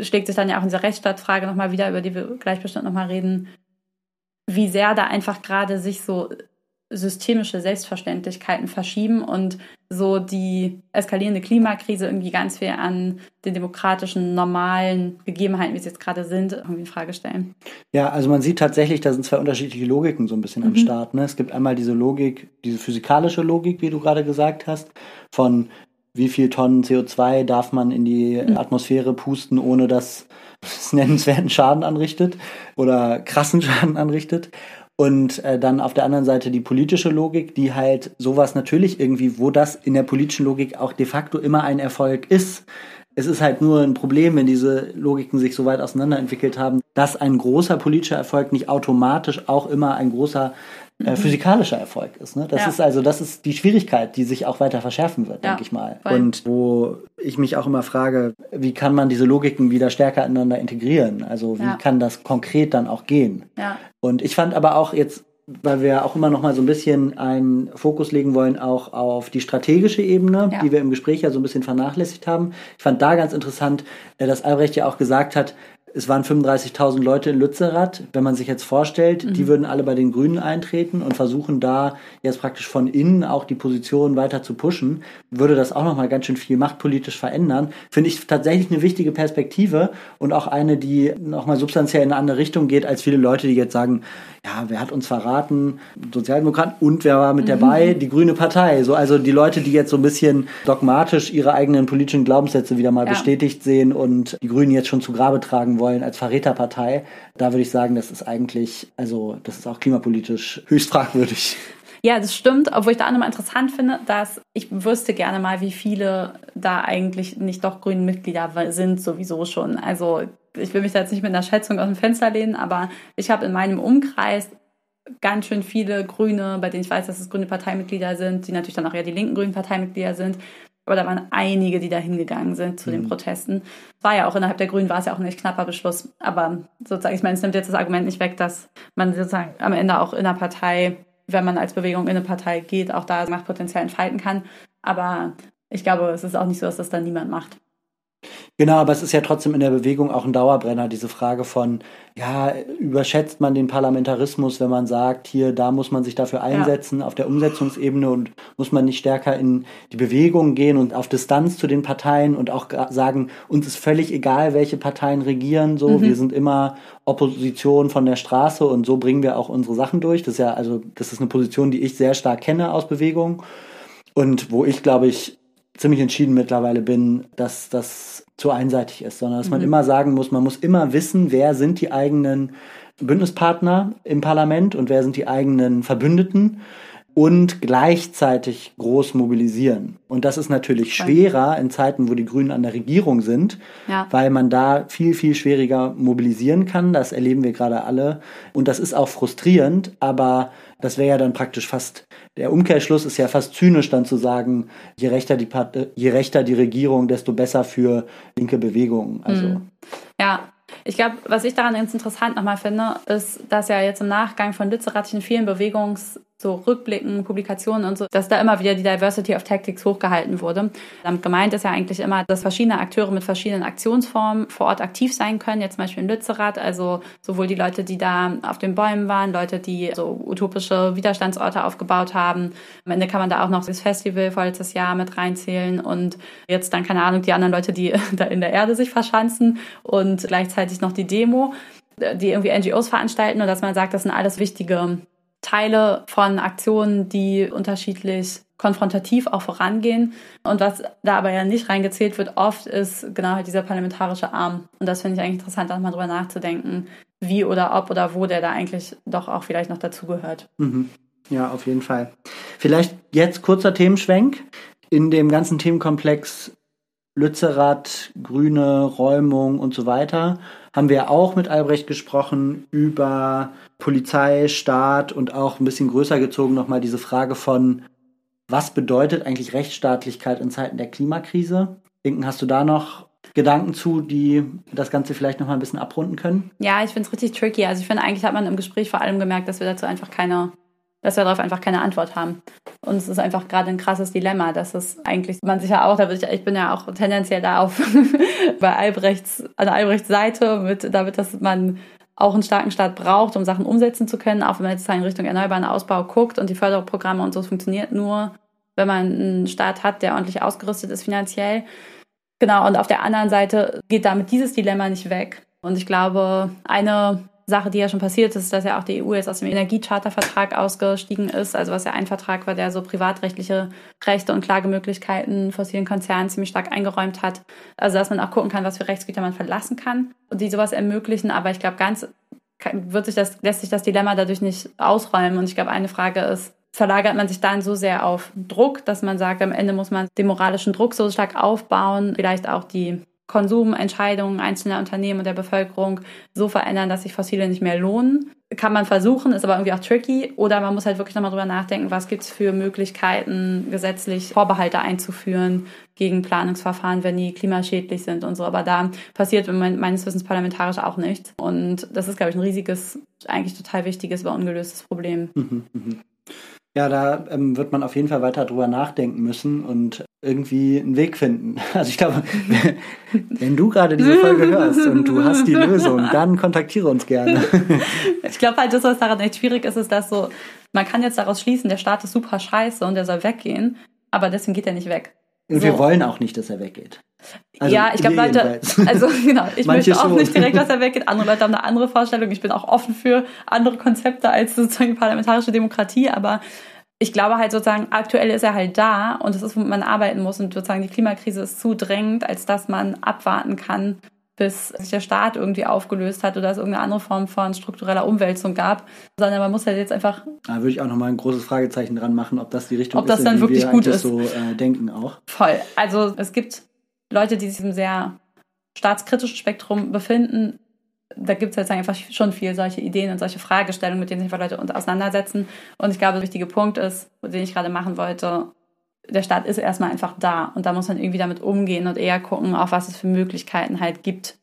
schlägt sich dann ja auch in dieser Rechtsstaatfrage nochmal wieder, über die wir gleich bestimmt nochmal reden, wie sehr da einfach gerade sich so systemische Selbstverständlichkeiten verschieben und so die eskalierende Klimakrise irgendwie ganz viel an den demokratischen, normalen Gegebenheiten, wie sie jetzt gerade sind, irgendwie in Frage stellen. Ja, also man sieht tatsächlich, da sind zwei unterschiedliche Logiken so ein bisschen mhm. am Start. Ne? Es gibt einmal diese Logik, diese physikalische Logik, wie du gerade gesagt hast, von wie viel Tonnen CO2 darf man in die mhm. Atmosphäre pusten, ohne dass es nennenswerten Schaden anrichtet oder krassen (laughs) Schaden anrichtet. Und äh, dann auf der anderen Seite die politische Logik, die halt sowas natürlich irgendwie, wo das in der politischen Logik auch de facto immer ein Erfolg ist. Es ist halt nur ein Problem, wenn diese Logiken sich so weit auseinanderentwickelt haben, dass ein großer politischer Erfolg nicht automatisch auch immer ein großer äh, mhm. physikalischer Erfolg ist. Ne? Das ja. ist also, das ist die Schwierigkeit, die sich auch weiter verschärfen wird, ja, denke ich mal. Voll. Und wo ich mich auch immer frage, wie kann man diese Logiken wieder stärker ineinander integrieren? Also wie ja. kann das konkret dann auch gehen? Und ich fand aber auch jetzt weil wir auch immer noch mal so ein bisschen einen Fokus legen wollen, auch auf die strategische Ebene, die wir im Gespräch ja so ein bisschen vernachlässigt haben. Ich fand da ganz interessant, äh, dass Albrecht ja auch gesagt hat, es waren 35.000 Leute in Lützerath. Wenn man sich jetzt vorstellt, mhm. die würden alle bei den Grünen eintreten und versuchen da jetzt praktisch von innen auch die Position weiter zu pushen, würde das auch nochmal ganz schön viel machtpolitisch verändern. Finde ich tatsächlich eine wichtige Perspektive und auch eine, die nochmal substanziell in eine andere Richtung geht, als viele Leute, die jetzt sagen, ja, wer hat uns verraten? Sozialdemokraten und wer war mit dabei? Mhm. Die Grüne Partei. So, also die Leute, die jetzt so ein bisschen dogmatisch ihre eigenen politischen Glaubenssätze wieder mal ja. bestätigt sehen und die Grünen jetzt schon zu Grabe tragen wollen als Verräterpartei. Da würde ich sagen, das ist eigentlich, also das ist auch klimapolitisch höchst fragwürdig. Ja, das stimmt, obwohl ich da nochmal interessant finde, dass ich wüsste gerne mal, wie viele da eigentlich nicht doch grünen Mitglieder sind, sowieso schon. Also ich will mich da jetzt nicht mit einer Schätzung aus dem Fenster lehnen, aber ich habe in meinem Umkreis ganz schön viele Grüne, bei denen ich weiß, dass es grüne Parteimitglieder sind, die natürlich dann auch eher die linken grünen Parteimitglieder sind. Aber da waren einige, die da hingegangen sind zu mhm. den Protesten. War ja auch innerhalb der Grünen, war es ja auch ein nicht knapper Beschluss. Aber sozusagen, ich meine, es nimmt jetzt das Argument nicht weg, dass man sozusagen am Ende auch in der Partei, wenn man als Bewegung in eine Partei geht, auch da Machtpotenzial entfalten kann. Aber ich glaube, es ist auch nicht so, dass das dann niemand macht. Genau, aber es ist ja trotzdem in der Bewegung auch ein Dauerbrenner, diese Frage von, ja, überschätzt man den Parlamentarismus, wenn man sagt, hier, da muss man sich dafür einsetzen ja. auf der Umsetzungsebene und muss man nicht stärker in die Bewegung gehen und auf Distanz zu den Parteien und auch sagen, uns ist völlig egal, welche Parteien regieren, so, mhm. wir sind immer Opposition von der Straße und so bringen wir auch unsere Sachen durch. Das ist ja, also, das ist eine Position, die ich sehr stark kenne aus Bewegung und wo ich, glaube ich, ziemlich entschieden mittlerweile bin, dass das zu einseitig ist, sondern dass man mhm. immer sagen muss, man muss immer wissen, wer sind die eigenen Bündnispartner im Parlament und wer sind die eigenen Verbündeten und gleichzeitig groß mobilisieren. Und das ist natürlich schwerer in Zeiten, wo die Grünen an der Regierung sind, ja. weil man da viel, viel schwieriger mobilisieren kann. Das erleben wir gerade alle. Und das ist auch frustrierend, aber das wäre ja dann praktisch fast, der Umkehrschluss ist ja fast zynisch dann zu sagen, je rechter die, Part je rechter die Regierung, desto besser für linke Bewegungen. Also. Mhm. Ja, ich glaube, was ich daran ganz interessant nochmal finde, ist, dass ja jetzt im Nachgang von Lützerath in vielen Bewegungs- so Rückblicken, Publikationen und so, dass da immer wieder die Diversity of Tactics hochgehalten wurde. Damit gemeint ist ja eigentlich immer, dass verschiedene Akteure mit verschiedenen Aktionsformen vor Ort aktiv sein können. Jetzt zum Beispiel in Lützerath, also sowohl die Leute, die da auf den Bäumen waren, Leute, die so utopische Widerstandsorte aufgebaut haben. Am Ende kann man da auch noch das Festival vorletztes Jahr mit reinzählen und jetzt dann, keine Ahnung, die anderen Leute, die (laughs) da in der Erde sich verschanzen und gleichzeitig noch die Demo die irgendwie NGOs veranstalten und dass man sagt, das sind alles wichtige Teile von Aktionen, die unterschiedlich konfrontativ auch vorangehen. Und was da aber ja nicht reingezählt wird, oft ist genau halt dieser parlamentarische Arm. Und das finde ich eigentlich interessant, auch mal drüber nachzudenken, wie oder ob oder wo der da eigentlich doch auch vielleicht noch dazugehört. Mhm. Ja, auf jeden Fall. Vielleicht jetzt kurzer Themenschwenk. In dem ganzen Themenkomplex Lützerath, Grüne, Räumung und so weiter haben wir auch mit Albrecht gesprochen über Polizei, Staat und auch ein bisschen größer gezogen nochmal diese Frage von, was bedeutet eigentlich Rechtsstaatlichkeit in Zeiten der Klimakrise? Inken, hast du da noch Gedanken zu, die das Ganze vielleicht noch mal ein bisschen abrunden können? Ja, ich finde es richtig tricky. Also ich finde, eigentlich hat man im Gespräch vor allem gemerkt, dass wir dazu einfach keine, dass wir darauf einfach keine Antwort haben. Und es ist einfach gerade ein krasses Dilemma, dass es eigentlich, man sich ja auch, da ich, ich bin ja auch tendenziell da auf (laughs) bei Albrechts, an Albrechts Seite, mit, damit, dass man auch einen starken Staat braucht, um Sachen umsetzen zu können, auch wenn man jetzt in Richtung erneuerbaren Ausbau guckt und die Förderprogramme und so, es funktioniert nur, wenn man einen Staat hat, der ordentlich ausgerüstet ist finanziell. Genau, und auf der anderen Seite geht damit dieses Dilemma nicht weg. Und ich glaube, eine Sache, die ja schon passiert ist, dass ja auch die EU jetzt aus dem Energiechartervertrag ausgestiegen ist, also was ja ein Vertrag war, der so privatrechtliche Rechte und Klagemöglichkeiten fossilen Konzernen ziemlich stark eingeräumt hat. Also dass man auch gucken kann, was für Rechtsgüter man verlassen kann und die sowas ermöglichen. Aber ich glaube, ganz wird sich das, lässt sich das Dilemma dadurch nicht ausräumen. Und ich glaube, eine Frage ist, verlagert man sich dann so sehr auf Druck, dass man sagt, am Ende muss man den moralischen Druck so stark aufbauen, vielleicht auch die Konsumentscheidungen einzelner Unternehmen und der Bevölkerung so verändern, dass sich Fossile nicht mehr lohnen. Kann man versuchen, ist aber irgendwie auch tricky. Oder man muss halt wirklich nochmal drüber nachdenken, was gibt es für Möglichkeiten, gesetzlich Vorbehalte einzuführen gegen Planungsverfahren, wenn die klimaschädlich sind und so. Aber da passiert meines Wissens parlamentarisch auch nichts. Und das ist, glaube ich, ein riesiges, eigentlich total wichtiges, aber ungelöstes Problem. Mhm, mh. Ja, da ähm, wird man auf jeden Fall weiter drüber nachdenken müssen und irgendwie einen Weg finden. (laughs) Also ich glaube, (laughs) wenn du gerade diese Folge hörst und du hast die Lösung, dann kontaktiere uns gerne. (laughs) Ich glaube halt, das, was daran echt schwierig ist, ist, dass so, man kann jetzt daraus schließen, der Staat ist super scheiße und der soll weggehen, aber deswegen geht er nicht weg. Und so. wir wollen auch nicht, dass er weggeht. Also ja, ich glaube, Leute, (laughs) also genau, ich möchte auch schon. nicht direkt, dass er weggeht. Andere Leute haben eine andere Vorstellung. Ich bin auch offen für andere Konzepte als sozusagen parlamentarische Demokratie, aber ich glaube halt sozusagen, aktuell ist er halt da und es ist, womit man arbeiten muss und sozusagen die Klimakrise ist zu drängend, als dass man abwarten kann, bis sich der Staat irgendwie aufgelöst hat oder es irgendeine andere Form von struktureller Umwälzung gab, sondern man muss halt jetzt einfach. Da würde ich auch nochmal ein großes Fragezeichen dran machen, ob das die Richtung ob das ist, dann wirklich gut ist. so äh, denken auch. Voll. Also es gibt Leute, die sich im sehr staatskritischen Spektrum befinden, da gibt es jetzt einfach schon viel solche Ideen und solche Fragestellungen, mit denen sich Leute auseinandersetzen. Und ich glaube, der wichtige Punkt ist, den ich gerade machen wollte, der Staat ist erstmal einfach da und da muss man irgendwie damit umgehen und eher gucken, auf was es für Möglichkeiten halt gibt,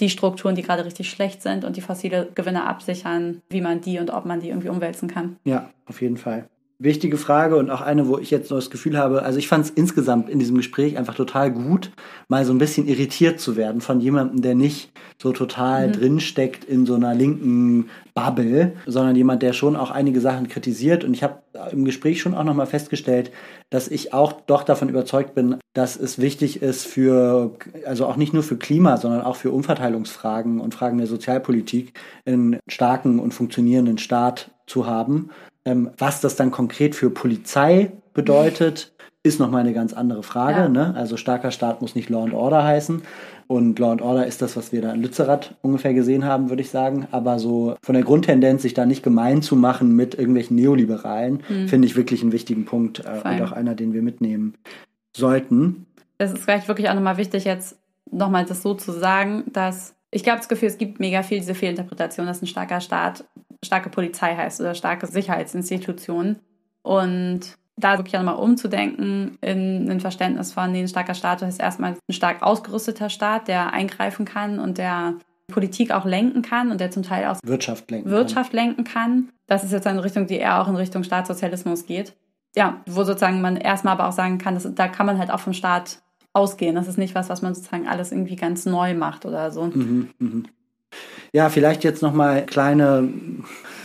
die Strukturen, die gerade richtig schlecht sind und die fossile Gewinne absichern, wie man die und ob man die irgendwie umwälzen kann. Ja, auf jeden Fall. Wichtige Frage und auch eine, wo ich jetzt so das Gefühl habe, also ich fand es insgesamt in diesem Gespräch einfach total gut, mal so ein bisschen irritiert zu werden von jemandem, der nicht so total mhm. drinsteckt in so einer linken Bubble, sondern jemand, der schon auch einige Sachen kritisiert. Und ich habe im Gespräch schon auch nochmal festgestellt, dass ich auch doch davon überzeugt bin, dass es wichtig ist für, also auch nicht nur für Klima, sondern auch für Umverteilungsfragen und Fragen der Sozialpolitik, einen starken und funktionierenden Staat zu haben. Ähm, was das dann konkret für Polizei bedeutet, ist nochmal eine ganz andere Frage. Ja. Ne? Also starker Staat muss nicht Law and Order heißen. Und Law and Order ist das, was wir da in Lützerath ungefähr gesehen haben, würde ich sagen. Aber so von der Grundtendenz, sich da nicht gemein zu machen mit irgendwelchen Neoliberalen, mhm. finde ich wirklich einen wichtigen Punkt äh, und auch einer, den wir mitnehmen sollten. Es ist vielleicht wirklich auch nochmal wichtig, jetzt nochmal das so zu sagen, dass ich glaube das Gefühl, es gibt mega viel diese Fehlinterpretation, dass ein starker Staat starke Polizei heißt oder starke Sicherheitsinstitutionen. Und da wirklich nochmal umzudenken in ein Verständnis von, nee, ein starker Staat ist erstmal ein stark ausgerüsteter Staat, der eingreifen kann und der Politik auch lenken kann und der zum Teil auch Wirtschaft lenken, Wirtschaft kann. lenken kann. Das ist jetzt eine Richtung, die eher auch in Richtung Staatssozialismus geht. Ja, wo sozusagen man erstmal aber auch sagen kann, dass, da kann man halt auch vom Staat ausgehen. Das ist nicht was, was man sozusagen alles irgendwie ganz neu macht oder so. Mhm, mh. Ja, vielleicht jetzt nochmal kleine,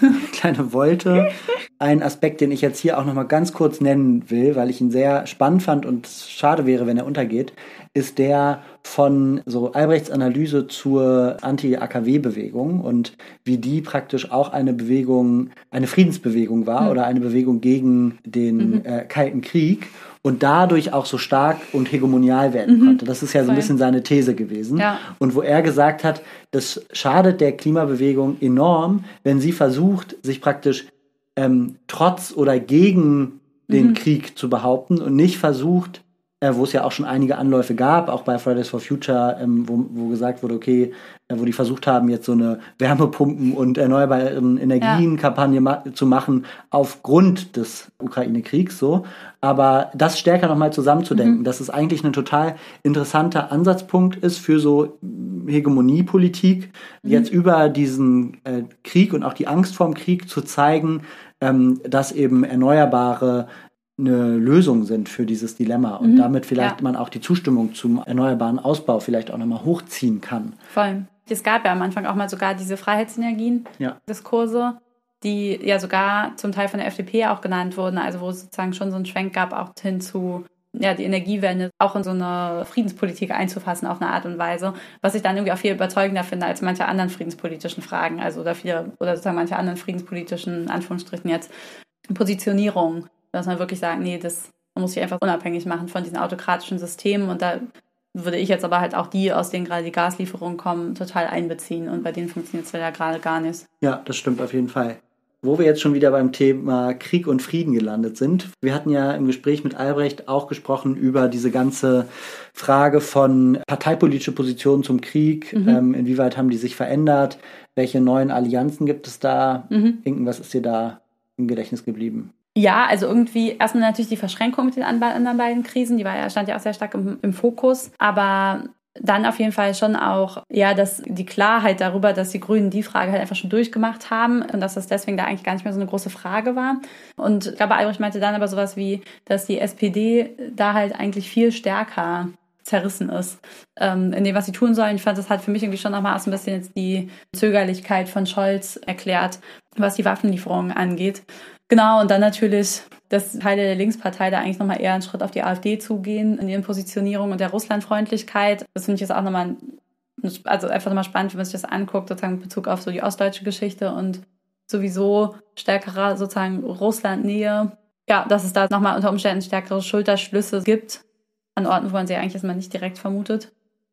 (laughs) kleine Wolte. Ein Aspekt, den ich jetzt hier auch nochmal ganz kurz nennen will, weil ich ihn sehr spannend fand und schade wäre, wenn er untergeht, ist der von so Albrechts Analyse zur Anti-AKW-Bewegung und wie die praktisch auch eine Bewegung, eine Friedensbewegung war mhm. oder eine Bewegung gegen den mhm. äh, Kalten Krieg und dadurch auch so stark und hegemonial werden mhm. konnte. Das ist ja so ein bisschen seine These gewesen. Ja. Und wo er gesagt hat, das schadet der Klimabewegung enorm, wenn sie versucht, sich praktisch ähm, trotz oder gegen den mhm. Krieg zu behaupten und nicht versucht, wo es ja auch schon einige Anläufe gab, auch bei Fridays for Future, ähm, wo, wo gesagt wurde, okay, äh, wo die versucht haben, jetzt so eine Wärmepumpen- und erneuerbaren Energien-Kampagne ma zu machen aufgrund des Ukraine-Kriegs so. Aber das stärker nochmal zusammenzudenken, mhm. dass es eigentlich ein total interessanter Ansatzpunkt ist für so Hegemoniepolitik, mhm. jetzt über diesen äh, Krieg und auch die Angst vorm Krieg zu zeigen, ähm, dass eben erneuerbare eine Lösung sind für dieses Dilemma und mhm. damit vielleicht ja. man auch die Zustimmung zum erneuerbaren Ausbau vielleicht auch nochmal hochziehen kann. Vor allem. Es gab ja am Anfang auch mal sogar diese Freiheitsenergien-Diskurse, ja. die ja sogar zum Teil von der FDP auch genannt wurden, also wo es sozusagen schon so einen Schwenk gab, auch hin zu ja, die Energiewende auch in so eine Friedenspolitik einzufassen auf eine Art und Weise, was ich dann irgendwie auch viel überzeugender finde als manche anderen friedenspolitischen Fragen, also oder viele, oder sozusagen manche anderen friedenspolitischen, Anführungsstrichen jetzt, Positionierungen dass man wirklich sagt, nee, das muss sich einfach unabhängig machen von diesen autokratischen Systemen und da würde ich jetzt aber halt auch die, aus denen gerade die Gaslieferungen kommen, total einbeziehen und bei denen funktioniert es ja gerade gar nicht. Ja, das stimmt auf jeden Fall. Wo wir jetzt schon wieder beim Thema Krieg und Frieden gelandet sind. Wir hatten ja im Gespräch mit Albrecht auch gesprochen über diese ganze Frage von parteipolitische Positionen zum Krieg. Mhm. Ähm, inwieweit haben die sich verändert? Welche neuen Allianzen gibt es da? Mhm. Irgendwas ist dir da im Gedächtnis geblieben? Ja, also irgendwie erstmal natürlich die Verschränkung mit den anderen beiden Krisen, die war ja, stand ja auch sehr stark im, im Fokus. Aber dann auf jeden Fall schon auch, ja, dass die Klarheit darüber, dass die Grünen die Frage halt einfach schon durchgemacht haben und dass das deswegen da eigentlich gar nicht mehr so eine große Frage war. Und ich glaube, Albrecht meinte dann aber sowas wie, dass die SPD da halt eigentlich viel stärker zerrissen ist ähm, in dem, was sie tun sollen. Ich fand, das hat für mich irgendwie schon nochmal so ein bisschen jetzt die Zögerlichkeit von Scholz erklärt, was die Waffenlieferungen angeht. Genau, und dann natürlich, dass Teile der Linkspartei da eigentlich nochmal eher einen Schritt auf die AfD zugehen in ihren Positionierungen und der Russlandfreundlichkeit. Das finde ich jetzt auch nochmal, also einfach nochmal spannend, wenn man sich das anguckt, sozusagen in Bezug auf so die ostdeutsche Geschichte und sowieso stärkerer sozusagen Russlandnähe. Ja, dass es da nochmal unter Umständen stärkere Schulterschlüsse gibt an Orten, wo man sie eigentlich erstmal nicht direkt vermutet.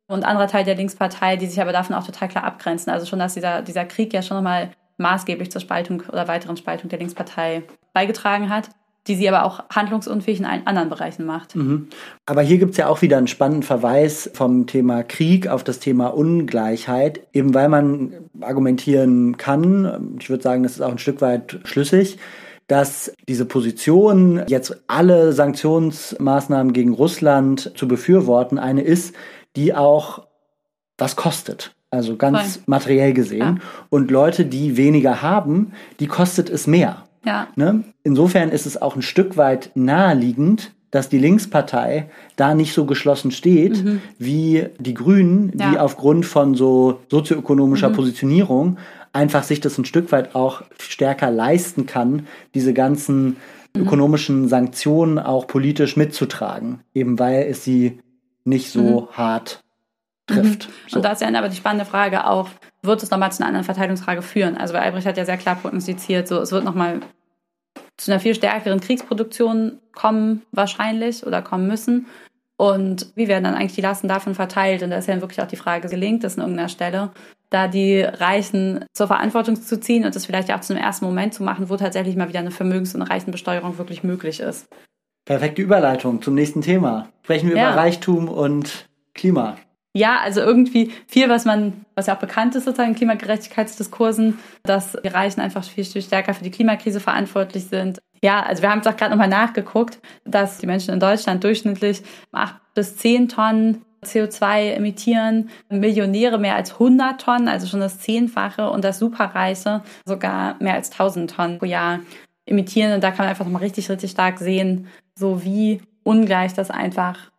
Und anderer Teil der Linkspartei, die sich aber davon auch total klar abgrenzen. Also schon, dass dieser, dieser Krieg ja schon nochmal maßgeblich zur Spaltung oder weiteren Spaltung der Linkspartei beigetragen hat, die sie aber auch handlungsunfähig in allen anderen Bereichen macht. Mhm. Aber hier gibt es ja auch wieder einen spannenden Verweis vom Thema Krieg auf das Thema Ungleichheit, eben weil man argumentieren kann, ich würde sagen, das ist auch ein Stück weit schlüssig, dass diese Position, jetzt alle Sanktionsmaßnahmen gegen Russland zu befürworten, eine ist, die auch was kostet. Also ganz Voll. materiell gesehen. Ja. Und Leute, die weniger haben, die kostet es mehr. Ja. Ne? Insofern ist es auch ein Stück weit naheliegend, dass die Linkspartei da nicht so geschlossen steht wie die Grünen, die Ja. aufgrund von so sozioökonomischer Positionierung einfach sich das ein Stück weit auch stärker leisten kann, diese ganzen ökonomischen Sanktionen auch politisch mitzutragen, eben weil es sie nicht so hart trifft. So. Und da ist ja aber die spannende Frage auch, wird es nochmal zu einer anderen Verteilungsfrage führen? Also weil Albrecht hat ja sehr klar prognostiziert, so es wird nochmal zu einer viel stärkeren Kriegsproduktion kommen, wahrscheinlich, oder kommen müssen. Und wie werden dann eigentlich die Lasten davon verteilt? Und da ist ja wirklich auch die Frage, gelingt es an irgendeiner Stelle, da die Reichen zur Verantwortung zu ziehen und das vielleicht auch zu einem ersten Moment zu machen, wo tatsächlich mal wieder eine Vermögens- und Reichenbesteuerung wirklich möglich ist. Perfekte Überleitung zum nächsten Thema. Sprechen wir Ja. über Reichtum und Klima. Ja, also irgendwie viel, was man, was ja auch bekannt ist sozusagen in Klimagerechtigkeitsdiskursen, dass die Reichen einfach viel, viel stärker für die Klimakrise verantwortlich sind. Ja, also wir haben jetzt auch gerade nochmal nachgeguckt, dass die Menschen in Deutschland durchschnittlich acht bis zehn Tonnen CO2 emittieren, Millionäre mehr als 100 Tonnen, also schon das Zehnfache und das Superreiche sogar mehr als 1000 Tonnen pro Jahr emittieren. Und da kann man einfach nochmal richtig, richtig stark sehen, so wie ungleich das einfach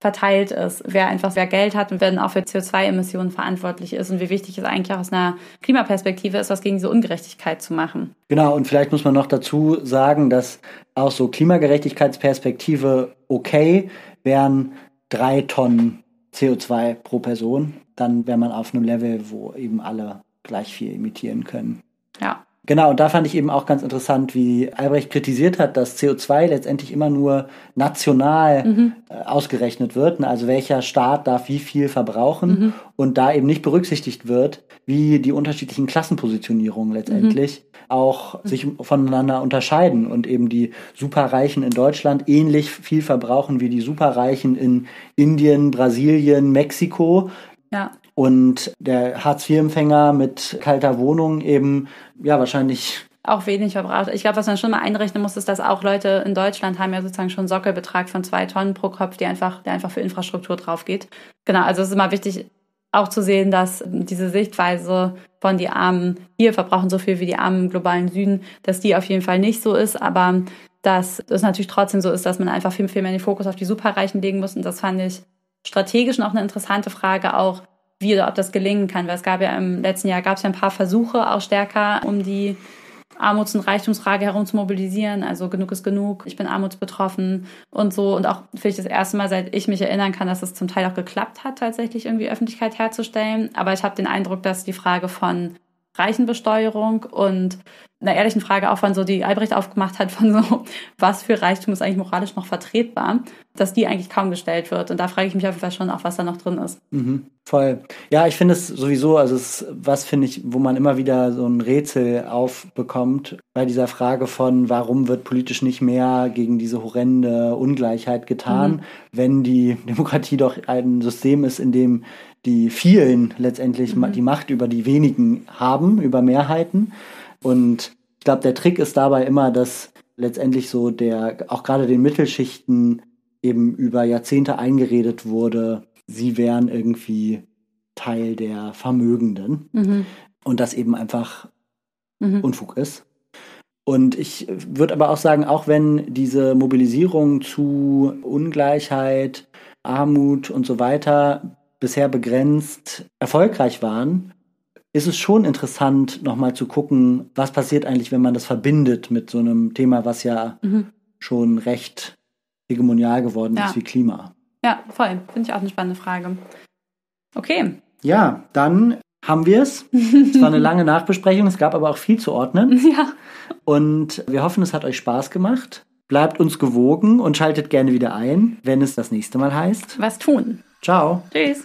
verteilt ist, wer einfach wer Geld hat und wer dann auch für CO2-Emissionen verantwortlich ist und wie wichtig es eigentlich auch aus einer Klimaperspektive ist, was gegen diese Ungerechtigkeit zu machen. Genau, und vielleicht muss man noch dazu sagen, dass auch so Klimagerechtigkeitsperspektive okay wären drei Tonnen CO2 pro Person, dann wäre man auf einem Level, wo eben alle gleich viel emittieren können. Ja. Genau, und da fand ich eben auch ganz interessant, wie Albrecht kritisiert hat, dass CO2 letztendlich immer nur national äh, ausgerechnet wird. ne? Also welcher Staat darf wie viel verbrauchen und da eben nicht berücksichtigt wird, wie die unterschiedlichen Klassenpositionierungen letztendlich auch sich voneinander unterscheiden und eben die Superreichen in Deutschland ähnlich viel verbrauchen wie die Superreichen in Indien, Brasilien, Mexiko Ja. Und der Hartz-IV-Empfänger mit kalter Wohnung eben, ja, wahrscheinlich, Auch wenig verbraucht. Ich glaube, was man schon mal einrechnen muss, ist, dass auch Leute in Deutschland haben ja sozusagen schon einen Sockelbetrag von zwei Tonnen pro Kopf, die einfach, der einfach für Infrastruktur drauf geht. Genau, also es ist immer wichtig, auch zu sehen, dass diese Sichtweise von die Armen, hier verbrauchen so viel wie die Armen im globalen Süden, dass die auf jeden Fall nicht so ist, aber dass es natürlich trotzdem so ist, dass man einfach viel, viel mehr den Fokus auf die Superreichen legen muss. Und das fand ich strategisch noch eine interessante Frage auch, wie ob das gelingen kann. Weil es gab ja im letzten Jahr gab es ja ein paar Versuche auch stärker, um die Armuts- und Reichtumsfrage herum zu mobilisieren. Also genug ist genug, ich bin armutsbetroffen und so. Und auch finde ich das erste Mal, seit ich mich erinnern kann, dass es zum Teil auch geklappt hat, tatsächlich irgendwie Öffentlichkeit herzustellen. Aber ich habe den Eindruck, dass die Frage von Reichenbesteuerung und einer ehrlichen Frage auch von so, die Albrecht aufgemacht hat, (laughs) von so, was für Reichtum ist eigentlich moralisch noch vertretbar, dass die eigentlich kaum gestellt wird. Und da frage ich mich auf jeden Fall schon auch, was da noch drin ist. mhm, voll. Ja, ich finde es sowieso, also es ist was finde ich, wo man immer wieder so ein Rätsel aufbekommt bei dieser Frage von, warum wird politisch nicht mehr gegen diese horrende Ungleichheit getan, wenn die Demokratie doch ein System ist, in dem die vielen letztendlich ma- die Macht über die wenigen haben, über Mehrheiten. Und ich glaube, der Trick ist dabei immer, dass letztendlich so der, auch gerade den Mittelschichten eben über Jahrzehnte eingeredet wurde, sie wären irgendwie Teil der Vermögenden Mhm. und das eben einfach Mhm. Unfug ist. Und ich würde aber auch sagen, auch wenn diese Mobilisierung zu Ungleichheit, Armut und so weiter bisher begrenzt erfolgreich waren, ist es schon interessant, nochmal zu gucken, was passiert eigentlich, wenn man das verbindet mit so einem Thema, was ja Mhm. schon recht hegemonial geworden Ja. ist wie Klima. Ja, voll. Finde ich auch eine spannende Frage. Okay. Ja, dann haben wir es. Es war eine (laughs) lange Nachbesprechung, es gab aber auch viel zu ordnen. (laughs) Ja. Und wir hoffen, es hat euch Spaß gemacht. Bleibt uns gewogen und schaltet gerne wieder ein, wenn es das nächste Mal heißt. Was tun? Ciao. Tschüss.